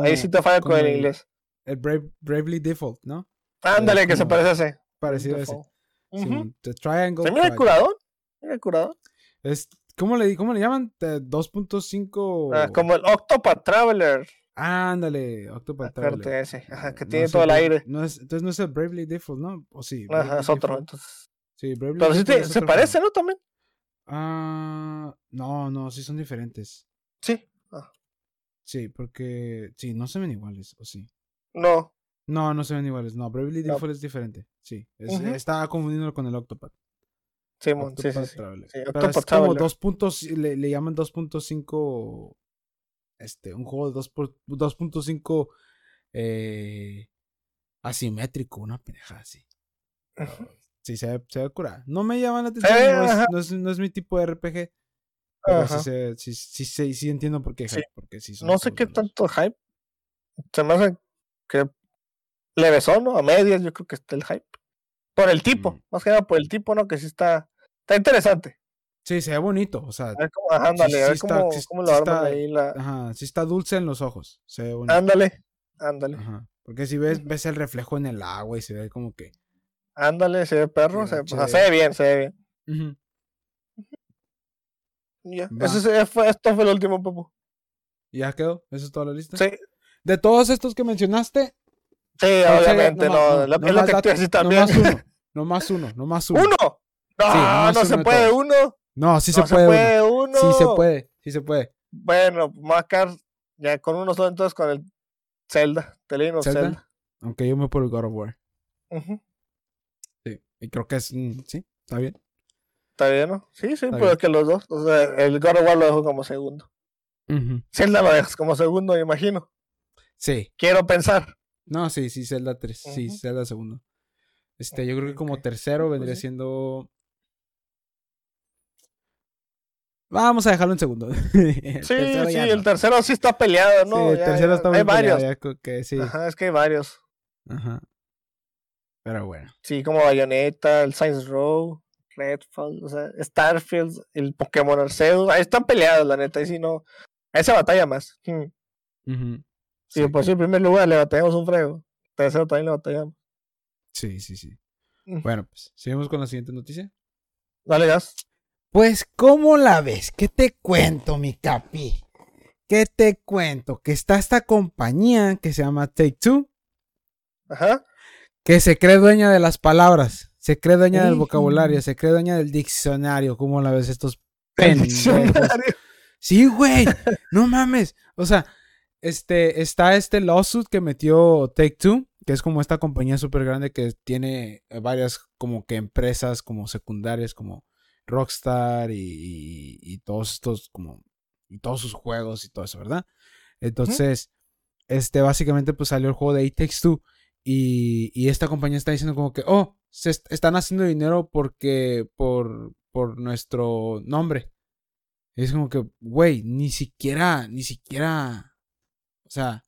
ahí sí te falla con el inglés. El Bravely Default, ¿no? Ándale, que se parece a ese. Parecido a ese. the Triangle. ¿Se mira curado? Mira curado. Es, ¿cómo, le, ¿Cómo le llaman? 2.5. Ah, como el Octopath Traveler. Ándale, Octopath Traveler. ese, ajá, que tiene todo el aire. No es, entonces no es el Bravely Default, ¿no? ¿O sí? Ajá, es otro. Entonces. Sí, Bravely Pero sí te, se parece, ¿no? También. Ah, no, no, sí son diferentes. Sí. Ah. Sí, porque. Sí, no se ven iguales, ¿o sí? No. No, no se ven iguales. No, Bravely Default es diferente. Sí. Es, Estaba confundiéndolo con el Octopath. Sí, sí, sí, sí. Pero es como dos puntos, le, le llaman 2.5. Este, un juego de 2.5 eh, asimétrico, una pendeja así. Sí, se ve, se ve cura. No me llama la atención, eh, no, es, no, es, no, es, mi tipo de RPG. Pero sí, sí, sí, sí, sí, entiendo por qué hype. Porque sí no sé qué tanto hype. Se me hace que levesón, ¿no? A medias, yo creo que está el hype. Por el tipo, mm. más que nada por el tipo, ¿no? Que sí está, está interesante. Sí, se ve bonito, o sea. A ver cómo, ándale, a ver cómo, cómo, lo arman ahí la... Ajá, sí está dulce en los ojos, se ve bonito. Ándale, ándale. Ajá, porque si ves, ves el reflejo en el agua y se ve como que... Ándale, se ve perro, se, o sea, se ve bien, se ve bien. Ya, Ese fue, esto fue el último, Papu. ¿Ya quedó? ¿Eso es toda la lista? Sí. De todos estos que mencionaste. Sí, obviamente, no. lo, es lo que estoy también. No más uno, no más uno. ¿Uno? No, no, se puede uno. No, sí se, puede, puede uno. Sí se puede, sí se puede. Bueno, Macar, ya con uno solo entonces con el Zelda. Te leí Zelda. Zelda. Aunque yo me por el God of War. Sí, y creo que es, mm, sí, está bien. Está bien, ¿no? Sí, sí, pero es que los dos. O sea, el God of War lo dejo como segundo. Zelda lo dejas como segundo, me imagino. Sí. Quiero pensar. No, sí, sí, Zelda 3. Sí, Zelda segundo. Este, yo creo que como tercero pues vendría siendo. Vamos a dejarlo en segundo. sí, sí, el tercero sí está peleado, ¿no? Sí, el tercero está muy Hay varios. sí. Ajá, es que hay varios. Ajá. Pero bueno. Sí, como Bayonetta, el Science Row, Redfall, o sea, Starfield, el Pokémon Arceus. Ahí están peleados, la neta. Ahí sí no. esa batalla más. Hmm. Sí, pues sí, en primer lugar le batallamos un frego. Tercero también le batallamos. Sí, sí, sí. Bueno, pues, seguimos con la siguiente noticia. Dale, gas. Pues, ¿cómo la ves? ¿Qué te cuento, mi capi? ¿Qué te cuento? Que está esta compañía que se llama Take Two. Ajá. Que se cree dueña de las palabras. Se cree dueña del vocabulario. Se cree dueña del diccionario. ¿Cómo la ves estos pendejos? Sí, güey. No mames. O sea, este, está este lawsuit que metió Take Two que es como esta compañía súper grande que tiene varias como que empresas como secundarias como Rockstar y, todos estos como y todos sus juegos y todo eso, ¿verdad? Entonces, este básicamente pues salió el juego de It Takes Two y, y esta compañía está diciendo como que, oh, se están haciendo dinero porque por, por nuestro nombre. es como que, güey, ni siquiera, ni siquiera, o sea,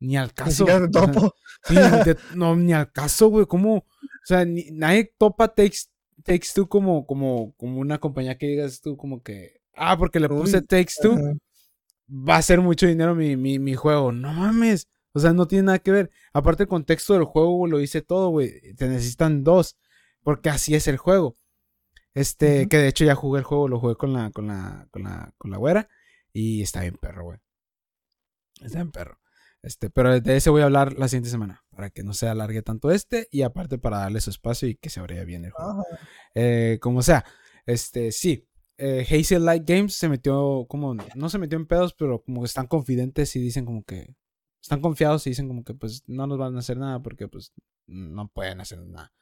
ni al caso. no, ni al caso, güey. ¿Cómo? O sea, nadie topa Takes, Takes Two como, como, como una compañía que digas tú como que. Ah, porque le puse Takes Two. Va a ser mucho dinero mi, mi, mi, juego. No mames. O sea, no tiene nada que ver. Aparte, el contexto del juego lo hice todo, güey. Te necesitan dos. Porque así es el juego. Este, que de hecho ya jugué el juego, lo jugué con la, con la, con la, con la güera. Y está bien perro, güey. Está bien perro. Este, pero de ese voy a hablar la siguiente semana, para que no se alargue tanto este y aparte para darle su espacio y que se abría bien el juego. Eh, como sea, este, sí, eh, Hazel Light Games se metió como, no se metió en pedos, pero como que están confidentes y dicen como que, están confiados y dicen como que pues no nos van a hacer nada porque pues no pueden hacer nada.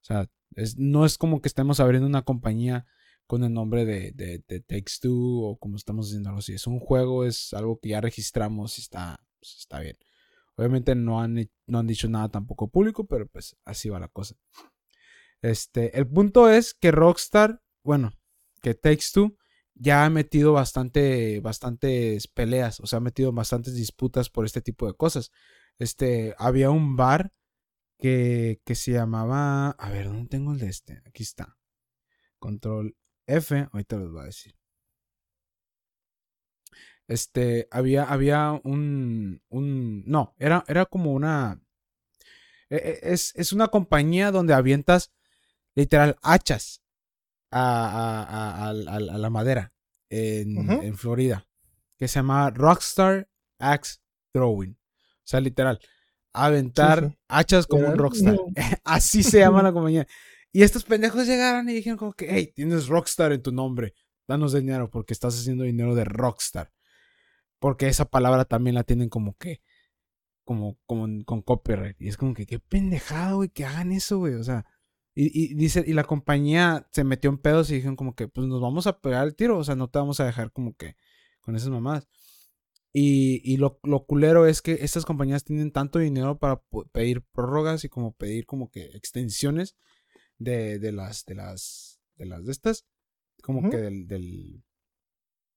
O sea, es, no es como que estemos abriendo una compañía con el nombre de, de, Takes Two o como estamos haciendo algo así. Es un juego, es algo que ya registramos y está pues, está bien. Obviamente no han, no han dicho nada tampoco público, pero pues así va la cosa. Este, el punto es que Rockstar, bueno, que Takes Two ya ha metido bastante, bastantes peleas, o sea, ha metido bastantes disputas por este tipo de cosas. Este, había un bar que, que se llamaba, a ver, ¿dónde tengo el de este? Aquí está. Control F, ahorita les voy a decir. Este, había, había un, un, no, era, era como una, e, e, es, es una compañía donde avientas literal hachas a, a, la madera en, Florida, que se llama Rockstar Axe Throwing. O sea, literal, aventar hachas como un rockstar. Así se llama la compañía. Y estos pendejos llegaron y dijeron como que, hey, tienes rockstar en tu nombre, danos dinero porque estás haciendo dinero de rockstar. Porque esa palabra también la tienen como que, como, como con copyright. Y es como que, qué pendejado, güey, que hagan eso, güey. O sea, y, dice, y la compañía se metió en pedos y dijeron como que, pues nos vamos a pegar el tiro, o sea, no te vamos a dejar como que con esas mamadas. Y, y lo, lo, culero es que estas compañías tienen tanto dinero para pedir prórrogas y como pedir como que extensiones de, de las, de las, de las de estas, como que del, del,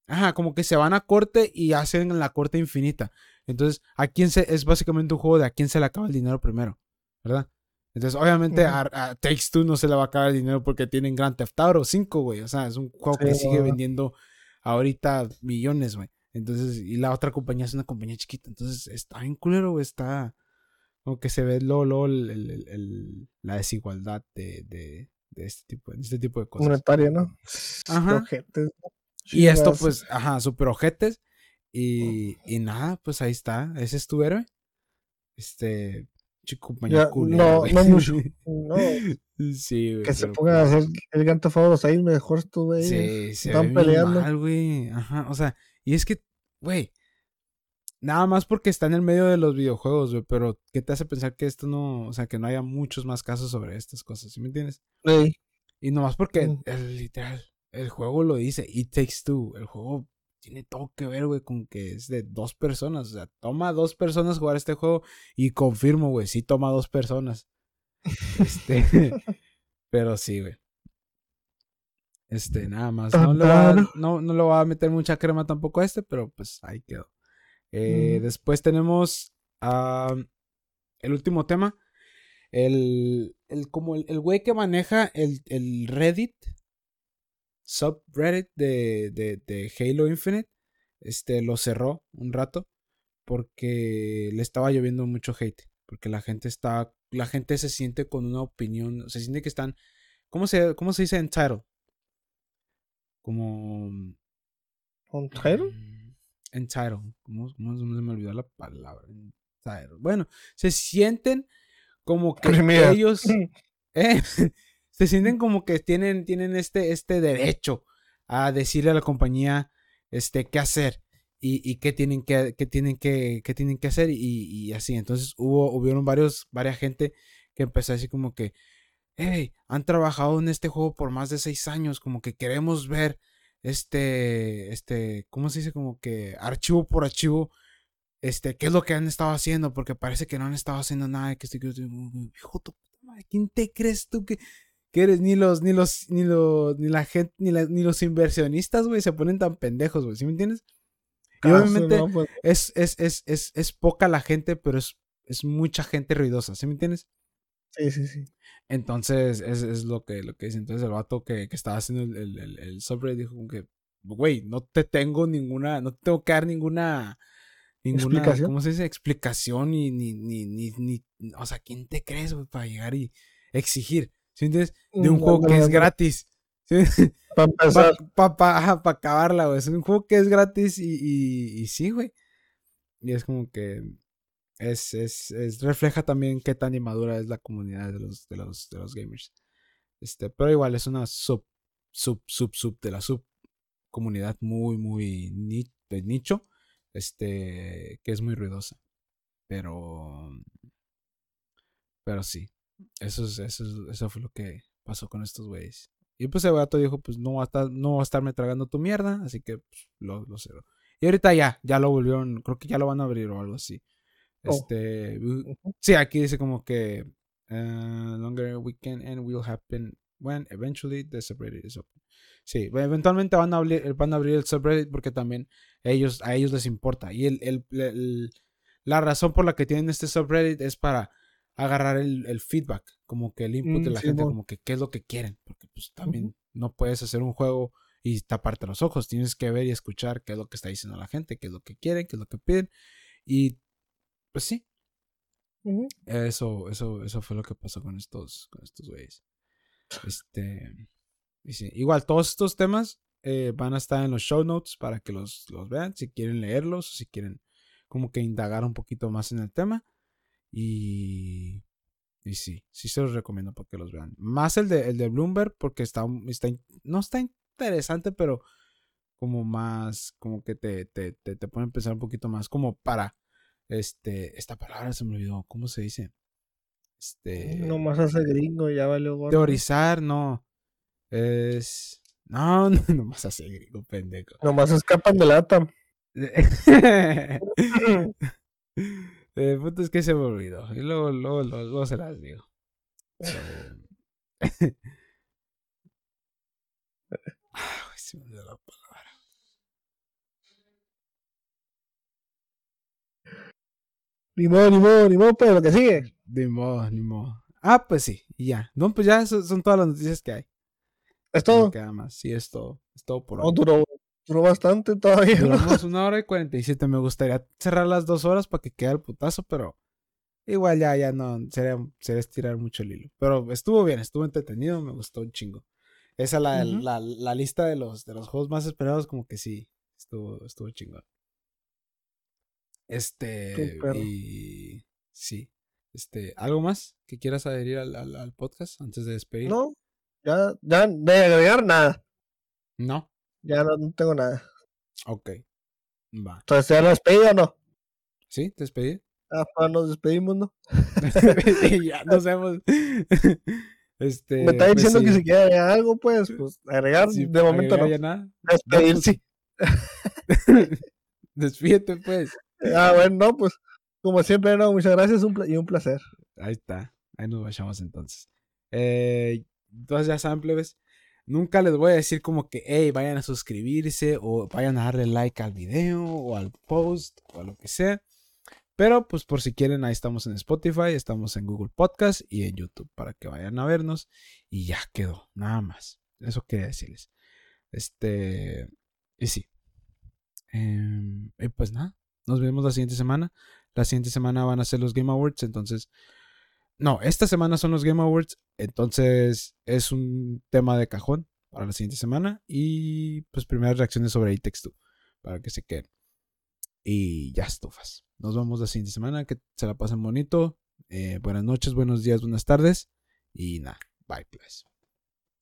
ajá, como que se van a corte y hacen la corte infinita. Entonces, a quién se, es básicamente un juego de a quién se le acaba el dinero primero, ¿verdad? Entonces, obviamente, a, Takes Two no se le va a acabar el dinero porque tienen Grand Theft Auto 5, güey. O sea, es un juego que sigue vendiendo ahorita millones, güey. Entonces, y la otra compañía es una compañía chiquita. Entonces, está bien culero, güey. Está como que se ve lo, lo el, la desigualdad de, de, de, este tipo, de este tipo de cosas. Monetaria, ¿no? Ajá. Ojetes. Y esto, pues, ajá, super ojetes. Y, y nada, pues ahí está. Ese es tu héroe. Este, Chico, ya, no, no mucho. No. Sí, güey. Que se pongan a pues hacer el ganto favor ahí mejor tú, güey. Sí, se Están peleando. Mal, güey. Ajá, o sea, y es que, güey, nada más porque está en el medio de los videojuegos, güey, pero ¿qué te hace pensar que esto no, o sea, que no haya muchos más casos sobre estas cosas, ¿sí me entiendes? Sí. Y nomás porque, mm. el, literal, el juego lo dice, It Takes Two, el juego tiene todo que ver, güey, con que es de dos personas. O sea, toma dos personas jugar este juego y confirmo, güey, sí toma dos personas. Este, pero sí, güey. Este, nada más. No le, va, no, no le voy a meter mucha crema tampoco a este, pero pues ahí quedó. Eh, mm. Después tenemos el último tema. El, el como el, el güey que maneja el, el Reddit subreddit de, de, de, Halo Infinite este, lo cerró un rato porque le estaba lloviendo mucho hate. Porque la gente está. La gente se siente con una opinión. Se siente que están. ¿Cómo se, cómo se dice entitled? Como. ¿Entitled? Mm, entitled. ¿Cómo, ¿Cómo, se me olvidó la palabra? Bueno, se sienten como que ellos. Eh, se sienten como que tienen, tienen este, este derecho a decirle a la compañía este, qué hacer y, qué tienen que, tienen que, tienen que hacer y, así. Entonces hubo, hubieron varios, varias gente que empezó a decir como que, hey, han trabajado en este juego por más de seis años, como que queremos ver este, este, ¿cómo se dice? Como que archivo por archivo, este, qué es lo que han estado haciendo, porque parece que no han estado haciendo nada, que estoy, hijo, ¿quién te crees tú que que eres ni los, ni los, ni los, ni la gente, ni, ni los inversionistas, güey, se ponen tan pendejos, güey, ¿sí me entiendes? Y obviamente pues. es, es, es, es, es poca la gente, pero es, es mucha gente ruidosa, ¿sí me entiendes? Sí, sí, sí. Entonces, es, es lo que, lo que dice. Entonces, el vato que, que estaba haciendo el, el, el, subreddit dijo que, güey, no te tengo ninguna, no te tengo que dar ninguna, ninguna, ¿Explicación? ¿cómo se dice? Explicación ni, ni, ni, ni, ni, o sea, ¿quién te crees, güey, para llegar y exigir? ¿Sientes? De un juego que es gratis. Para empezar. Para acabarla, güey. Es un juego que es gratis y, y, y sí, güey. Y es como que es, es, es, refleja también qué tan inmadura es la comunidad de los, de los, de los gamers. Este, pero igual es una sub, sub, sub, sub de la sub comunidad muy, muy de nicho. Este, que es muy ruidosa. Pero, pero sí. Eso, es, eso, eso fue lo que pasó con estos güeyes. Y pues el gato dijo, pues no va a estar, no va a estarme tragando tu mierda, así que pues, lo, lo cerró. Y ahorita ya, ya lo volvieron, creo que ya lo van a abrir o algo así. Oh. Este, sí, aquí dice como que uh, longer weekend and will happen when eventually the subreddit is open. Sí, eventualmente van a abrir, van a abrir el subreddit porque también ellos, a ellos les importa. Y el, el, la razón por la que tienen este subreddit es para agarrar el, feedback, como que el input de mm, la gente, como que qué es lo que quieren. Porque pues también no puedes hacer un juego y taparte los ojos. Tienes que ver y escuchar qué es lo que está diciendo la gente, qué es lo que quieren, qué es lo que piden. Y pues sí. Eso, eso, eso fue lo que pasó con estos, con estos güeyes. Este. igual, todos estos temas eh, van a estar en los show notes para que los, los vean. Si quieren leerlos si quieren como que indagar un poquito más en el tema. Y. Y sí, sí se los recomiendo para que los vean. Más el de, el de Bloomberg, porque está, está, no está interesante, pero como más, como que te, te, te, te ponen a pensar un poquito más, como para, este, esta palabra se me olvidó, ¿cómo se dice? Este... No más hace gringo, ya vale gordo. Teorizar, no. Es... No, no, no más hace gringo, pendejo. Nomás escapan de lata. El punto es que se me olvidó. Y luego, luego, luego, se las digo. se me la palabra. Ni modo, ni modo, ni modo, pero lo que sigue. Ni modo, ni modo. Ah, pues sí, y ya. No, pues ya son, todas las noticias que hay. ¿Es todo? No queda más. Sí, es todo. Es todo por hoy. duró, duró bastante todavía. Duramos una hora y cuarenta y siete. Me gustaría cerrar las dos horas para que quede el putazo, pero igual ya, ya no. Sería, sería estirar mucho el hilo. Pero estuvo bien, estuvo entretenido, me gustó un chingo. Esa la, la, la, lista de los, de los juegos más esperados, como que sí, estuvo, estuvo chingón. Este, y sí. Este, ¿algo más que quieras adherir al, al, podcast antes de despedir? No, ya, ya de agregar nada. No. Ya no, tengo nada. Ok. Va. Entonces, ¿ya la despedí o no? Sí, te despedí. Ah, pues nos despedimos, ¿no? ya nos vemos. Este, Me está pues diciendo que si quiere agregar algo, pues, pues agregar, de momento no. Nada. Despedir, sí. Despídete, pues. Ah, bueno, no, pues, como siempre, no, muchas gracias y un placer. Ahí está, ahí nos vayamos entonces. Eh, entonces ya saben, plebes, nunca les voy a decir como que, hey, vayan a suscribirse o vayan a darle like al video o al post o a lo que sea. Pero pues por si quieren, ahí estamos en Spotify, estamos en Google Podcast y en YouTube para que vayan a vernos. Y ya quedó, nada más. Eso quería decirles. Este, y sí. Em, y pues nada, nos vemos la siguiente semana. La siguiente semana van a ser los Game Awards, entonces... No, esta semana son los Game Awards, entonces es un tema de cajón para la siguiente semana. Y pues primeras reacciones sobre It 2, para que se queden. Y ya estufas. Nos vemos la siguiente semana. Que se la pasen bonito. Eh, buenas noches, buenos días, buenas tardes. Y nada, bye, pues.